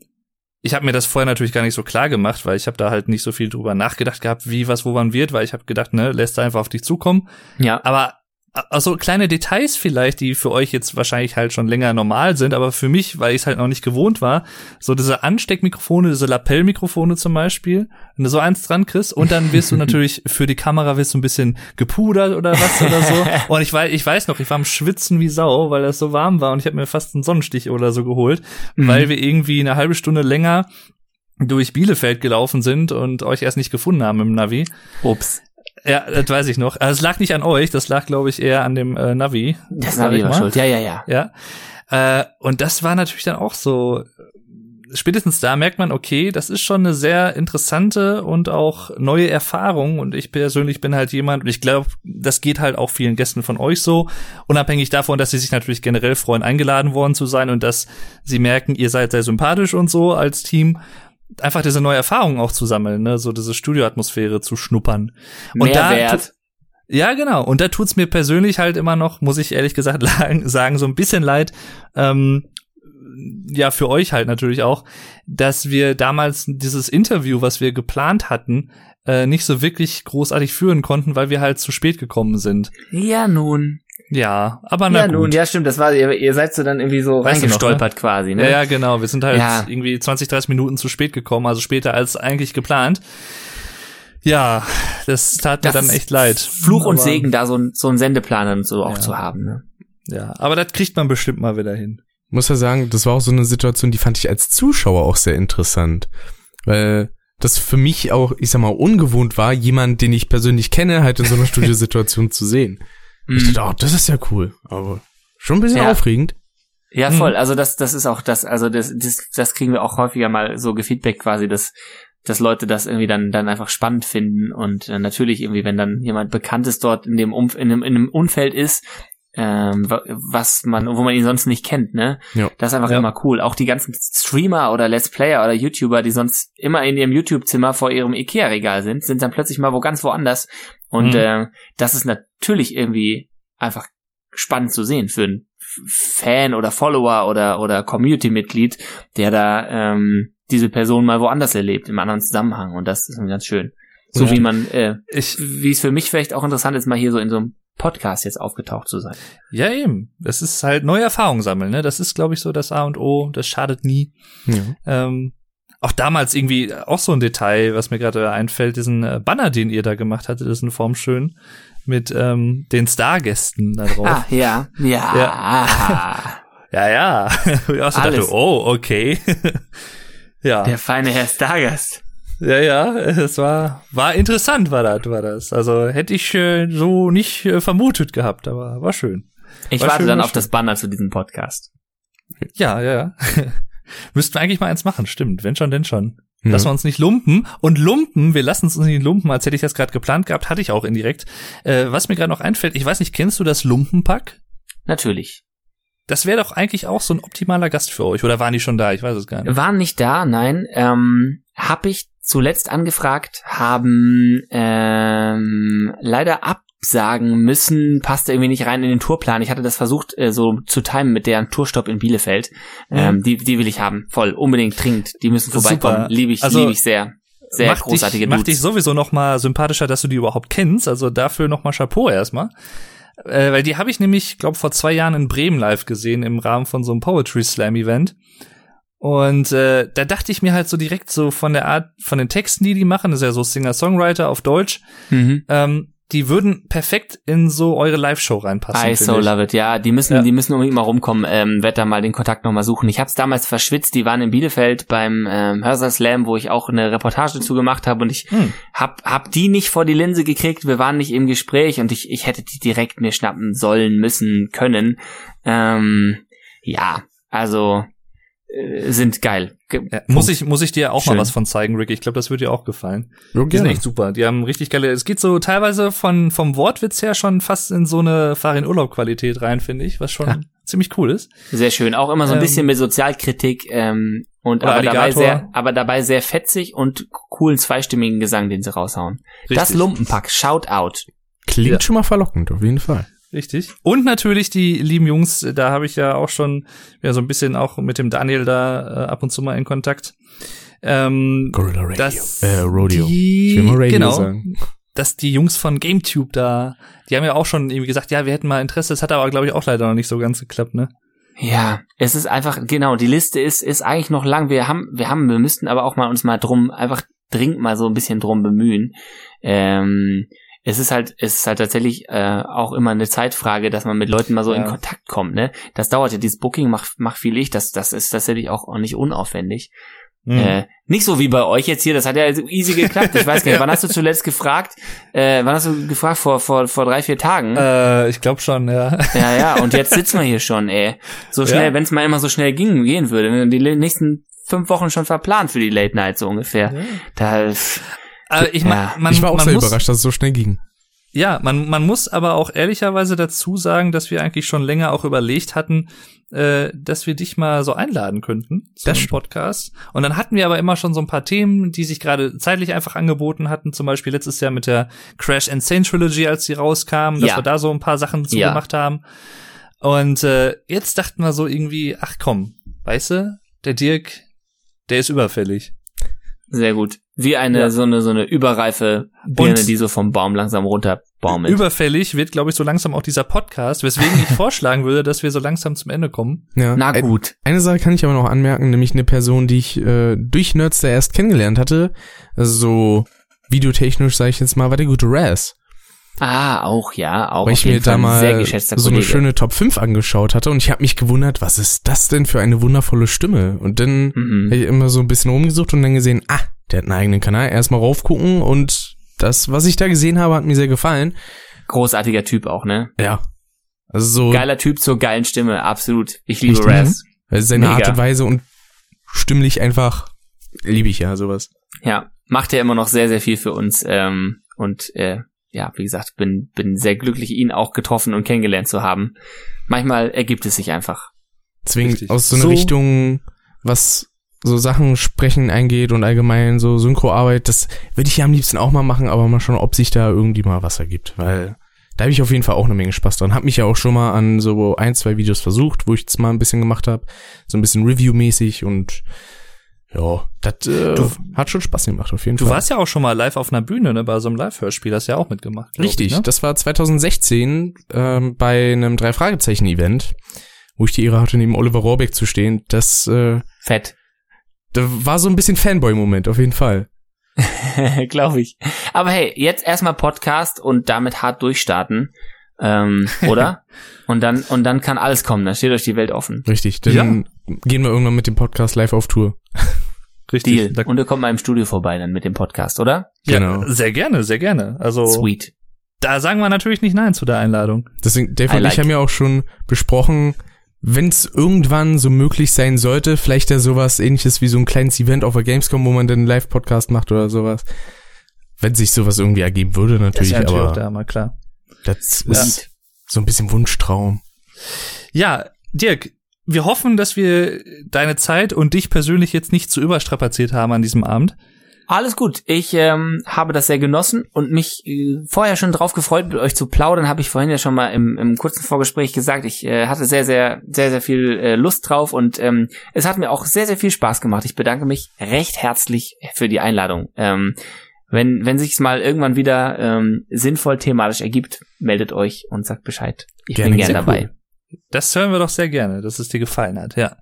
ich habe mir das vorher natürlich gar nicht so klar gemacht, weil ich habe da halt nicht so viel drüber nachgedacht gehabt, wie was wo wann wird, weil ich habe gedacht, ne, lässt einfach auf dich zukommen. Ja. Aber also kleine Details vielleicht, die für euch jetzt wahrscheinlich halt schon länger normal sind, aber für mich, weil ich es halt noch nicht gewohnt war, so diese Ansteckmikrofone, diese Lapellmikrofone zum Beispiel, wenn du so eins dran kriegst und dann wirst du natürlich für die Kamera wirst du ein bisschen gepudert oder was oder so. Und ich weiß, ich weiß noch, ich war am Schwitzen wie Sau, weil das so warm war und ich habe mir fast einen Sonnenstich oder so geholt, Mhm. weil wir irgendwie eine halbe Stunde länger durch Bielefeld gelaufen sind und euch erst nicht gefunden haben im Navi. Ups. Ja, das weiß ich noch. Also es lag nicht an euch, das lag, glaube ich, eher an dem äh, Navi. Das Navi war schuld. Ja, ja, ja. Ja. Äh, und das war natürlich dann auch so. Spätestens da merkt man, okay, das ist schon eine sehr interessante und auch neue Erfahrung. Und ich persönlich bin halt jemand, und ich glaube, das geht halt auch vielen Gästen von euch so, unabhängig davon, dass sie sich natürlich generell freuen, eingeladen worden zu sein und dass sie merken, ihr seid sehr sympathisch und so als Team. Einfach diese neue Erfahrung auch zu sammeln, ne? so diese Studioatmosphäre zu schnuppern. Und da Mehrwert. ja, genau. Und da tut's mir persönlich halt immer noch, muss ich ehrlich gesagt sagen, so ein bisschen leid. Ähm, ja, für euch halt natürlich auch, dass wir damals dieses Interview, was wir geplant hatten, äh, nicht so wirklich großartig führen konnten, weil wir halt zu spät gekommen sind. Ja, nun. Ja, aber na ja, gut. nun. Ja, stimmt. Das war, ihr, ihr seid so dann irgendwie so Weißt du noch, reingestolpert quasi, ne? Ja, ja, genau. Wir sind halt Ja. irgendwie 20, 30 Minuten zu spät gekommen, also später als eigentlich geplant. Ja, das tat mir Das dann ist echt leid. Fluch und Aber- Segen, da so, ein- so einen Sendeplan und so auch Ja. zu haben, ne? Ja, aber das kriegt man bestimmt mal wieder hin. muss ja sagen, das war auch so eine Situation, die fand ich als Zuschauer auch sehr interessant. Weil das für mich auch, ich sag mal, ungewohnt war, jemand, den ich persönlich kenne, halt in so einer Studiosituation zu sehen. Ich Mhm. dachte, oh, das ist ja cool. Aber schon ein bisschen Ja. aufregend. Ja, Mhm. voll. Also das, das ist auch das, also das, das, das kriegen wir auch häufiger mal so gefeedback quasi, dass, dass Leute das irgendwie dann, dann einfach spannend finden und äh, natürlich irgendwie, wenn dann jemand Bekanntes dort in dem, Umf in dem, in dem Umfeld ist, ähm, wa- was man, wo man ihn sonst nicht kennt, ne? Ja. Das ist einfach Ja. immer cool. Auch die ganzen Streamer oder Let's Player oder YouTuber, die sonst immer in ihrem YouTube-Zimmer vor ihrem Ikea-Regal sind, sind dann plötzlich mal wo ganz woanders. Und Mhm. äh, das ist natürlich irgendwie einfach spannend zu sehen für einen Fan oder Follower oder oder Community-Mitglied, der da ähm, diese Person mal woanders erlebt, im anderen Zusammenhang. Und das ist ganz schön. So Ja. wie man, äh, Ich, wie es für mich vielleicht auch interessant ist, mal hier so in so einem Podcast jetzt aufgetaucht zu sein. Ja, eben. Das ist halt neue Erfahrungen sammeln, ne? Das ist, glaube ich, so das A und O. Das schadet nie. Ja. Ähm, auch damals irgendwie auch so ein Detail, was mir gerade einfällt, diesen äh, Banner, den ihr da gemacht hattet, ist in Form schön. Mit ähm, den Stargästen da drauf. Ah, ja. Ja. Ja. Ja, ja. Ich auch so Alles. dachte, oh, okay. ja. Der feine Herr Stargast. Ja, ja, es war, war interessant, war das, war das. Also hätte ich äh, so nicht äh, vermutet gehabt, aber war schön. Ich War warte schön, dann auf schön. das Banner zu diesem Podcast. Ja, ja, ja. Müssten wir eigentlich mal eins machen, stimmt. Wenn schon, denn schon. Ja. Lassen wir uns nicht lumpen. Und lumpen, wir lassen uns nicht lumpen, als hätte ich das gerade geplant gehabt, hatte ich auch indirekt. Äh, was mir gerade noch einfällt, ich weiß nicht, kennst du das Lumpenpack? Natürlich. Das wäre doch eigentlich auch so ein optimaler Gast für euch. Oder waren die schon da? Ich weiß es gar nicht. Waren nicht da, nein. Ähm, hab ich zuletzt angefragt, haben ähm, leider absagen müssen, passte irgendwie nicht rein in den Tourplan. Ich hatte das versucht, äh, so zu timen mit deren Tourstopp in Bielefeld. Ähm, die, die will ich haben, voll, unbedingt, dringend. Die müssen vorbeikommen. Liebe ich, Also, liebe ich sehr. Sehr macht großartige dich, macht dich Dudes. sowieso noch mal sympathischer, dass du die überhaupt kennst. Also dafür noch mal Chapeau erstmal. Äh, weil die habe ich nämlich, glaube vor zwei Jahren in Bremen live gesehen im Rahmen von so einem Poetry Slam Event. Und äh, da dachte ich mir halt so direkt so von der Art, von den Texten, die die machen, das ist ja so Singer-Songwriter auf Deutsch, Mhm. ähm, die würden perfekt in so eure Live-Show reinpassen. I so ich. love it. Ja, die müssen, Ja. die müssen unbedingt mal rumkommen. Ähm, werd da mal den Kontakt noch mal suchen. Ich hab's damals verschwitzt. Die waren in Bielefeld beim ähm, Hörser Slam, wo ich auch eine Reportage dazu gemacht habe und ich Hm. hab, hab die nicht vor die Linse gekriegt. Wir waren nicht im Gespräch und ich, ich hätte die direkt mir schnappen sollen, müssen, können. Ähm, ja, also äh, sind geil. Ja, muss ich muss ich dir auch Schön. mal was von zeigen, Rick. Ich glaube, das wird dir auch gefallen. Ja, Die sind echt super. Die haben richtig geile. Es geht so teilweise von vom Wortwitz her schon fast in so eine Farin Urlaub Qualität rein, finde ich, was schon Ja. ziemlich cool ist. Sehr schön. Auch immer so ein Ähm, bisschen mit Sozialkritik ähm, und aber dabei Alligator. sehr, aber dabei sehr fetzig und coolen zweistimmigen Gesang, den sie raushauen. Das Richtig. Lumpenpack, shout out. Klingt Ja. schon mal verlockend, auf jeden Fall. Richtig. Und natürlich die lieben Jungs, da habe ich ja auch schon ja, so ein bisschen auch mit dem Daniel da äh, ab und zu mal in Kontakt. Ähm, Gorilla Radio. Das- äh, Rodeo. die- ich will mal Radio genau. sagen. dass die Jungs von GameTube da, die haben ja auch schon irgendwie gesagt, ja, wir hätten mal Interesse, das hat aber, glaube ich, auch leider noch nicht so ganz geklappt, ne? Ja, es ist einfach, genau, die Liste ist, ist eigentlich noch lang. Wir haben, wir haben, wir müssten aber auch mal uns mal drum, einfach dringend mal so ein bisschen drum bemühen. Ähm, es ist halt, es ist halt tatsächlich äh, auch immer eine Zeitfrage, dass man mit Leuten mal so in Ja. Kontakt kommt, ne? Das dauert ja, dieses Booking macht, macht viel ich, das, das ist tatsächlich auch, auch nicht unaufwendig. Mhm. Äh, nicht so wie bei euch jetzt hier, das hat ja easy geklappt. Ich weiß gar nicht, wann hast du zuletzt gefragt? Äh, wann hast du gefragt? Vor, vor, vor drei, vier Tagen? Äh, ich glaube schon, ja. Ja, ja, und jetzt sitzen wir hier schon, ey. So schnell, Ja. wenn es mal immer so schnell ging, gehen würde. Die nächsten fünf Wochen schon verplant für die Late Night, so ungefähr. Da, Aber ich, Ja. man, ich war auch man sehr muss, überrascht, dass es so schnell ging. Ja, man, man muss aber auch ehrlicherweise dazu sagen, dass wir eigentlich schon länger auch überlegt hatten, äh, dass wir dich mal so einladen könnten zu Das einem stimmt. Podcast. Und dann hatten wir aber immer schon so ein paar Themen, die sich gerade zeitlich einfach angeboten hatten. Zum Beispiel letztes Jahr mit der Crash Insane Trilogy, als die rauskam, dass Ja. wir da so ein paar Sachen zu Ja. gemacht haben. Und äh, jetzt dachten wir so irgendwie, ach komm, weißt du, der Dirk, der ist überfällig. Sehr gut. Wie eine, Ja. so eine, so eine überreife Birne, Und- die so vom Baum langsam runterbaumelt. Überfällig wird, glaube ich, so langsam auch dieser Podcast, weswegen ich vorschlagen würde, dass wir so langsam zum Ende kommen. Ja. Na Ein- gut. Eine Sache kann ich aber noch anmerken, nämlich eine Person, die ich äh, durch Nerds da erst kennengelernt hatte. Also so videotechnisch, sage ich jetzt mal, war der gute Raz. Ah, auch, ja, auch Weil ich mir da Fall sehr mal so eine Kollege. schöne Top 5 angeschaut hatte und ich habe mich gewundert, was ist das denn für eine wundervolle Stimme? Und dann Mhm. habe ich immer so ein bisschen rumgesucht und dann gesehen, ah, der hat einen eigenen Kanal, erstmal raufgucken und das, was ich da gesehen habe, hat mir sehr gefallen. Großartiger Typ auch, ne? Ja. Also so Geiler Typ zur geilen Stimme, absolut. Ich liebe. Raz. also seine Mega. Art und Weise und stimmlich einfach liebe ich ja sowas. Ja, macht ja immer noch sehr, sehr viel für uns. Ähm, und äh, ja, wie gesagt, bin, bin sehr glücklich, ihn auch getroffen und kennengelernt zu haben. Manchmal ergibt es sich einfach. Deswegen Richtig. aus so einer So- Richtung, was so Sachen sprechen eingeht und allgemein so Synchroarbeit, das würde ich ja am liebsten auch mal machen, aber mal schauen, ob sich da irgendwie mal was ergibt, weil da habe ich auf jeden Fall auch eine Menge Spaß dran. Hab mich ja auch schon mal an so ein, zwei Videos versucht, wo ich es mal ein bisschen gemacht habe, so ein bisschen Review-mäßig und ja, das äh, Du- hat schon Spaß gemacht auf jeden Du Fall. warst ja auch schon mal live auf einer Bühne, ne, bei so einem Live-Hörspiel, hast ja auch mitgemacht. Richtig, Ich, ne? das war 2016 ähm, bei einem Drei-Fragezeichen-Event, wo ich die Ehre hatte, neben Oliver Rohrbeck zu stehen. Das äh, Fett. da war so ein bisschen Fanboy-Moment, auf jeden Fall. Glaube ich. Aber hey, jetzt erstmal Podcast und damit hart durchstarten. Ähm, oder? und dann, und dann kann alles kommen, dann steht euch die Welt offen. Richtig, dann gehen wir irgendwann mit dem Podcast live auf Tour. Richtig. Deal. Da, Und ihr kommt mal im Studio vorbei dann mit dem Podcast, oder? ja, Genau. sehr gerne, sehr gerne. Also Sweet. da sagen wir natürlich nicht nein zu der Einladung. Deswegen, Dave I und like. ich haben ja auch schon besprochen, wenn es irgendwann so möglich sein sollte, vielleicht ja sowas ähnliches wie so ein kleines Event auf der Gamescom, wo man dann einen Live-Podcast macht oder sowas. Wenn sich sowas irgendwie ergeben würde, natürlich, ist ja natürlich auch aber da mal klar. das Ja. ist so ein bisschen Wunschtraum. Ja, Dirk, wir hoffen, dass wir deine Zeit und dich persönlich jetzt nicht zu überstrapaziert haben an diesem Abend. Alles gut. Ich ähm, habe das sehr genossen und mich äh, vorher schon drauf gefreut, mit euch zu plaudern. Habe ich vorhin ja schon mal im, im kurzen Vorgespräch gesagt. Ich äh, hatte sehr, sehr, sehr, sehr viel äh, Lust drauf und ähm, es hat mir auch sehr, sehr viel Spaß gemacht. Ich bedanke mich recht herzlich für die Einladung. Ähm, wenn wenn sich's mal irgendwann wieder ähm, sinnvoll thematisch ergibt, meldet euch und sagt Bescheid. Ich Gerne, bin gern sehr dabei. Das hören wir doch sehr gerne, dass es dir gefallen hat, ja.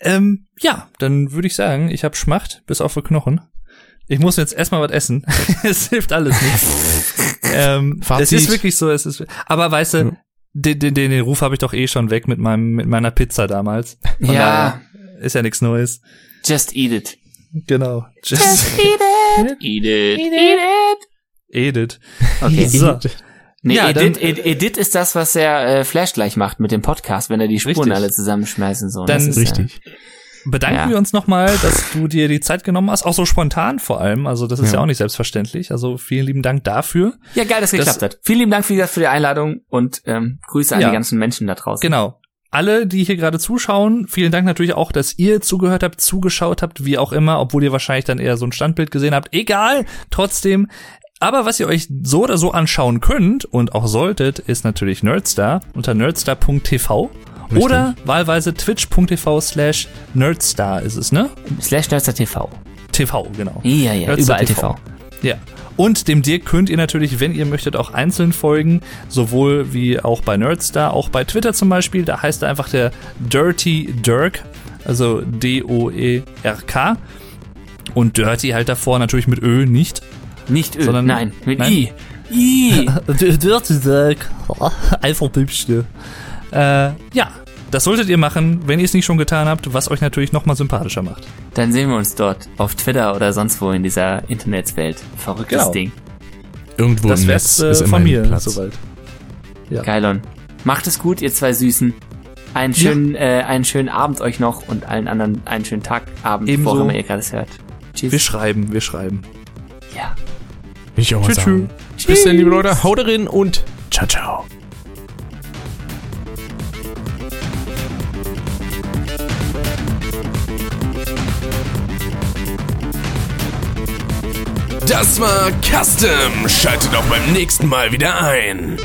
Ähm, ja, dann würde ich sagen, ich hab Schmacht bis auf die Knochen. Ich muss jetzt erstmal was essen. es hilft alles nicht. ähm, es ist wirklich so, es ist. Aber weißt du, Ja. den, den, den, den Ruf habe ich doch eh schon weg mit meinem mit meiner Pizza damals. Von Ja, daher Ist ja nichts Neues. just eat it. Genau. Just eat it. Eat it. Eat it. Edit. Okay. So. Nee, Ja, Edit, dann- Ed- Edit ist das, was der äh, Flash gleich macht mit dem Podcast, wenn er die Spuren Richtig. alle zusammenschmeißen so. Dann- Das ist, Richtig. Bedanken Ja. wir uns nochmal, dass du dir die Zeit genommen hast, auch so spontan vor allem. Also das ist ja, Ja. auch nicht selbstverständlich. Also vielen lieben Dank dafür. Äh, ja, geil, dass Das- geklappt hat. Vielen lieben Dank für die, für die Einladung und ähm, Grüße an Ja. die ganzen Menschen da draußen. Genau. alle, die hier gerade zuschauen, vielen Dank natürlich auch, dass ihr zugehört habt, zugeschaut habt, wie auch immer, obwohl ihr wahrscheinlich dann eher so ein Standbild gesehen habt. Egal, trotzdem. Aber was ihr euch so oder so anschauen könnt und auch solltet, ist natürlich Nerdstar unter nerdstar.tv oder wahlweise twitch.tv slash nerdstar ist es, ne? Slash Nerdstar TV. TV, genau. Ja, ja, Nerdstar überall TV. Ja. Und dem Dirk könnt ihr natürlich, wenn ihr möchtet, auch einzeln folgen, sowohl wie auch bei Nerdstar, auch bei Twitter zum Beispiel. Da heißt er einfach der Dirty Dirk, also D-O-E-R-K. Und Dirty halt davor natürlich mit Ö, nicht. Nicht Ö, Sondern- nein, mit Nein? I. I. Dirty Dirk. Einfach Bibste. Äh, ja. Das solltet ihr machen, wenn ihr es nicht schon getan habt, was euch natürlich nochmal sympathischer macht. Dann sehen wir uns dort auf Twitter oder sonst wo in dieser Internetswelt. Verrücktes Genau. Ding. Irgendwo Das im wär's Netz ist äh, immer von mir Platz. soweit. Ja. Geilon. Macht es gut, ihr zwei Süßen. Einen schönen, äh, einen schönen Abend euch noch und allen anderen einen schönen Tag, Abend, Ebenso. wo immer ihr gerade es hört. Tschüss. Wir schreiben, wir schreiben. ja. Ich auch Tschüss, sagen. Bis dann, liebe Leute. Haut rein und ciao, ciao. Das war Custom. Schaltet auch beim nächsten Mal wieder ein.